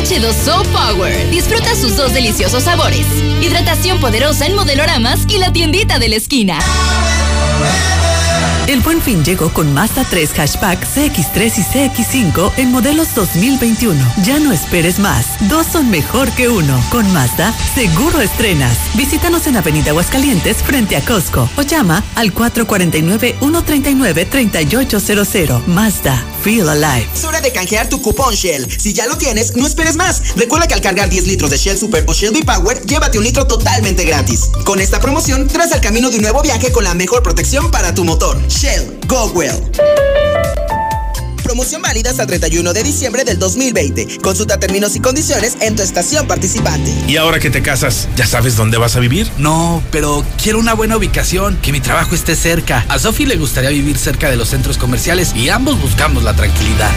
H2O Power. Disfruta sus dos deliciosos sabores. Hidratación poderosa en modeloramas y la tiendita de la esquina. El buen fin llegó con Mazda 3 Hatchback CX3 y CX5 en modelos 2021. Ya no esperes más. Dos son mejor que uno. Con Mazda, seguro estrenas. Visítanos en Avenida Aguascalientes frente a Costco o llama al 449-139-3800. Mazda, feel alive. Es hora de canjear tu cupón Shell. Si ya lo tienes, no esperes más. Recuerda que al cargar 10 litros de Shell Super o Shell V-Power, llévate un litro totalmente gratis. Con esta promoción, tras al camino de un nuevo viaje con la mejor protección para tu motor. Shell, go well. Promoción válida hasta el 31 de diciembre del 2020. Consulta términos y condiciones en tu estación participante. Y ahora que te casas, ¿ya sabes dónde vas a vivir? No, pero quiero una buena ubicación, que mi trabajo esté cerca. A Sofi le gustaría vivir cerca de los centros comerciales y ambos buscamos la tranquilidad.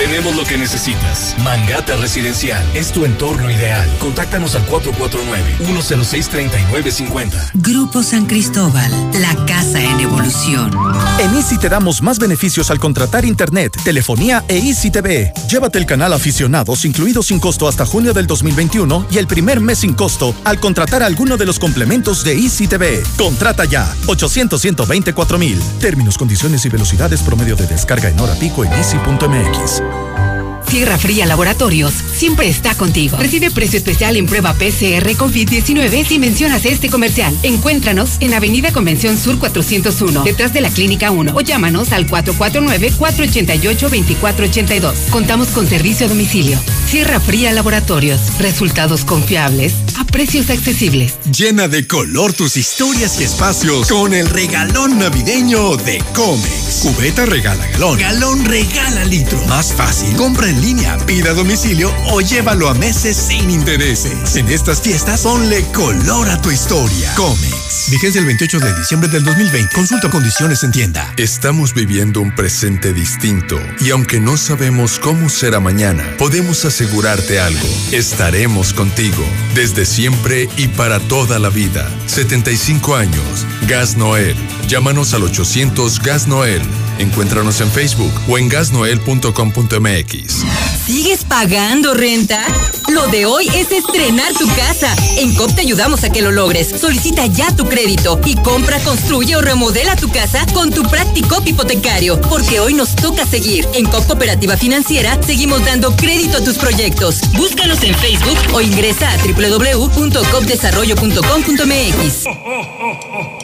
Tenemos lo que necesitas. Mangata Residencial es tu entorno ideal. Contáctanos al 449-106-3950. Grupo San Cristóbal, la casa en evolución. En Easy te damos más beneficios al contratar internet, telefonía e Easy TV. Llévate el canal aficionados incluido sin costo hasta junio del 2021 y el primer mes sin costo al contratar alguno de los complementos de Easy TV. Contrata ya 800 124 mil. Términos, condiciones y velocidades promedio de descarga en hora pico en easy.mx. Sierra Fría Laboratorios siempre está contigo. Recibe precio especial en prueba PCR COVID-19 si mencionas este comercial. Encuéntranos en Avenida Convención Sur 401, detrás de la Clínica 1 o llámanos al 449-488-2482. Contamos con servicio a domicilio. Sierra Fría Laboratorios. Resultados confiables a precios accesibles. Llena de color tus historias y espacios con el regalón navideño de Comex. Cubeta regala galón. Galón regala litro. Más fácil. Compra línea, pida domicilio o llévalo a meses sin intereses. En estas fiestas, ponle color a tu historia. Comex. Vigencia el 28 de diciembre del 2020. Consulta condiciones en tienda. Estamos viviendo un presente distinto y aunque no sabemos cómo será mañana, podemos asegurarte algo. Estaremos contigo desde siempre y para toda la vida. 75 años. Gas Noel. Llámanos al 800 Gas Noel. Encuéntranos en Facebook o en gasnoel.com.mx. ¿Sigues pagando renta? Lo de hoy es estrenar tu casa. En COP te ayudamos a que lo logres. Solicita ya tu crédito y compra, construye o remodela tu casa con tu Practicop hipotecario. Porque hoy nos toca seguir. En COP Cooperativa Financiera seguimos dando crédito a tus proyectos. Búscanos en Facebook o ingresa a www.copdesarrollo.com.mx.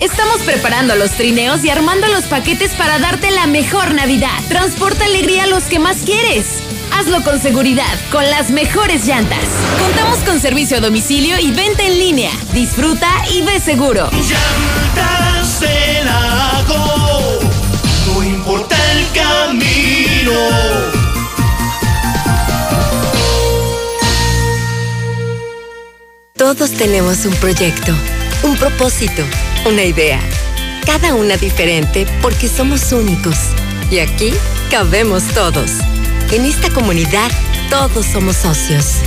Estamos preparando los trineos y armando los paquetes para darte la mejor Navidad. Transporta alegría a los que más quieres. Hazlo con seguridad, con las mejores llantas. Contamos con servicio a domicilio y venta en línea. Disfruta y ve seguro. Llantas de Lago, no importa el camino. Todos tenemos un proyecto, un propósito, una idea. Cada una diferente porque somos únicos. Y aquí cabemos todos. En esta comunidad todos somos socios.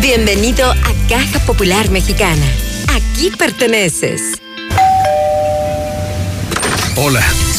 Bienvenido a Caja Popular Mexicana. Aquí perteneces. Hola,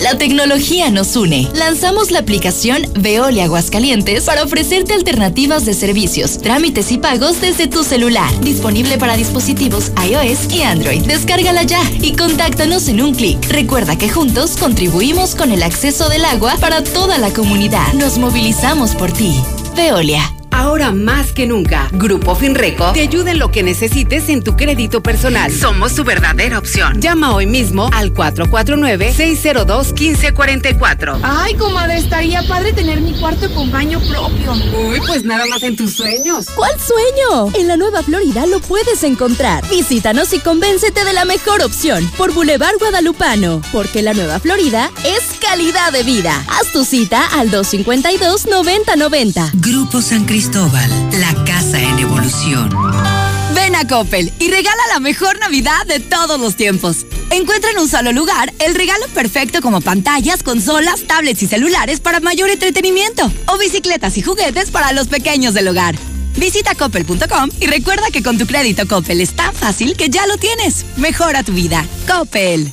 La tecnología nos une. Lanzamos la aplicación Veolia Aguascalientes para ofrecerte alternativas de servicios, trámites y pagos desde tu celular. Disponible para dispositivos iOS y Android. Descárgala ya y contáctanos en un clic. Recuerda que juntos contribuimos con el acceso del agua para toda la comunidad. Nos movilizamos por ti. Veolia. Ahora más que nunca, Grupo Finreco te ayuda en lo que necesites en tu crédito personal. Somos tu verdadera opción. Llama hoy mismo al 449-602-1544. Ay, comadre, estaría padre tener mi cuarto con baño propio. Uy, pues nada más en tus sueños. ¿Cuál sueño? En la Nueva Florida lo puedes encontrar. Visítanos y convéncete de la mejor opción por Boulevard Guadalupano, porque la Nueva Florida es calidad de vida. Haz tu cita al 252-9090. Grupo San Cristóbal. Cristóbal, la casa en evolución. Ven a Coppel y regala la mejor Navidad de todos los tiempos. Encuentra en un solo lugar el regalo perfecto como pantallas, consolas, tablets y celulares para mayor entretenimiento o bicicletas y juguetes para los pequeños del hogar. Visita coppel.com y recuerda que con tu crédito Coppel es tan fácil que ya lo tienes. Mejora tu vida. Coppel.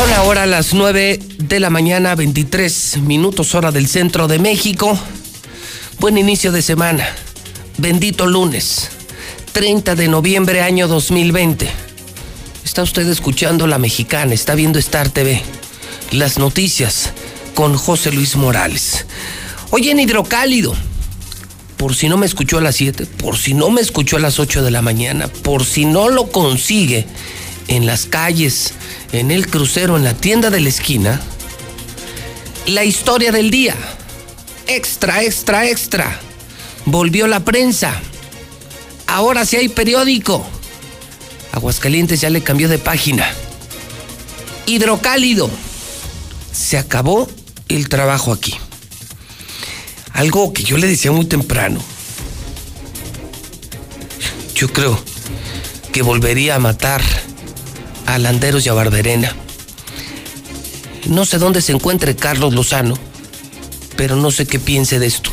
Son ahora las 9 de la mañana, 23 minutos hora del centro de México. Buen inicio de semana. Bendito lunes, 30 de noviembre año 2020. Está usted escuchando La Mexicana, está viendo Star TV. Las noticias con José Luis Morales. Hoy en Hidrocálido, por si no me escuchó a las 7, por si no me escuchó a las 8 de la mañana, por si no lo consigue en las calles, en el crucero, en la tienda de la esquina, la historia del día. Extra, extra, extra. Volvió la prensa. Ahora sí hay periódico. Aguascalientes ya le cambió de página. Hidrocálido. Se acabó el trabajo aquí. Algo que yo le decía muy temprano. Yo creo que volvería a matar a y a Barberena. No sé dónde se encuentre Carlos Lozano, pero no sé qué piense de esto.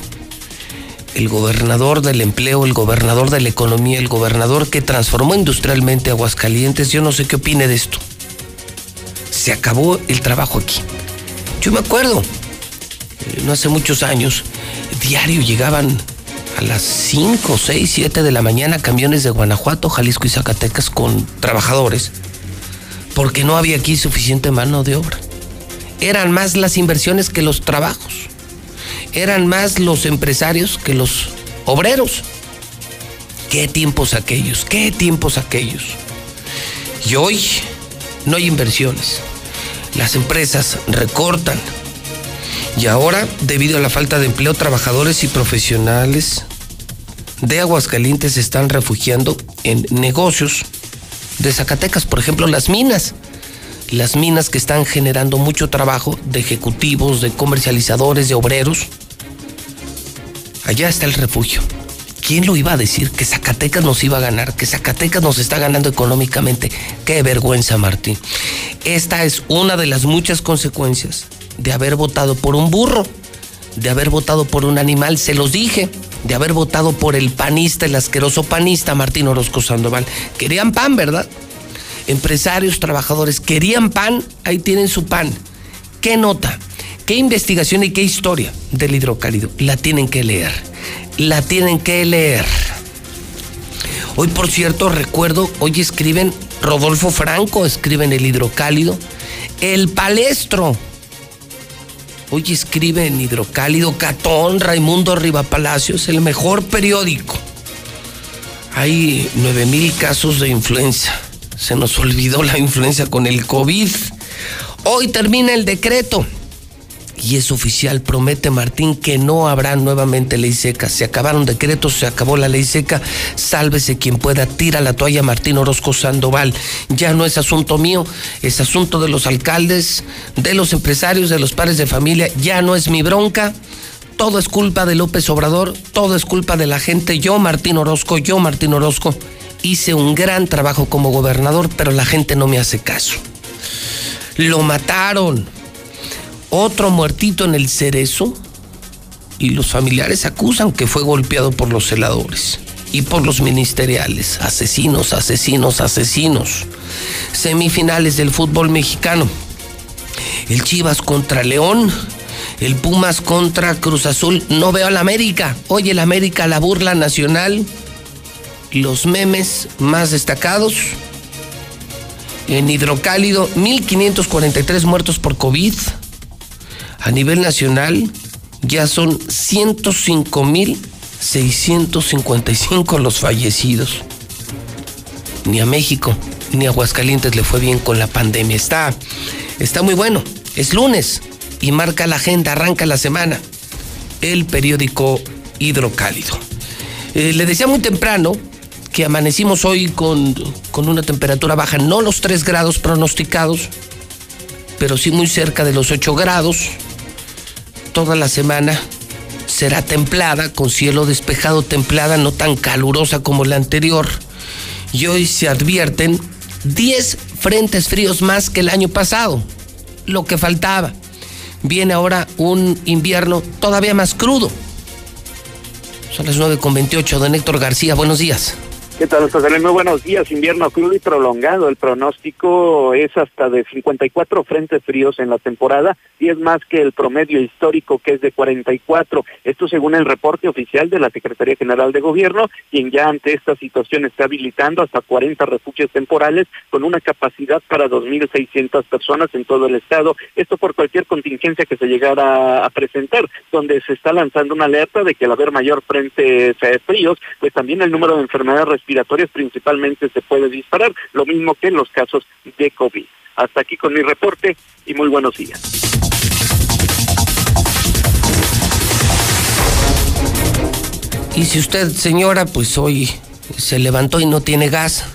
El gobernador del empleo, el gobernador de la economía, el gobernador que transformó industrialmente Aguascalientes, yo no sé qué opine de esto. Se acabó el trabajo aquí. Yo me acuerdo, eh, no hace muchos años, diario llegaban a las 5, 6, 7 de la mañana camiones de Guanajuato, Jalisco y Zacatecas con trabajadores porque no había aquí suficiente mano de obra. Eran más las inversiones que los trabajos. Eran más los empresarios que los obreros. Qué tiempos aquellos, qué tiempos aquellos. Y hoy no hay inversiones. Las empresas recortan. Y ahora, debido a la falta de empleo, trabajadores y profesionales de Aguascalientes se están refugiando en negocios de Zacatecas, por ejemplo, las minas. Las minas que están generando mucho trabajo de ejecutivos, de comercializadores, de obreros. Allá está el refugio. ¿Quién lo iba a decir que Zacatecas nos iba a ganar, que Zacatecas nos está ganando económicamente? Qué vergüenza, Martín. Esta es una de las muchas consecuencias de haber votado por un burro, de haber votado por un animal, se los dije de haber votado por el panista, el asqueroso panista Martín Orozco Sandoval. Querían pan, ¿verdad? Empresarios, trabajadores, querían pan, ahí tienen su pan. ¿Qué nota? ¿Qué investigación y qué historia del hidrocálido? La tienen que leer. La tienen que leer. Hoy, por cierto, recuerdo, hoy escriben Rodolfo Franco escribe en el Hidrocálido. El Palestro. Hoy escribe en Hidrocálido Catón Raimundo Riva Palacios, el mejor periódico. Hay 9 mil casos de influenza. Se nos olvidó la influenza con el COVID. Hoy termina el decreto y es oficial, promete Martín que no habrá nuevamente ley seca. Se acabaron decretos, se acabó la ley seca. Sálvese quien pueda, tira la toalla Martín Orozco Sandoval. Ya no es asunto mío, es asunto de los alcaldes, de los empresarios, de los padres de familia. Ya no es mi bronca. Todo es culpa de López Obrador, todo es culpa de la gente. Yo, Martín Orozco, yo, Martín Orozco, hice un gran trabajo como gobernador, pero la gente no me hace caso. Lo mataron otro muertito en el cerezo y los familiares acusan que fue golpeado por los celadores y por los ministeriales. Asesinos, asesinos, asesinos. Semifinales del fútbol mexicano. El Chivas contra León. El Pumas contra Cruz Azul. No veo al América. Oye, el América, la burla nacional. Los memes más destacados. En hidrocálido, 1543 muertos por COVID. A nivel nacional ya son 105.655 los fallecidos. Ni a México ni a Aguascalientes le fue bien con la pandemia. Está, está muy bueno. Es lunes y marca la agenda, arranca la semana. El periódico Hidrocálido. Eh, le decía muy temprano que amanecimos hoy con, con una temperatura baja, no los 3 grados pronosticados, pero sí muy cerca de los 8 grados toda la semana será templada, con cielo despejado, templada, no tan calurosa como la anterior. Y hoy se advierten 10 frentes fríos más que el año pasado, lo que faltaba. Viene ahora un invierno todavía más crudo. Son las 9.28, don Héctor García, buenos días. ¿Qué tal, José Muy buenos días. Invierno crudo y prolongado. El pronóstico es hasta de 54 frentes fríos en la temporada y es más que el promedio histórico que es de 44. Esto según el reporte oficial de la Secretaría General de Gobierno, quien ya ante esta situación está habilitando hasta 40 refugios temporales con una capacidad para 2.600 personas en todo el estado. Esto por cualquier contingencia que se llegara a presentar, donde se está lanzando una alerta de que al haber mayor frentes fríos, pues también el número de enfermedades respiratorias principalmente se puede disparar, lo mismo que en los casos de COVID. Hasta aquí con mi reporte y muy buenos días. Y si usted, señora, pues hoy se levantó y no tiene gas,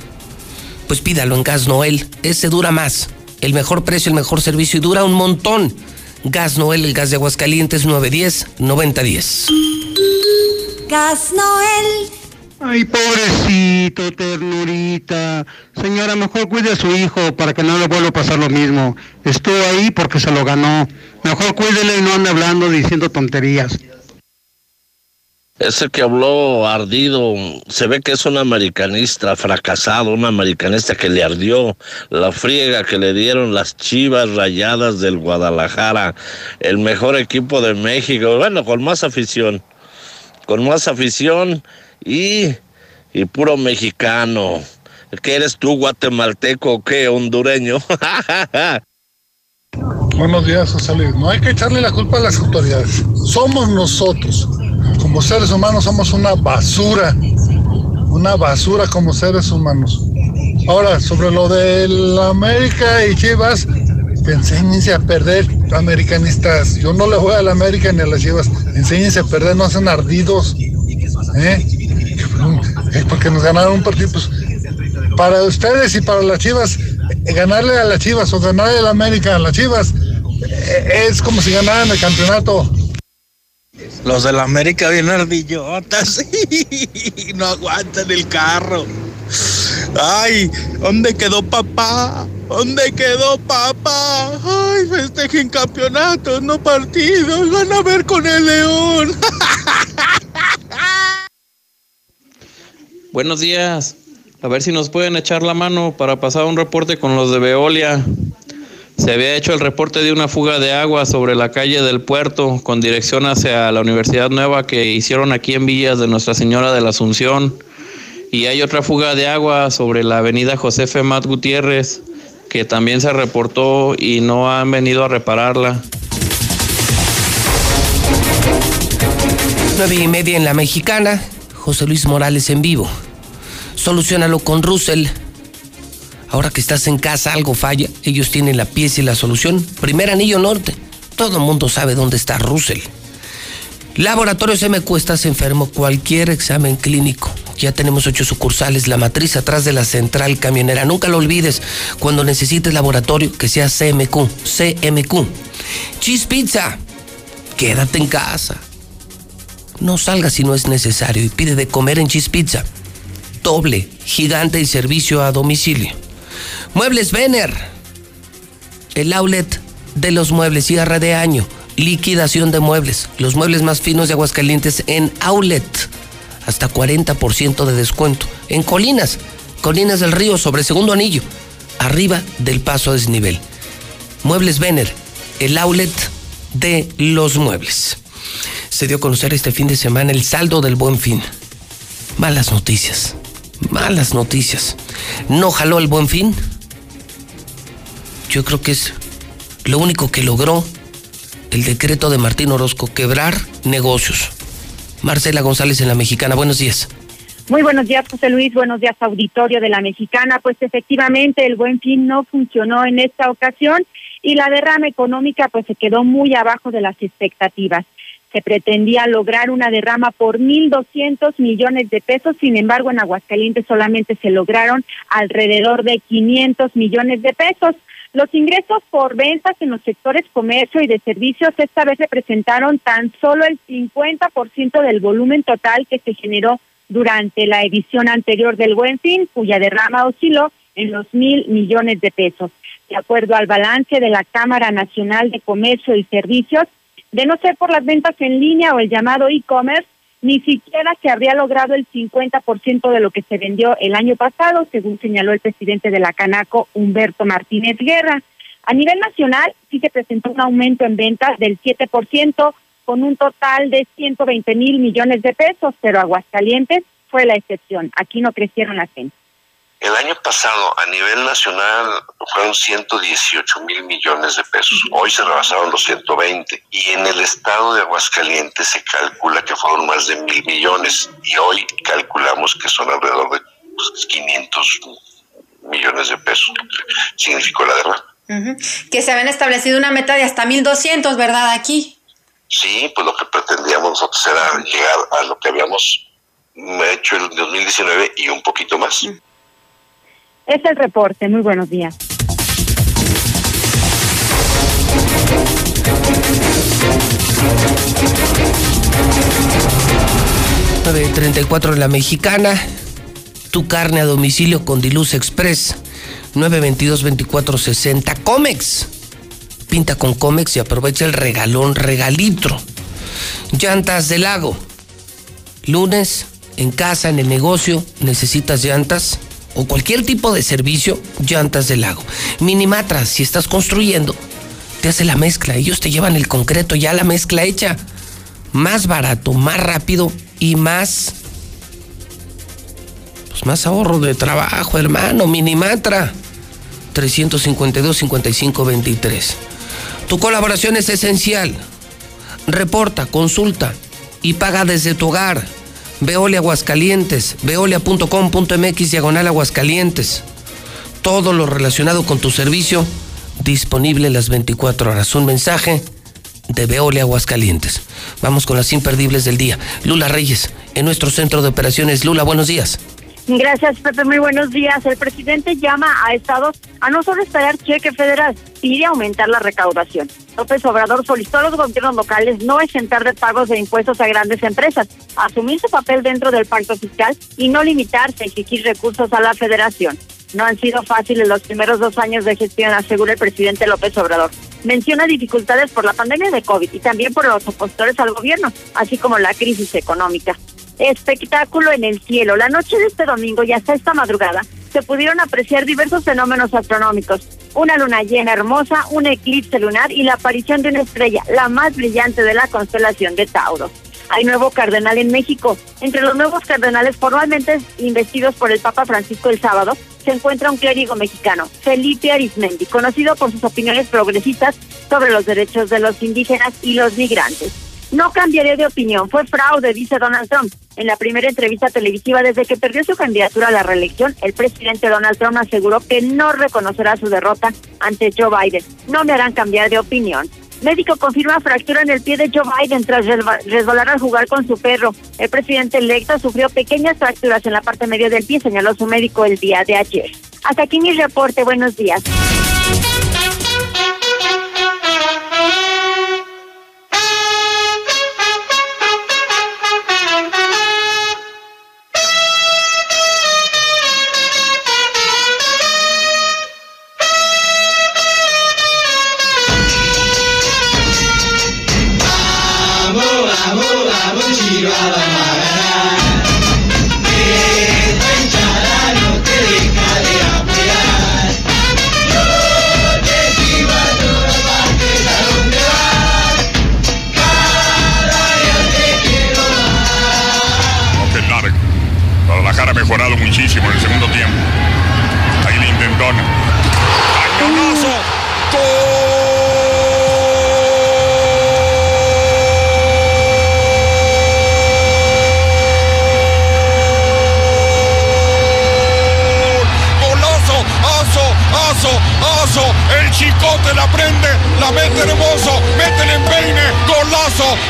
pues pídalo en Gas Noel. Ese dura más. El mejor precio, el mejor servicio y dura un montón. Gas Noel, el gas de Aguascalientes 910-9010. Gas Noel Ay, pobrecito, ternurita. Señora, mejor cuide a su hijo para que no le vuelva a pasar lo mismo. Estuvo ahí porque se lo ganó. Mejor cuídele y no ande hablando diciendo tonterías. Ese que habló ardido, se ve que es un americanista fracasado, un americanista que le ardió la friega que le dieron las chivas rayadas del Guadalajara, el mejor equipo de México, bueno, con más afición, con más afición y, y puro mexicano. ¿Qué eres tú, guatemalteco o qué, hondureño? Buenos días, José. No hay que echarle la culpa a las autoridades. Somos nosotros. Como seres humanos somos una basura. Una basura como seres humanos. Ahora, sobre lo de América y Chivas, enséñense a perder, americanistas. Yo no le voy a la América ni a las Chivas. Enséñense a perder, no hacen ardidos. ¿Eh? Es porque nos ganaron un partido. Pues, para ustedes y para las Chivas, eh, ganarle a las Chivas o ganarle a la América a las Chivas eh, es como si ganaran el campeonato. Los de la América vienen ardillotas y no aguantan el carro. Ay, ¿dónde quedó papá? ¿Dónde quedó papá? Ay, festejen campeonatos, no partidos. Van a ver con el León. Buenos días. A ver si nos pueden echar la mano para pasar un reporte con los de Veolia. Se había hecho el reporte de una fuga de agua sobre la calle del puerto con dirección hacia la Universidad Nueva que hicieron aquí en Villas de Nuestra Señora de la Asunción. Y hay otra fuga de agua sobre la avenida Josefe Mat Gutiérrez, que también se reportó y no han venido a repararla. Nueve y media en la mexicana. José Luis Morales en vivo. Solucionalo con Russell. Ahora que estás en casa, algo falla. Ellos tienen la pieza y la solución. Primer anillo norte. Todo el mundo sabe dónde está Russell. Laboratorios MQ, estás enfermo. Cualquier examen clínico. Ya tenemos ocho sucursales. La matriz atrás de la central camionera. Nunca lo olvides. Cuando necesites laboratorio, que sea CMQ. CMQ. Cheese Pizza. Quédate en casa. No salgas si no es necesario y pide de comer en Cheese Pizza. Doble, gigante y servicio a domicilio. Muebles Vener. El outlet de los muebles. Cierre de año. Liquidación de muebles. Los muebles más finos de Aguascalientes en outlet. Hasta 40% de descuento. En Colinas. Colinas del Río sobre segundo anillo. Arriba del paso a desnivel. Muebles Vener. El outlet de los muebles se dio a conocer este fin de semana el saldo del buen fin. Malas noticias, malas noticias. ¿No jaló el buen fin? Yo creo que es lo único que logró el decreto de Martín Orozco, quebrar negocios. Marcela González en la Mexicana, buenos días. Muy buenos días, José Luis. Buenos días, auditorio de la Mexicana. Pues efectivamente el buen fin no funcionó en esta ocasión y la derrama económica pues se quedó muy abajo de las expectativas se pretendía lograr una derrama por 1.200 millones de pesos, sin embargo en Aguascalientes solamente se lograron alrededor de 500 millones de pesos. Los ingresos por ventas en los sectores comercio y de servicios esta vez representaron tan solo el 50% del volumen total que se generó durante la edición anterior del Buen Fin, cuya derrama osciló en los mil millones de pesos. De acuerdo al balance de la Cámara Nacional de Comercio y Servicios, de no ser por las ventas en línea o el llamado e-commerce, ni siquiera se habría logrado el 50% de lo que se vendió el año pasado, según señaló el presidente de la Canaco, Humberto Martínez Guerra. A nivel nacional, sí se presentó un aumento en ventas del 7%, con un total de 120 mil millones de pesos, pero Aguascalientes fue la excepción. Aquí no crecieron las ventas. El año pasado a nivel nacional fueron 118 mil millones de pesos. Hoy se rebasaron los 120. Y en el estado de Aguascalientes se calcula que fueron más de mil millones. Y hoy calculamos que son alrededor de 500 pues, millones de pesos. Significó la derrama. Que se habían establecido una meta de hasta 1.200, ¿verdad? Aquí. Sí, pues lo que pretendíamos nosotros era llegar a lo que habíamos hecho en 2019 y un poquito más. Es el reporte. Muy buenos días. cuatro en la mexicana. Tu carne a domicilio con Diluz Express. 922-2460. Comex. Pinta con Comex y aprovecha el regalón regalitro. Llantas del lago. Lunes, en casa, en el negocio, necesitas llantas o cualquier tipo de servicio, llantas del lago. Minimatra, si estás construyendo, te hace la mezcla. Ellos te llevan el concreto, ya la mezcla hecha. Más barato, más rápido y más. Pues más ahorro de trabajo, hermano. Minimatra. 352-5523. Tu colaboración es esencial. Reporta, consulta y paga desde tu hogar. Veolia Aguascalientes, veolia.com.mx diagonal Aguascalientes. Todo lo relacionado con tu servicio disponible las 24 horas. Un mensaje de Veolia Aguascalientes. Vamos con las imperdibles del día. Lula Reyes, en nuestro centro de operaciones. Lula, buenos días. Gracias, Pepe. Muy buenos días. El presidente llama a estados a no solo estallar cheque federal, pide aumentar la recaudación. López Obrador solicitó a los gobiernos locales no exentar de pagos de impuestos a grandes empresas, asumir su papel dentro del pacto fiscal y no limitarse a exigir recursos a la federación. No han sido fáciles los primeros dos años de gestión, asegura el presidente López Obrador. Menciona dificultades por la pandemia de COVID y también por los opositores al gobierno, así como la crisis económica espectáculo en el cielo. La noche de este domingo y hasta esta madrugada se pudieron apreciar diversos fenómenos astronómicos. Una luna llena hermosa, un eclipse lunar y la aparición de una estrella, la más brillante de la constelación de Tauro. hay nuevo cardenal en México. Entre los nuevos cardenales formalmente investidos por el Papa Francisco el sábado se encuentra un clérigo mexicano, Felipe Arismendi, conocido por sus opiniones progresistas sobre los derechos de los indígenas y los migrantes. No cambiaré de opinión, fue fraude, dice Donald Trump. En la primera entrevista televisiva desde que perdió su candidatura a la reelección, el presidente Donald Trump aseguró que no reconocerá su derrota ante Joe Biden. No me harán cambiar de opinión. Médico confirma fractura en el pie de Joe Biden tras resbalar al jugar con su perro. El presidente electo sufrió pequeñas fracturas en la parte media del pie, señaló su médico el día de ayer. Hasta aquí mi reporte. Buenos días.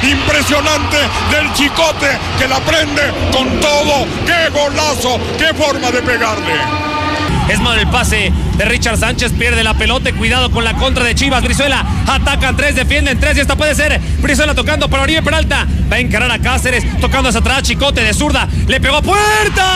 Impresionante del chicote que la prende con todo. ¡Qué golazo! ¡Qué forma de pegarle! Es mal el pase de Richard Sánchez, pierde la pelota, cuidado con la contra de Chivas, Brizuela, atacan tres, defienden tres y esta puede ser Brizuela tocando para Oribe Peralta, va a encarar a Cáceres, tocando hacia atrás, Chicote de zurda, le pegó a puerta.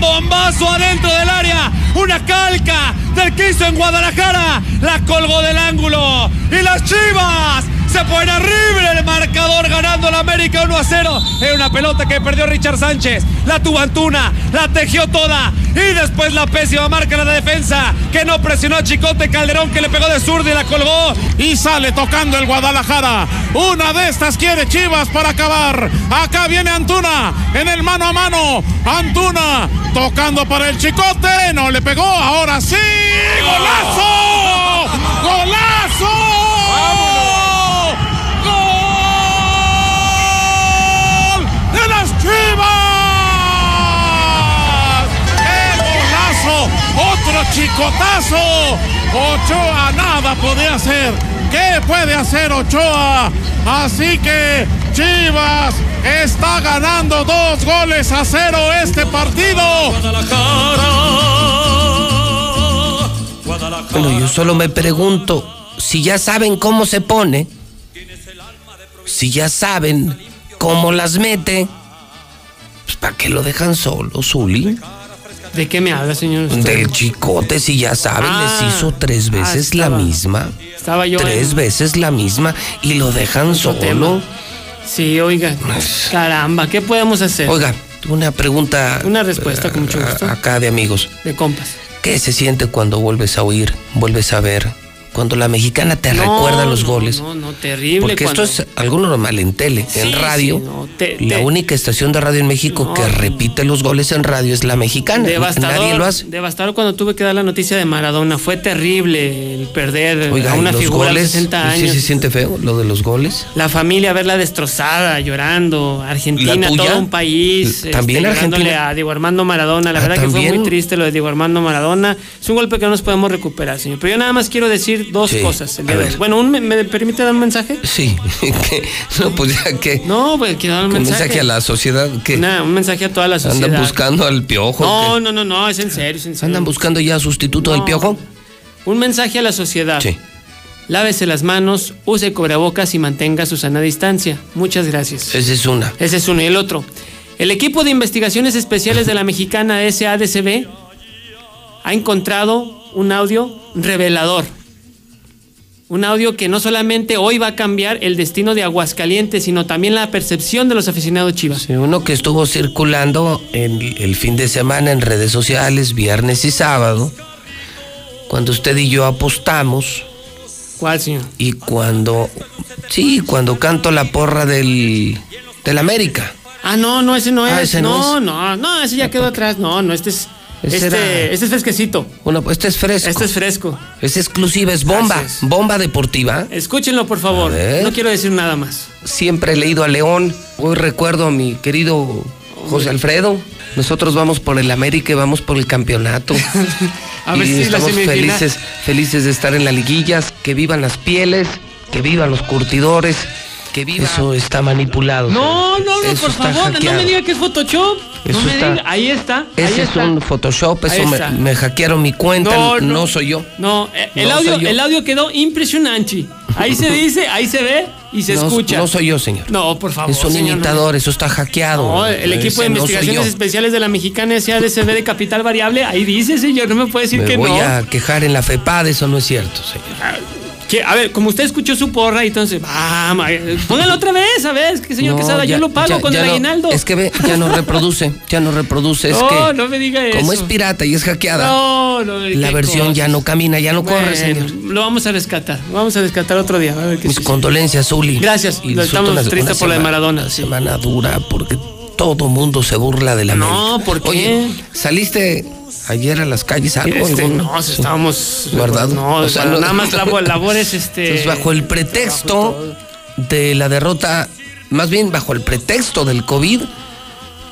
Bombazo adentro del área. Una calca del que en Guadalajara. La colgó del ángulo. Y las chivas se pone arriba el marcador ganando la América 1 a 0. Es una pelota que perdió Richard Sánchez. La tuvo Antuna, la tejió toda. Y después la pésima marca de la defensa que no presionó a Chicote Calderón que le pegó de zurdo y la colgó. Y sale tocando el Guadalajara. Una de estas quiere Chivas para acabar. Acá viene Antuna en el mano a mano. Antuna tocando para el Chicote. No le pegó. Ahora sí. ¡Golazo! ¡Golazo! Chicotazo. Ochoa nada puede hacer. ¿Qué puede hacer Ochoa? Así que Chivas está ganando dos goles a cero este partido. Bueno, yo solo me pregunto si ya saben cómo se pone, si ya saben cómo las mete, pues ¿para qué lo dejan solo, Zuli? ¿De qué me habla, señor? Del chicote, si ya saben, les ah, hizo tres ah, veces la misma. Estaba yo. Tres veces la misma y lo dejan solo. Sí, oiga. Caramba, ¿qué podemos hacer? Oiga, una pregunta. Una respuesta, con mucho gusto. Acá de amigos. De compas. ¿Qué se siente cuando vuelves a oír, vuelves a ver, cuando la mexicana te recuerda los goles. No, no, terrible. Porque esto es algo normal en tele, en radio. la única estación de radio en México que repite los goles en radio es la mexicana. Devastador, Nadie lo hace. Devastador cuando tuve que dar la noticia de Maradona. Fue terrible el perder a una figura de 60 años. ¿Sí se siente feo lo de los goles? La familia verla destrozada, llorando. Argentina, todo un país. También este, Argentina. a Diego Armando Maradona. La ah, verdad que fue muy triste lo de Diego Armando Maradona. Es un golpe que no nos podemos recuperar, señor. Pero yo nada más quiero decir dos cosas. Bueno, ¿me, permite dar un mensaje? Sí. no, pues ya que. No, pues quiero dar un mensaje. Un mensaje a la sociedad. que un mensaje a toda la sociedad. ¿Andan buscando al piojo? No, no, no, no, es en serio, es en serio. ¿Andan buscando ya sustituto del piojo? Un mensaje a la sociedad. Sí. Lávese las manos, use cubrebocas y mantenga su sana distancia. Muchas gracias. Esa es una. Ese es uno. Y el otro. El equipo de investigaciones especiales de la mexicana SADCB ha encontrado un audio revelador Un audio que no solamente hoy va a cambiar el destino de Aguascalientes, sino también la percepción de los aficionados chivas. Sí, uno que estuvo circulando en el fin de semana en redes sociales, viernes y sábado, cuando usted y yo apostamos. ¿Cuál, señor? Y cuando, sí, cuando canto la porra del, del América. Ah, no, no, ese no Ah, es. ese no no, es. no, no, ese ya quedó atrás. No, no, este es. Este, este es fresquecito. Bueno, pues este es fresco. Este es fresco. Es exclusiva, es bomba, bomba deportiva. Escúchenlo, por favor. No quiero decir nada más. Siempre he leído a León. Hoy recuerdo a mi querido José Alfredo. Nosotros vamos por el América y vamos por el campeonato. A ver y si estamos felices, felices de estar en las liguillas. Que vivan las pieles, que vivan los curtidores, que viva. Eso está manipulado. No, no, no, por favor, no me diga que es Photoshop. Eso no me está- diga. Ahí está. ahí Ese es un Photoshop, eso me, hackearon mi cuenta, No, no, no. soy yo. No, eh, el, audio, yo. el audio quedó impresionante. Ahí se dice, ahí se ve y se escucha. No soy yo, señor. No, por favor. es un señor, imitador, eso está hackeado. El equipo de investigaciones especiales de la mexicana SADCB de capital variable, ahí dice, señor, no me puede decir Me que voy no. a quejar en la FEPAD, eso no es cierto, señor. Que, a ver, como usted escuchó su porra, entonces, vamos, eh, póngalo otra vez, a ver, que señor No, Quesada, ya- yo lo pago ya- con ya el no, aguinaldo. Es que ve, ya no reproduce, ya no reproduce. Es No, que no me diga como eso. es pirata y es hackeada, No, no, la qué versión ya no camina, ya no corre, señor. Lo vamos a rescatar, vamos a rescatar otro día. A ver qué Mis condolencias, Zuli. Gracias, Y estamos tristes por la de Maradona, Una sí. semana dura porque todo mundo se burla de la No, América. ¿por qué? Oye, ¿saliste ayer a las calles algo? Este, algún- no, si estábamos guardado. No, O sea, nada más labo- labores este Entonces, bajo el pretexto de la derrota, más bien bajo el pretexto del COVID,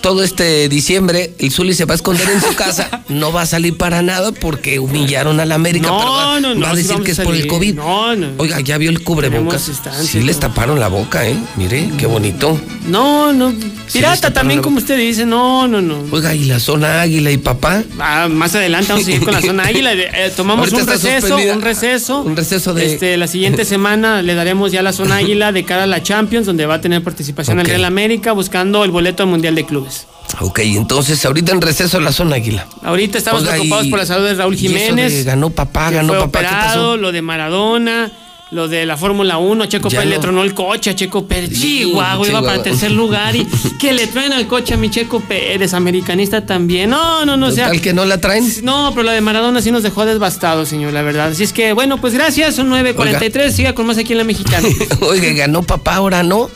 todo este diciembre el Zuli se va a esconder en su casa, no va a salir para nada porque humillaron a la América, No, pero va, no, no, va a decir que es por el. COVID. No, no. Oiga, ya vio el cubrebocas. Sí les taparon la boca, ¿eh? Mire, qué bonito. No, no. Pirata también, como usted dice. No, no, no. Oiga, y la zona águila y papá. Ah, más adelante vamos a seguir con la zona águila. Eh, tomamos Ahorita un receso, suspendida. un receso. Un receso de- Este, la siguiente semana le daremos ya la zona águila de cara a la Champions, donde va a tener participación Ok. el Real América buscando el boleto al Mundial de Clubes. Ok, entonces ahorita en receso la zona águila. Ahorita estamos Oiga, preocupados y- por la salud de Raúl eso de Jiménez. ganó papá, ganó fue papá, ¿qué operado, pasó? lo de Maradona, lo de la Fórmula 1, Checo Ya Pérez le no. tronó el coche a Checo Pérez. Chihuahua, iba para tercer lugar y que le traen al coche a mi Checo Pérez, americanista también. No, no, no, o sea, que no la traen. no, pero la de Maradona sí nos dejó devastados, señor, la verdad. Así es que, bueno, pues gracias, son 9.43, siga con más aquí en la Mexicana. Oiga, ganó papá, ahora no.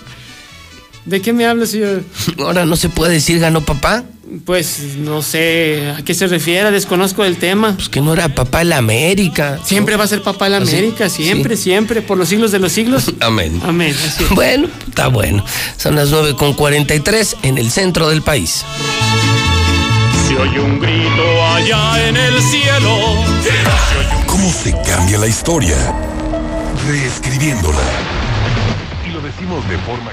¿De qué me habla, señor? Ahora no se puede decir ganó papá. Pues no sé a qué se refiere, desconozco el tema. Pues que no era papá el América. Siempre va a ser papá la ¿Ah, sí? América, siempre, siempre, por los siglos de los siglos. Amén. Amén. así es. Bueno, está bueno. Son las 9.43 en el centro del país. Se oye un grito allá en el cielo. ¿Cómo se cambia la historia? Reescribiéndola. Y lo decimos de forma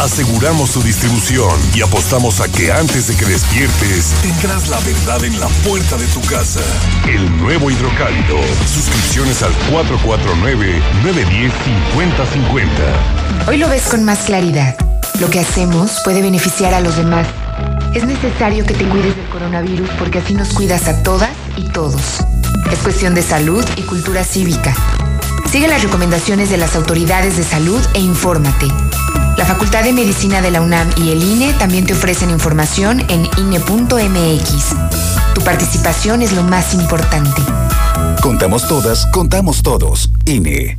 Aseguramos su distribución y apostamos a que antes de que despiertes tendrás la verdad en la puerta de tu casa. El nuevo hidrocálido. Suscripciones al 449-910-5050. Hoy lo ves con más claridad. Lo que hacemos puede beneficiar a los demás. Es necesario que te cuides del coronavirus porque así nos cuidas a todas y todos. Es cuestión de salud y cultura cívica. Sigue las recomendaciones de las autoridades de salud e infórmate. La Facultad de Medicina de la UNAM y el INE también te ofrecen información en INE.mx. Tu participación es lo más importante. Contamos todas, contamos todos. INE.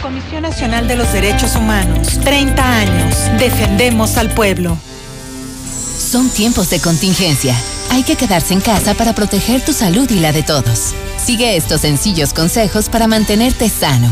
Nacional de los Derechos Humanos. 30 años. Defendemos al pueblo. Son tiempos de contingencia. Hay que quedarse en casa para proteger tu salud y la de todos. Sigue estos sencillos consejos para mantenerte sano.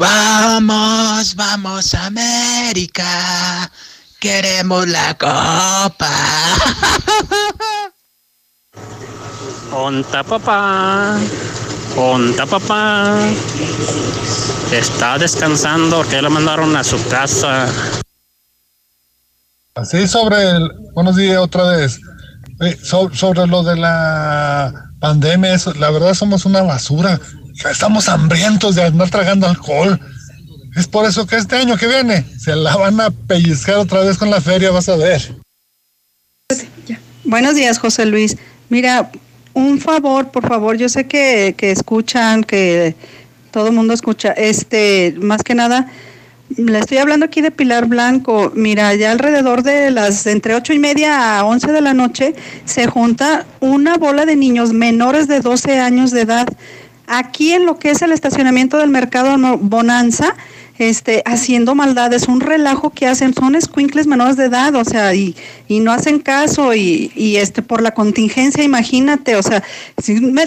Vamos, vamos América. Queremos la copa. Onta papá. Onta papá. Está descansando porque le mandaron a su casa. Así sobre el. Buenos días otra vez. Eh, so- sobre lo de la pandemia, eso, la verdad somos una basura. Estamos hambrientos de andar tragando alcohol. Es por eso que este año que viene se la van a pellizcar otra vez con la feria, vas a ver. Buenos días, José Luis. Mira, un favor, por favor, yo sé que, que escuchan, que todo el mundo escucha, este, más que nada, le estoy hablando aquí de Pilar Blanco. Mira, ya alrededor de las entre ocho y media a 11 de la noche se junta una bola de niños menores de 12 años de edad aquí en lo que es el estacionamiento del mercado Bonanza, este, haciendo maldades, un relajo que hacen, son escuincles menores de edad, o sea, y, y no hacen caso, y, y este, por la contingencia, imagínate, o sea,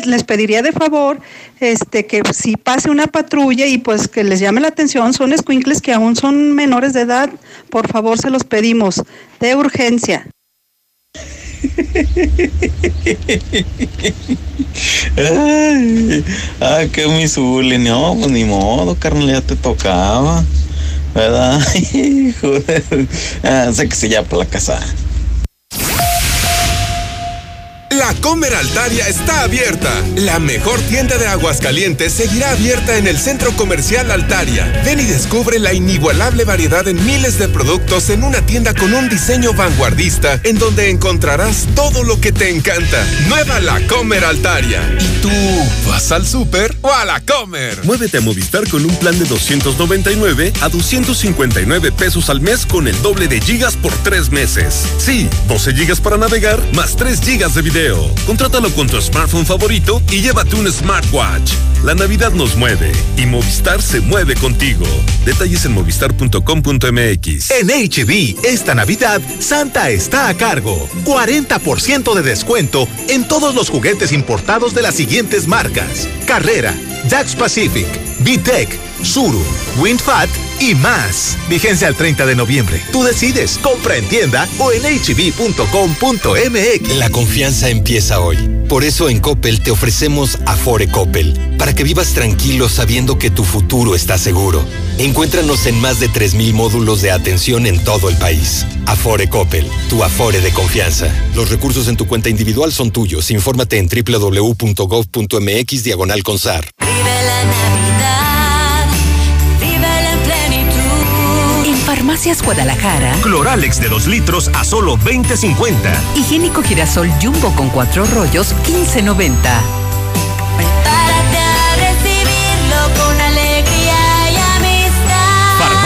les pediría de favor, este, que si pase una patrulla y pues que les llame la atención, son escuincles que aún son menores de edad, por favor se los pedimos, de urgencia. Ay, ah, qué mi Zuli, no, pues ni modo, carnal, ya te tocaba, ¿verdad? Hijo de- ah, sé que se llama la casa. La Comer Altaria está abierta. La mejor tienda de Aguascalientes seguirá abierta en el Centro Comercial Altaria. Ven y descubre la inigualable variedad en miles de productos en una tienda con un diseño vanguardista en donde encontrarás todo lo que te encanta. Nueva La Comer Altaria. ¿Y tú vas al súper o a la Comer? Muévete a Movistar con un plan de 299 a 259 pesos al mes con el doble de gigas por tres meses. Sí, 12 gigas para navegar más 3 gigas de video. Contrátalo con tu smartphone favorito y llévate un smartwatch. La Navidad nos mueve y Movistar se mueve contigo. Detalles en movistar.com.mx. En HB, esta Navidad, Santa está a cargo. 40% de descuento en todos los juguetes importados de las siguientes marcas: Carrera, Dax Pacific, VTech, Suru, WindFat y más. Vigencia al 30 de noviembre. Tú decides, compra en tienda o en hb.com.mx. La confianza empieza hoy. Por eso en Coppel te ofrecemos Afore Coppel, para que vivas tranquilo sabiendo que tu futuro está seguro. Encuéntranos en más de 3.000 módulos de atención en todo el país. Afore Coppel, tu Afore de confianza. Los recursos en tu cuenta individual son tuyos. Infórmate en www.gov.mx diagonal consar. Vive Farmacias Guadalajara, Cloralex de 2 litros a solo 20.50. higiénico girasol jumbo con cuatro rollos, 15.90.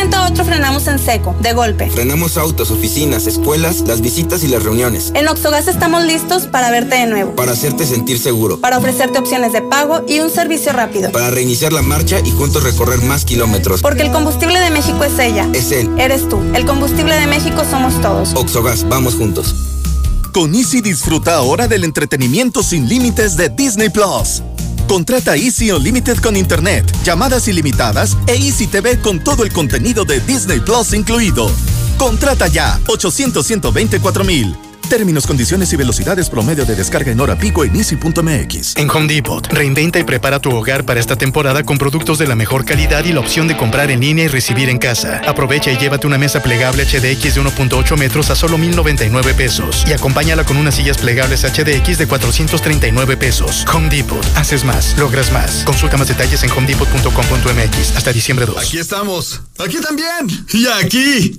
Momento a otro frenamos en seco, de golpe. Frenamos autos, oficinas, escuelas, las visitas y las reuniones. En Oxogas estamos listos para verte de nuevo, Para hacerte sentir seguro. para ofrecerte opciones de pago y un servicio rápido. Para reiniciar la marcha y juntos recorrer más kilómetros. Porque el combustible de México es ella. Es él. Eres tú. El combustible de México somos todos. Oxogas, vamos juntos. Con Easy disfruta ahora del entretenimiento sin límites de Disney Plus. Contrata Easy Unlimited con Internet, llamadas ilimitadas e Easy TV con todo el contenido de Disney Plus incluido. Contrata ya 800 124 mil. Términos, condiciones y velocidades promedio de descarga en hora pico en easy.mx. En Home Depot, reinventa y prepara tu hogar para esta temporada con productos de la mejor calidad y la opción de comprar en línea y recibir en casa. Aprovecha y llévate una mesa plegable HDX de 1.8 metros a solo 1,099 pesos y acompáñala con unas sillas plegables HDX de 439 pesos. Home Depot, haces más, logras más. Consulta más detalles en homedepot.com.mx hasta diciembre 2. Aquí estamos. Aquí también. Y aquí.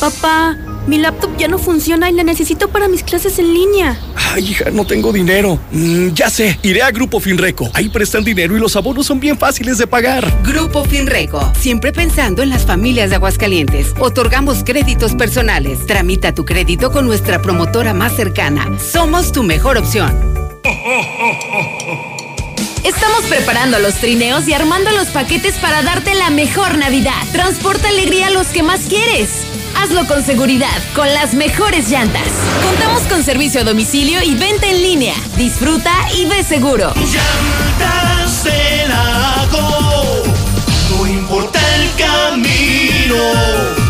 Papá, mi laptop ya no funciona y la necesito para mis clases en línea. Ay, hija, no tengo dinero. Mm, ya sé, iré a Grupo Finreco. Ahí prestan dinero y los abonos son bien fáciles de pagar. Grupo Finreco, siempre pensando en las familias de Aguascalientes. Otorgamos créditos personales. Tramita tu crédito con nuestra promotora más cercana. Somos tu mejor opción. Estamos preparando los trineos y armando los paquetes para darte la mejor Navidad. Transporta alegría a los que más quieres. Hazlo con seguridad, con las mejores llantas. Contamos con servicio a domicilio y venta en línea. Disfruta y ve seguro. Llantas no importa el camino.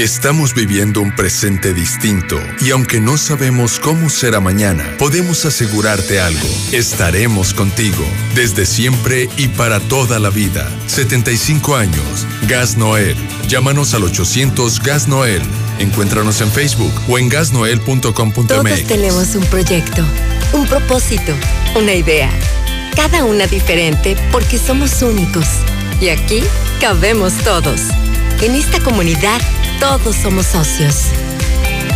Estamos viviendo un presente distinto y aunque no sabemos cómo será mañana, podemos asegurarte algo. Estaremos contigo desde siempre y para toda la vida. 75 años. Gas Noel. Llámanos al 800 Gas Noel. Encuéntranos en Facebook o en gasnoel.com.mx. Todos tenemos un proyecto, un propósito, una idea. Cada una diferente porque somos únicos. Y aquí cabemos todos. En esta comunidad todos somos socios.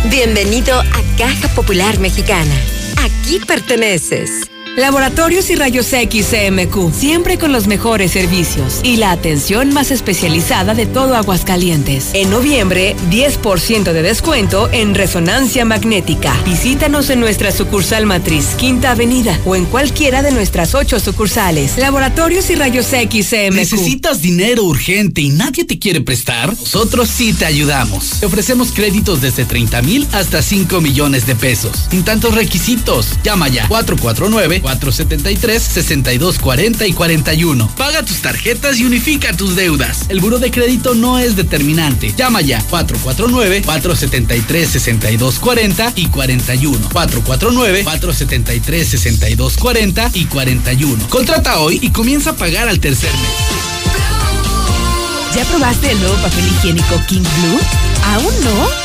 Bienvenido a Caja Popular Mexicana. Aquí perteneces. Laboratorios y Rayos X CMQ, siempre con los mejores servicios y la atención más especializada de todo Aguascalientes. En noviembre, 10% de descuento en resonancia magnética. Visítanos en nuestra sucursal matriz, Quinta Avenida, o en cualquiera de nuestras ocho sucursales. Laboratorios y Rayos X CMQ. ¿Necesitas dinero urgente y nadie te quiere prestar? Nosotros sí te ayudamos. Te ofrecemos créditos desde 30 mil hasta 5 millones de pesos. Sin tantos requisitos. Llama ya 449 473 6240 y 41. Paga tus tarjetas y unifica tus deudas. El buro de crédito no es determinante. Llama ya 449 473 6240 y 41. 449 473 6240 y 41. Contrata hoy y comienza a pagar al tercer mes. ¿Ya probaste el nuevo papel higiénico King Blue? ¿Aún no?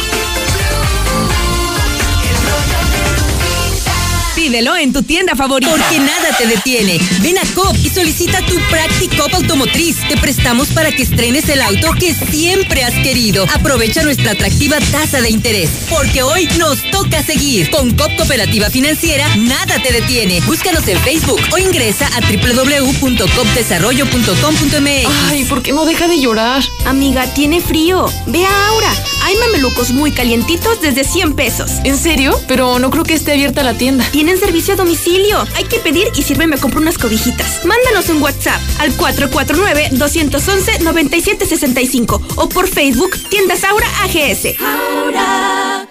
Pídelo en tu tienda favorita. Porque nada te detiene. Ven a COP y solicita tu Practicop Automotriz. Te prestamos para que estrenes el auto que siempre has querido. Aprovecha nuestra atractiva tasa de interés. Porque hoy nos toca seguir. Con COP Cooperativa Financiera, nada te detiene. Búscanos en Facebook o ingresa a www.copdesarrollo.com.mx. Ay, ¿por qué no deja de llorar? Amiga, tiene frío. Ve a Aura. Hay mamelucos muy calientitos desde 100 pesos. ¿En serio? Pero no creo que esté abierta la tienda. Tienen servicio a domicilio. Hay que pedir y sirve me compro unas cobijitas. Mándanos un WhatsApp al 449-211-9765 o por Facebook Tiendas Aura AGS. Aura,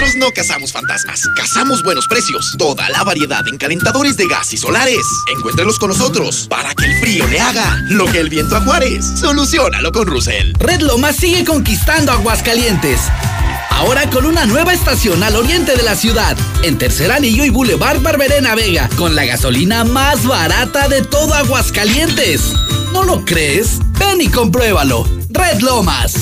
Nosotros no cazamos fantasmas, cazamos buenos precios. Toda la variedad en calentadores de gas y solares. Encuéntrelos con nosotros para que el frío le haga lo que el viento a Juárez. Solucionalo con Russell. Red Lomas sigue conquistando Aguascalientes. Ahora con una nueva estación al oriente de la ciudad, en Tercer Anillo y Boulevard Barberena Vega, con la gasolina más barata de todo Aguascalientes. ¿No lo crees? Ven y compruébalo. Red Lomas.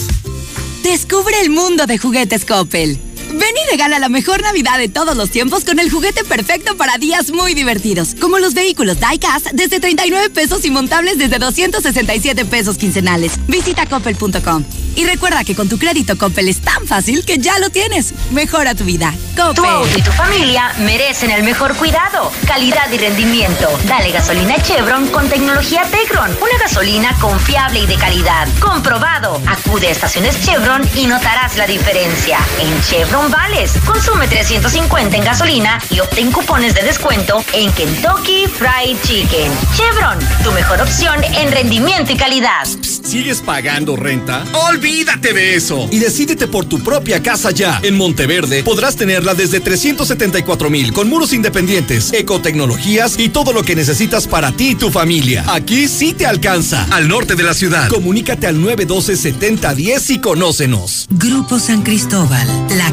Descubre el mundo de juguetes Coppel. Ven y regala la mejor Navidad de todos los tiempos con el juguete perfecto para días muy divertidos, como los vehículos Diecast desde 39 pesos y montables desde 267 pesos quincenales. Visita coppel.com. Y recuerda que con tu crédito Coppel es tan fácil que ya lo tienes. Mejora tu vida. Coppel. Tu auto y tu familia merecen el mejor cuidado, calidad y rendimiento. Dale gasolina Chevron con tecnología Tecron. Una gasolina confiable y de calidad. Comprobado. Acude a estaciones Chevron y notarás la diferencia. En Chevron Vales, consume 350 en gasolina y obtén cupones de descuento en Kentucky Fried Chicken. Chevron, tu mejor opción en rendimiento y calidad. ¿Sigues pagando renta? Olvídate de eso y decídete por tu propia casa ya. En Monteverde podrás tenerla desde 374 mil con muros independientes, ecotecnologías y todo lo que necesitas para ti y tu familia. Aquí sí te alcanza. Al norte de la ciudad. Comunícate al 912-7010 y conócenos. Grupo San Cristóbal, la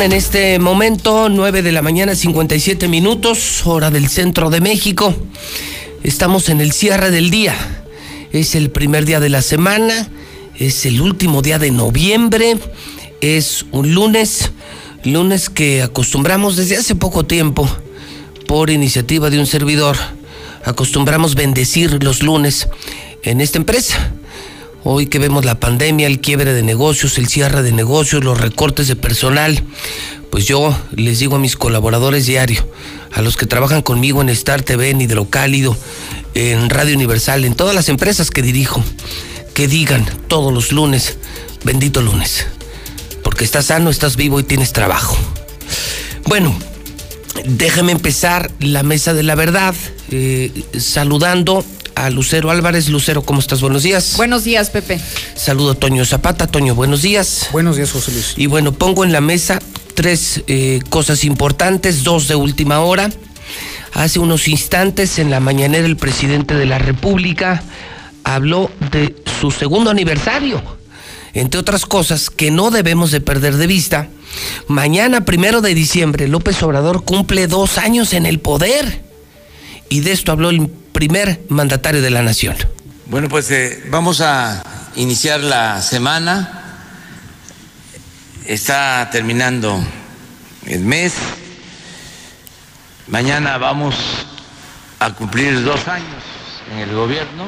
En este momento 9 de la mañana 57 minutos, hora del centro de México. Estamos en el cierre del día. Es el primer día de la semana, es el último día de noviembre, es un lunes, lunes que acostumbramos desde hace poco tiempo, por iniciativa de un servidor, acostumbramos bendecir los lunes en esta empresa. Hoy que vemos la pandemia, el quiebre de negocios, el cierre de negocios, los recortes de personal, pues yo les digo a mis colaboradores diario, a los que trabajan conmigo en Star TV, en Hidrocálido, en Radio Universal, en todas las empresas que dirijo, que digan todos los lunes, bendito lunes, porque estás sano, estás vivo y tienes trabajo. Bueno, déjeme empezar la mesa de la verdad eh, saludando a Lucero Álvarez. Lucero, ¿cómo estás? Buenos días. Buenos días, Pepe. Saludo a Toño Zapata. Toño, buenos días. Buenos días, José Luis. Y bueno, pongo en la mesa tres eh, cosas importantes, dos de última hora. Hace unos instantes, en la mañanera, el presidente de la República habló de su segundo aniversario. Entre otras cosas que no debemos de perder de vista, mañana, primero de diciembre, López Obrador cumple dos años en el poder. Y de esto habló el primer mandatario de la nación. Bueno, pues eh, vamos a iniciar la semana. Está terminando el mes. Mañana vamos a cumplir dos años en el gobierno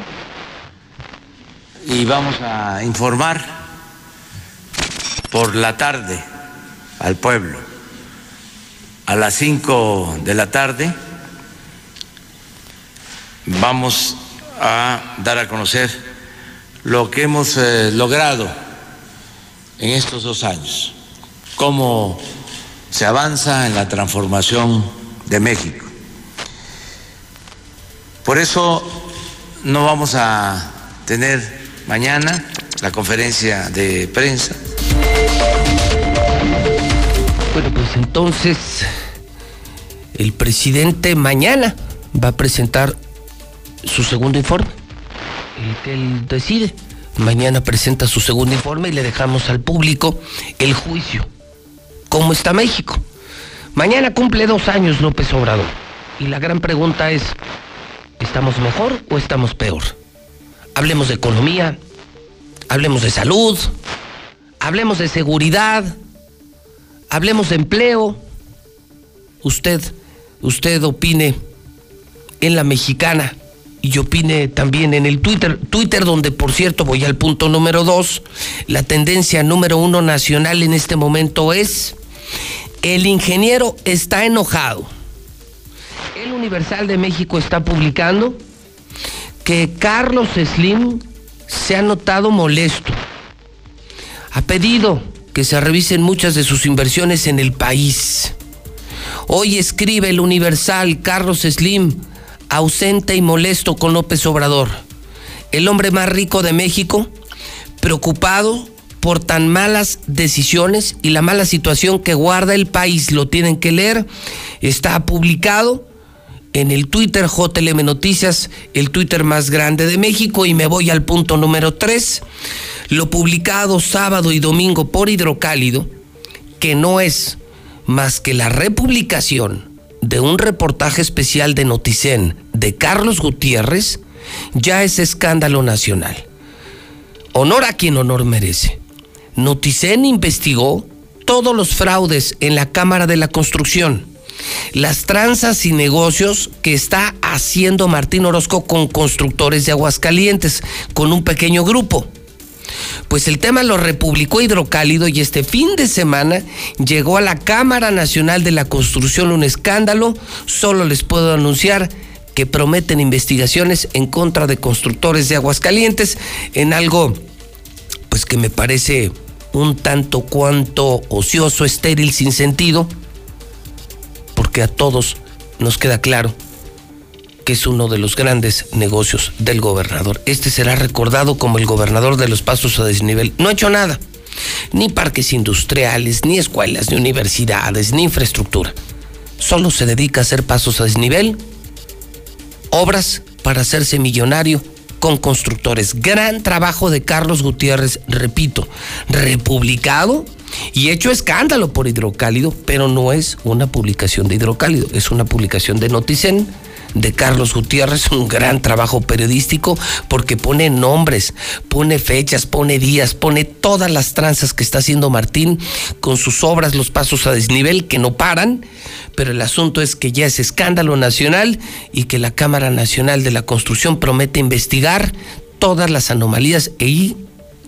y vamos a informar por la tarde al pueblo. A las cinco de la tarde vamos a dar a conocer lo que hemos eh, logrado en estos dos años, cómo se avanza en la transformación de México. Por eso no vamos a tener mañana la conferencia de prensa. Bueno, pues entonces el presidente mañana va a presentar su segundo informe, el que él decide. Mañana presenta su segundo informe y le dejamos al público el juicio. ¿Cómo está México? Mañana cumple dos años López Obrador. Y la gran pregunta es, ¿estamos mejor o estamos peor? Hablemos de economía, hablemos de salud, hablemos de seguridad, hablemos de empleo, usted, usted opine en la mexicana y opine también en el Twitter, Twitter donde por cierto voy al punto número dos, la tendencia número uno nacional en este momento es el ingeniero está enojado. El Universal de México está publicando que Carlos Slim se ha notado molesto. Ha pedido que se revisen muchas de sus inversiones en el país. Hoy escribe el Universal Carlos Slim, ausente y molesto con López Obrador, el hombre más rico de México, preocupado por tan malas decisiones y la mala situación que guarda el país. Lo tienen que leer. Está publicado en el Twitter JLM Noticias, el Twitter más grande de México. Y me voy al punto número 3. Lo publicado sábado y domingo por Hidrocálido, que no es más que la republicación de un reportaje especial de Noticen de Carlos Gutiérrez, ya es escándalo nacional. Honor a quien honor merece. Noticen investigó todos los fraudes en la Cámara de la Construcción, las tranzas y negocios que está haciendo Martín Orozco con constructores de Aguascalientes, con un pequeño grupo. Pues el tema lo republicó Hidrocálido y este fin de semana llegó a la Cámara Nacional de la Construcción un escándalo. Solo les puedo anunciar que prometen investigaciones en contra de constructores de Aguascalientes en algo pues que me parece un tanto cuanto ocioso, estéril, sin sentido, porque a todos nos queda claro que es uno de los grandes negocios del gobernador. Este será recordado como el gobernador de los pasos a desnivel. No ha hecho nada, ni parques industriales, ni escuelas, ni universidades, ni infraestructura. Solo se dedica a hacer pasos a desnivel, obras para hacerse millonario con constructores. Gran trabajo de Carlos Gutiérrez, repito, republicado y hecho escándalo por Hidrocálido, pero no es una publicación de Hidrocálido, es una publicación de Noticen de Carlos Gutiérrez, un gran trabajo periodístico porque pone nombres, pone fechas, pone días, pone todas las tranzas que está haciendo Martín con sus obras, los pasos a desnivel que no paran, pero el asunto es que ya es escándalo nacional y que la Cámara Nacional de la Construcción promete investigar todas las anomalías e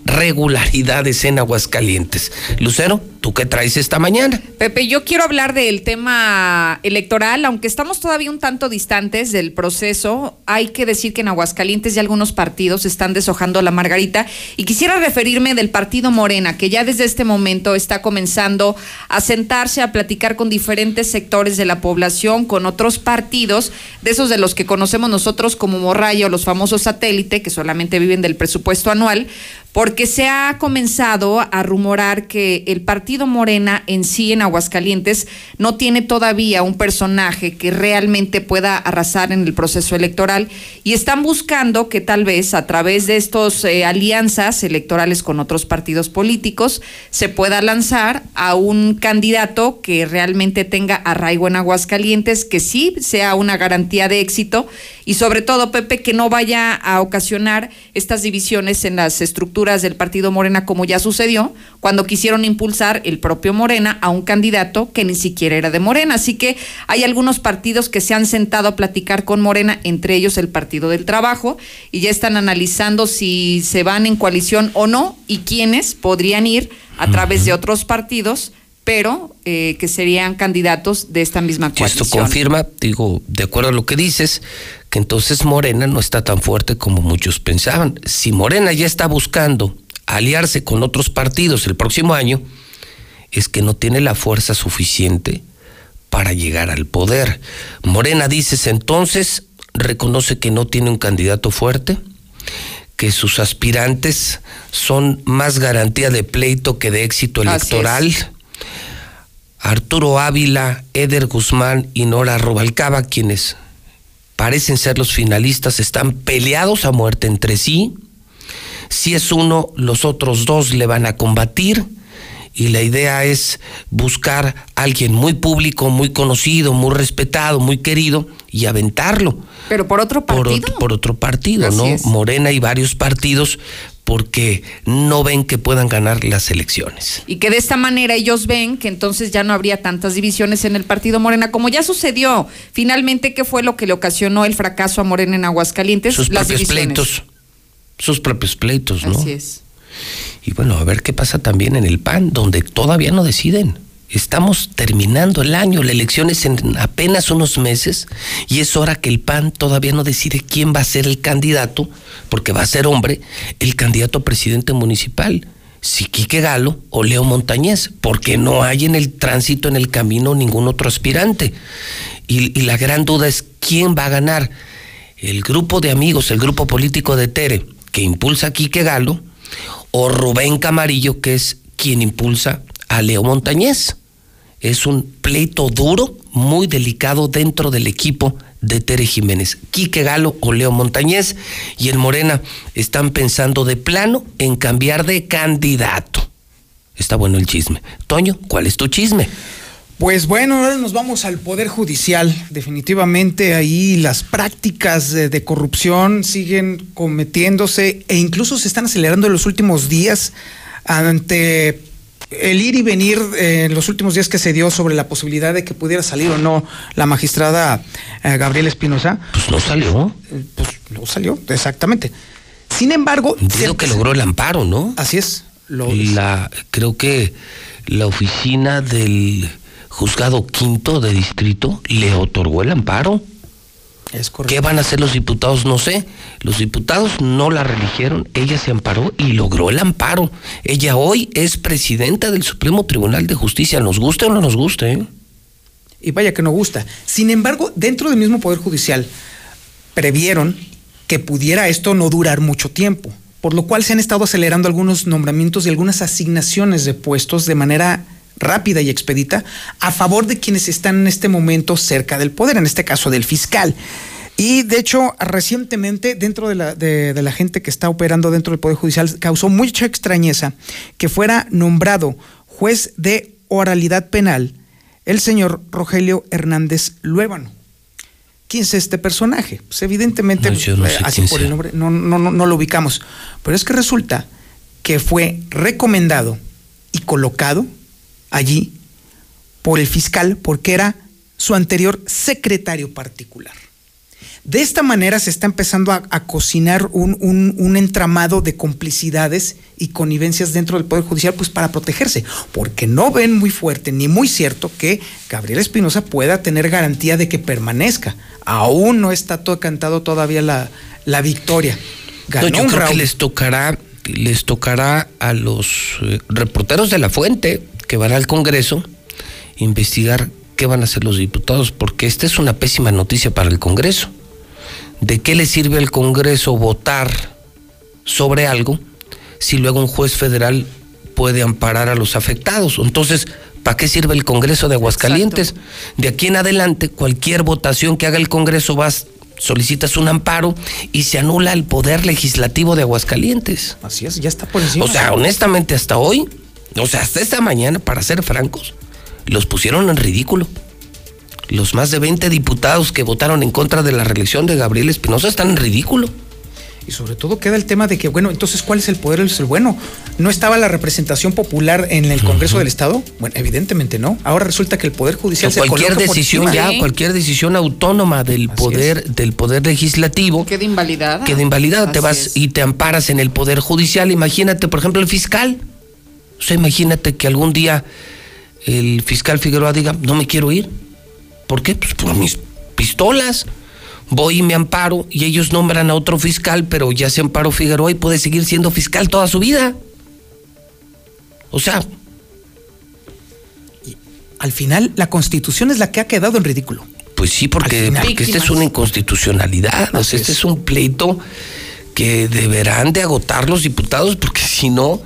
irregularidades en Aguascalientes. Lucero, ¿tú qué traes esta mañana? Pepe, yo quiero hablar del tema electoral, aunque estamos todavía un tanto distantes del proceso, hay que decir que en Aguascalientes ya algunos partidos están deshojando la margarita y quisiera referirme del partido Morena, que ya desde este momento está comenzando a sentarse a platicar con diferentes sectores de la población, con otros partidos, de esos de los que conocemos nosotros como Morraya o los famosos satélite, que solamente viven del presupuesto anual, porque se ha comenzado a rumorar que el partido Morena en sí en Aguascalientes no tiene todavía un personaje que realmente pueda arrasar en el proceso electoral. Y están buscando que tal vez a través de estas eh, alianzas electorales con otros partidos políticos se pueda lanzar a un candidato que realmente tenga arraigo en Aguascalientes, que sí sea una garantía de éxito. Y sobre todo, Pepe, que no vaya a ocasionar estas divisiones en las estructuras del partido Morena como ya sucedió cuando quisieron impulsar el propio Morena a un candidato que ni siquiera era de Morena. Así que hay algunos partidos que se han sentado a platicar con Morena, entre ellos el Partido del Trabajo, y ya están analizando si se van en coalición o no y quiénes podrían ir a través de otros partidos pero eh, que serían candidatos de esta misma coalición. esto confirma, digo, de acuerdo a lo que dices, que entonces Morena no está tan fuerte como muchos pensaban. Si Morena ya está buscando aliarse con otros partidos el próximo año, es que no tiene la fuerza suficiente para llegar al poder. Morena, dices entonces, reconoce que no tiene un candidato fuerte, que sus aspirantes son más garantía de pleito que de éxito electoral. Arturo Ávila, Eder Guzmán y Nora Robalcaba, quienes parecen ser los finalistas, están peleados a muerte entre sí. Si es uno, los otros dos le van a combatir. Y la idea es buscar a alguien muy público, muy conocido, muy respetado, muy querido y aventarlo Pero por otro por, partido. ot- por otro partido, Así ¿no? es. Morena y varios partidos porque no ven que puedan ganar las elecciones. Y que de esta manera ellos ven que entonces ya no habría tantas divisiones en el partido Morena, como ya sucedió. Finalmente, ¿qué fue lo que le ocasionó el fracaso a Morena en Aguascalientes? Sus Las propios divisiones. pleitos. Sus propios pleitos, ¿no? Así es. Y bueno, a ver qué pasa también en el PAN, donde todavía no deciden. Estamos terminando el año, la elección es en apenas unos meses y es hora que el PAN todavía no decide quién va a ser el candidato, porque va a ser hombre, el candidato a presidente municipal, si Quique Galo o Leo Montañez, porque no hay en el tránsito, en el camino, ningún otro aspirante. Y, la gran duda es quién va a ganar. El grupo de amigos, el grupo político de Tere, que impulsa a Quique Galo, o Rubén Camarillo, que es quien impulsa a Leo Montañez. Es un pleito duro, muy delicado dentro del equipo de Tere Jiménez. Quique Galo o Leo Montañez y en Morena están pensando de plano en cambiar de candidato. Está bueno el chisme. Toño, ¿cuál es tu chisme? Pues bueno, ahora nos vamos al Poder Judicial. Definitivamente ahí las prácticas de, de corrupción siguen cometiéndose e incluso se están acelerando en los últimos días ante el ir y venir eh, en los últimos días que se dio sobre la posibilidad de que pudiera salir o no la magistrada eh, Gabriela Espinosa. Pues no salió. Pues no salió, exactamente. Sin embargo... Entiendo que logró el amparo, ¿no? Así es. Lo la, creo que la oficina del juzgado quinto de distrito le otorgó el amparo. Es correcto. ¿Qué van a hacer los diputados? No sé. Los diputados no la religieron, ella se amparó y logró el amparo. Ella hoy es presidenta del Supremo Tribunal de Justicia, nos guste o no nos guste. ¿eh? Y vaya que no gusta. Sin embargo, dentro del mismo Poder Judicial, previeron que pudiera esto no durar mucho tiempo, por lo cual se han estado acelerando algunos nombramientos y algunas asignaciones de puestos de manera rápida y expedita a favor de quienes están en este momento cerca del poder, en este caso del fiscal. Y de hecho, recientemente, dentro de la, de, de la gente que está operando dentro del Poder Judicial, causó mucha extrañeza que fuera nombrado juez de oralidad penal el señor Rogelio Hernández Luébano. ¿Quién es este personaje? Pues evidentemente, No, yo no sé eh, así por el nombre, no, no, no, no lo ubicamos. Pero es que resulta que fue recomendado y colocado allí por el fiscal porque era su anterior secretario particular. De esta manera se está empezando a, a cocinar un, un- un entramado de complicidades y connivencias dentro del Poder Judicial, pues para protegerse, porque no ven muy fuerte ni muy cierto que Gabriel Espinosa pueda tener garantía de que permanezca. Aún no está todo cantado todavía la, la victoria. No, Ganó yo un creo que les tocará, les tocará a los eh, reporteros de la fuente que van al Congreso investigar qué van a hacer los diputados, porque esta es una pésima noticia para el Congreso. ¿De qué le sirve al Congreso votar sobre algo si luego un juez federal puede amparar a los afectados? Entonces, ¿para qué sirve el Congreso de Aguascalientes? De aquí en adelante, cualquier votación que haga el Congreso vas solicitas un amparo y se anula el poder legislativo de Aguascalientes. Así es, ya está por encima. O sea, honestamente, hasta hoy, o sea, hasta esta mañana, para ser francos, los pusieron en ridículo. Los más de 20 diputados que votaron en contra de la reelección de Gabriel Espinosa están en ridículo. Y sobre todo queda el tema de que, bueno, entonces, ¿cuál es el poder? Es el bueno. ¿No estaba la representación popular en el Congreso del Estado? Bueno, evidentemente no. Ahora resulta que el Poder Judicial O se cualquier coloca por decisión encima. ya, cualquier decisión autónoma del poder, del poder legislativo Queda invalidada. queda invalidada. Te vas es. y te amparas en el poder judicial. Imagínate, por ejemplo, el fiscal. O sea, imagínate que algún día el fiscal Figueroa diga, no me quiero ir. ¿Por qué? Pues por mis pistolas. Voy y me amparo y ellos nombran a otro fiscal, pero ya se amparó Figueroa y puede seguir siendo fiscal toda su vida. O sea, Al final, la Constitución es la que ha quedado en ridículo. Pues sí, porque, final. porque esta es una inconstitucionalidad. O sea, este es un pleito que deberán de agotar los diputados, porque si no,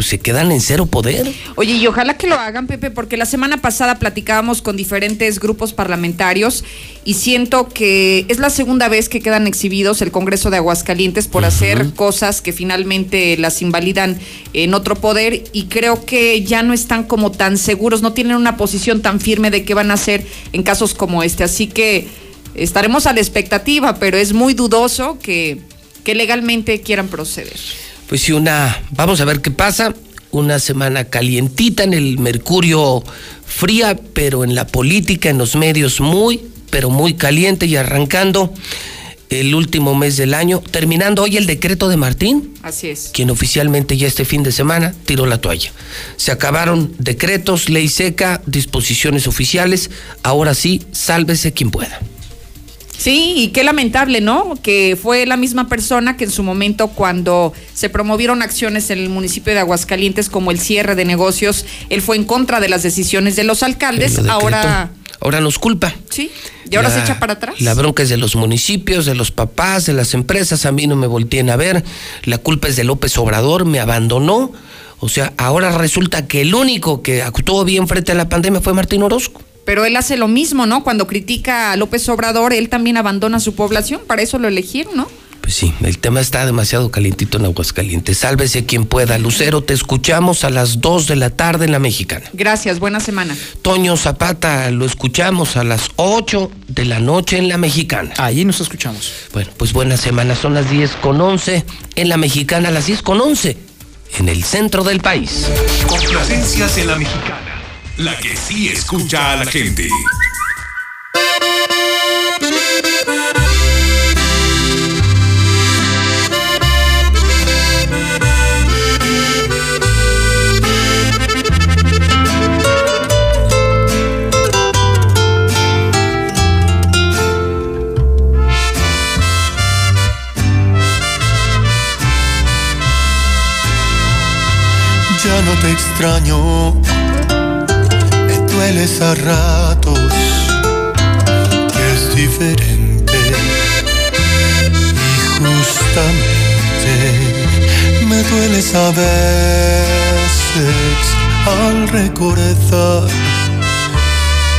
pues se quedan en cero poder. Oye, y ojalá que lo hagan, Pepe, porque la semana pasada platicábamos con diferentes grupos parlamentarios y siento que es la segunda vez que quedan exhibidos el Congreso de Aguascalientes por hacer cosas que finalmente las invalidan en otro poder y creo que ya no están como tan seguros, no tienen una posición tan firme de qué van a hacer en casos como este. Así que estaremos a la expectativa, pero es muy dudoso que, que legalmente quieran proceder. Pues sí, una, vamos a ver qué pasa. Una semana calientita en el Mercurio fría, pero en la política, en los medios muy, pero muy caliente y arrancando el último mes del año, terminando hoy el decreto de Martín, Así es. quien oficialmente ya este fin de semana tiró la toalla. Se acabaron decretos, ley seca, disposiciones oficiales, ahora sí, sálvese quien pueda. Sí, y qué lamentable, ¿no? Que fue la misma persona que en su momento cuando se promovieron acciones en el municipio de Aguascalientes como el cierre de negocios, él fue en contra de las decisiones de los alcaldes, ahora Ahora nos culpa. sí, y ahora La- se echa para atrás. La bronca es de los municipios, de los papás, de las empresas. A mí no me volteen a ver. La culpa es de López Obrador, me abandonó. O sea, ahora resulta que el único que actuó bien frente a la pandemia fue Martín Orozco. Pero él hace lo mismo, ¿no? Cuando critica a López Obrador, él también abandona a su población, para eso lo elegieron, ¿no? Pues sí, el tema está demasiado calientito en Aguascalientes. Sálvese quien pueda. Lucero, te escuchamos a las 2 de la tarde en la Mexicana. Gracias, buena semana. Toño Zapata, lo escuchamos a las 8 de la noche en la Mexicana. Ahí nos escuchamos. Bueno, pues buena semana. Son las 10 con 11 en la Mexicana, a las 10 con 11 en el centro del país. Complacencias en la mexicana. La que sí escucha a la gente. Ya no te extraño, dueles a ratos, que es diferente. Y justamente me dueles a veces al recordar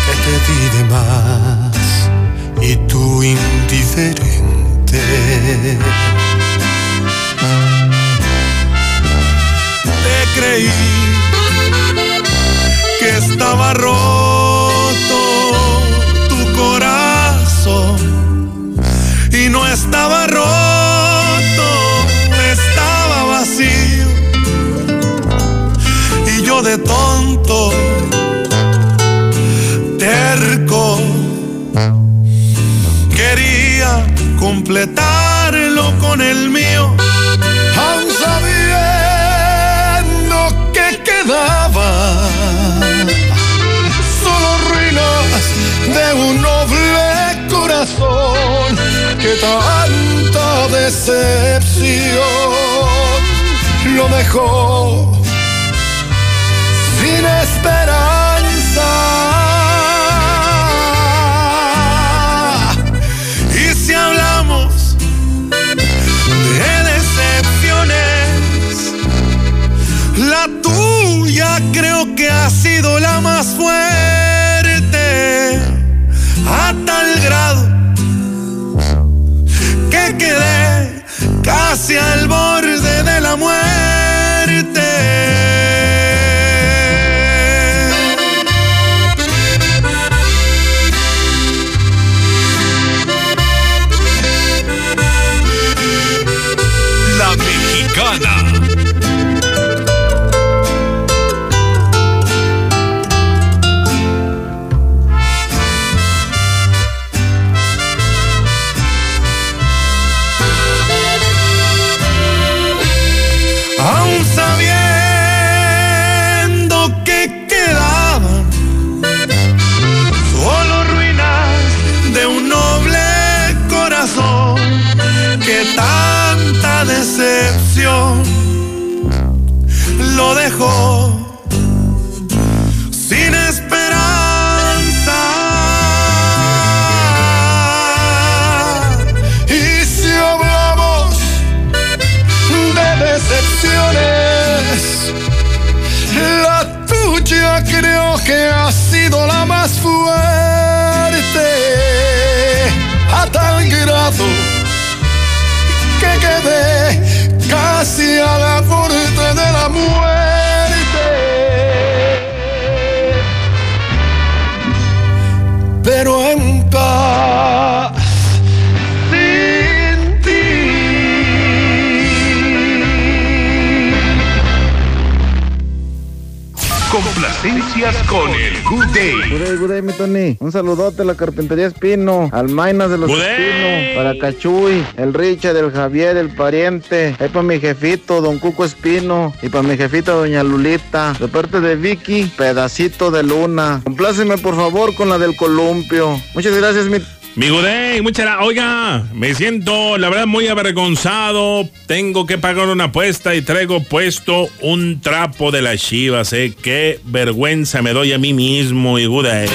que te di de más y tú indiferente. te creí estaba roto tu corazón y no estaba roto, estaba vacío y yo de tonto, terco, quería completarlo con el mío. De un noble corazón que tanta decepción. Lo dejó sin esperanza. Y si hablamos de decepciones la tuya creo que ha sido la más fuerte, casi al borde de la muerte. Mi Tony. Un saludote a la carpintería Espino, al Mainas de los Good day. Espino, para Cachuy, el Richard, el Javier, el pariente. Ahí para mi jefito, don Cuco Espino, y para mi jefita, doña Lulita. De parte de Vicky, pedacito de luna. Compláceme, por favor, con la del columpio. Muchas gracias, mi Mi Gudey, muchas gracias. Oiga, me siento, la verdad, muy avergonzado. Tengo que pagar una apuesta y traigo puesto un trapo de las chivas, ¿eh? Qué vergüenza me doy a mí mismo, y Gudey.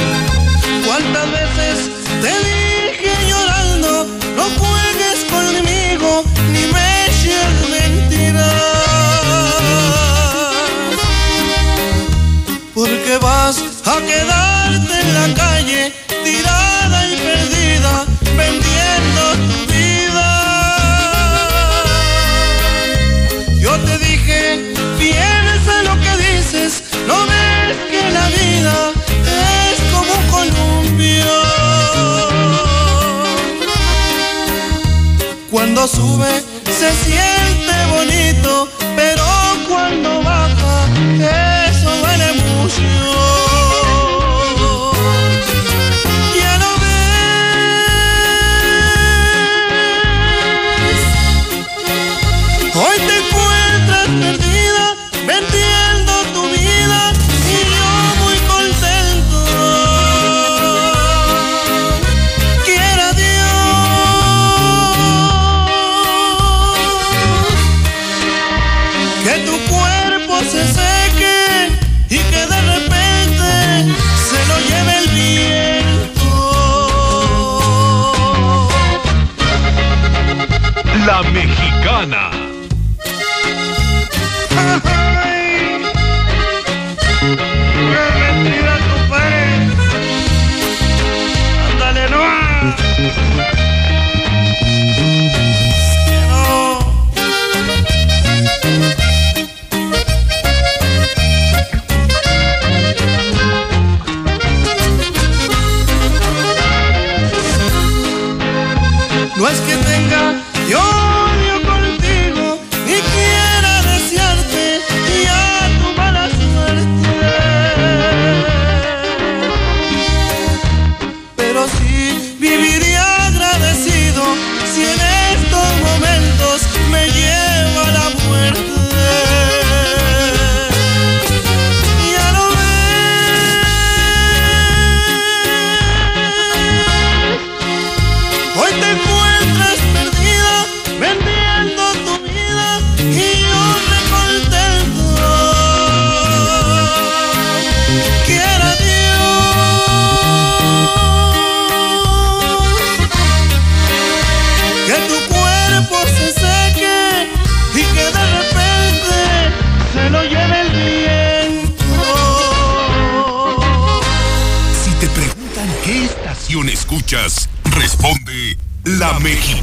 Sube se siente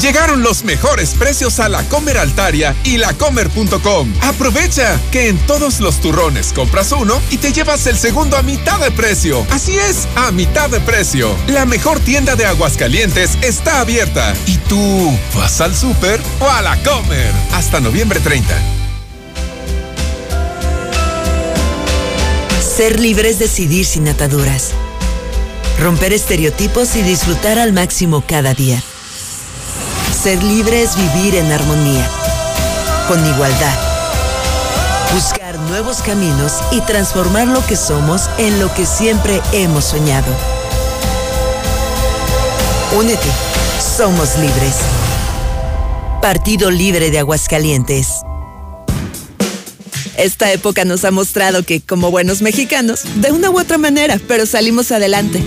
Llegaron los mejores precios a la Comer Altaria y lacomer.com. Aprovecha que en todos los turrones compras uno y te llevas el segundo a mitad de precio. Así es, a mitad de precio. La mejor tienda de Aguascalientes está abierta. ¿Y tú vas al súper o a la Comer? Hasta noviembre 30. Ser libre es decidir sin ataduras. Romper estereotipos y disfrutar al máximo cada día. Ser libre es vivir en armonía, con igualdad. Buscar nuevos caminos y transformar lo que somos en lo que siempre hemos soñado. Únete, somos libres. Partido Libre de Aguascalientes. Esta época nos ha mostrado que, como buenos mexicanos, de una u otra manera, pero salimos adelante.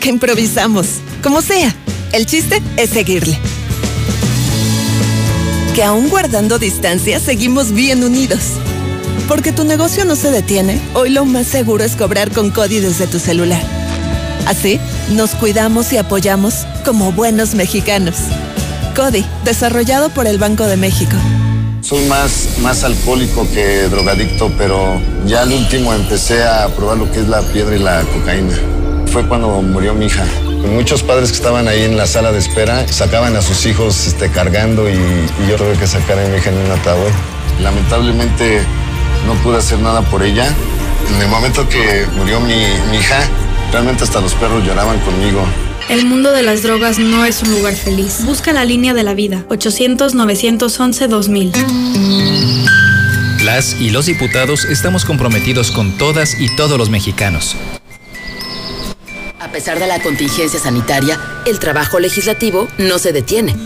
Que improvisamos, como sea. El chiste es seguirle. Que aún guardando distancia, seguimos bien unidos. Porque tu negocio no se detiene, hoy lo más seguro es cobrar con Cody desde tu celular. Así, nos cuidamos y apoyamos como buenos mexicanos. CODI, desarrollado por el Banco de México. Soy más, más alcohólico que drogadicto, pero ya al último empecé a probar lo que es la piedra y la cocaína. Fue cuando murió mi hija. Muchos padres que estaban ahí en la sala de espera sacaban a sus hijos este, cargando y, y yo tuve que sacar a mi hija en un ataúd. Lamentablemente no pude hacer nada por ella. En el momento que murió mi, mi hija, realmente hasta los perros lloraban conmigo. El mundo de las drogas no es un lugar feliz. Busca la línea de la vida. 800-911-2000. Las y los diputados estamos comprometidos con todas y todos los mexicanos. A pesar de la contingencia sanitaria, el trabajo legislativo no se detiene.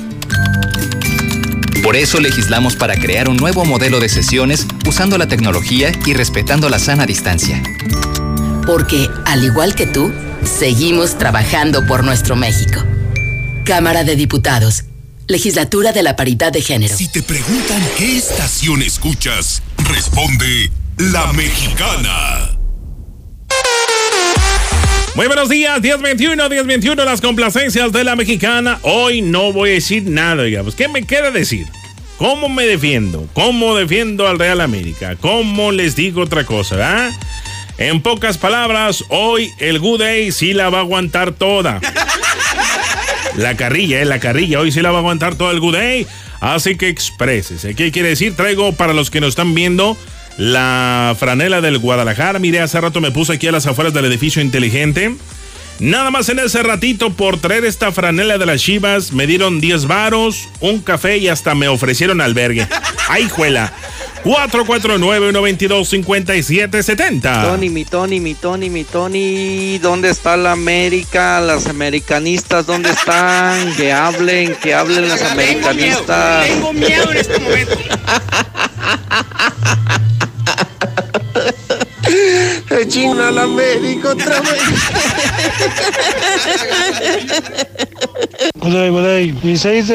Por eso legislamos para crear un nuevo modelo de sesiones usando la tecnología y respetando la sana distancia. Porque, al igual que tú, seguimos trabajando por nuestro México. Cámara de Diputados. Legislatura de la Paridad de Género. Si te preguntan qué estación escuchas, responde La Mexicana. Muy buenos días, 1021, 1021, las complacencias de la mexicana. Hoy no voy a decir nada, digamos. ¿Qué me queda decir? ¿Cómo me defiendo? ¿Cómo defiendo al Real América? ¿Cómo les digo otra cosa? ¿verdad? En pocas palabras, hoy el Good Day sí la va a aguantar toda. La carrilla, eh, la carrilla, hoy sí la va a aguantar todo el Good Day. Así que exprésese. ¿Qué quiere decir? Traigo para los que nos están viendo la franela del Guadalajara. Mire, hace rato me puse aquí a las afueras del edificio inteligente. Nada más en ese ratito por traer esta franela de las chivas me dieron 10 varos, un café y hasta me ofrecieron albergue. ¡Ay, juela! 449-122-5770. Tony, mi Tony, mi Tony, mi Tony, ¿dónde está la América? Las americanistas, ¿dónde están? Que hablen, que hablen las americanistas. Tengo miedo en este momento. China la América otra vez. Good day, good day. Mi 6 de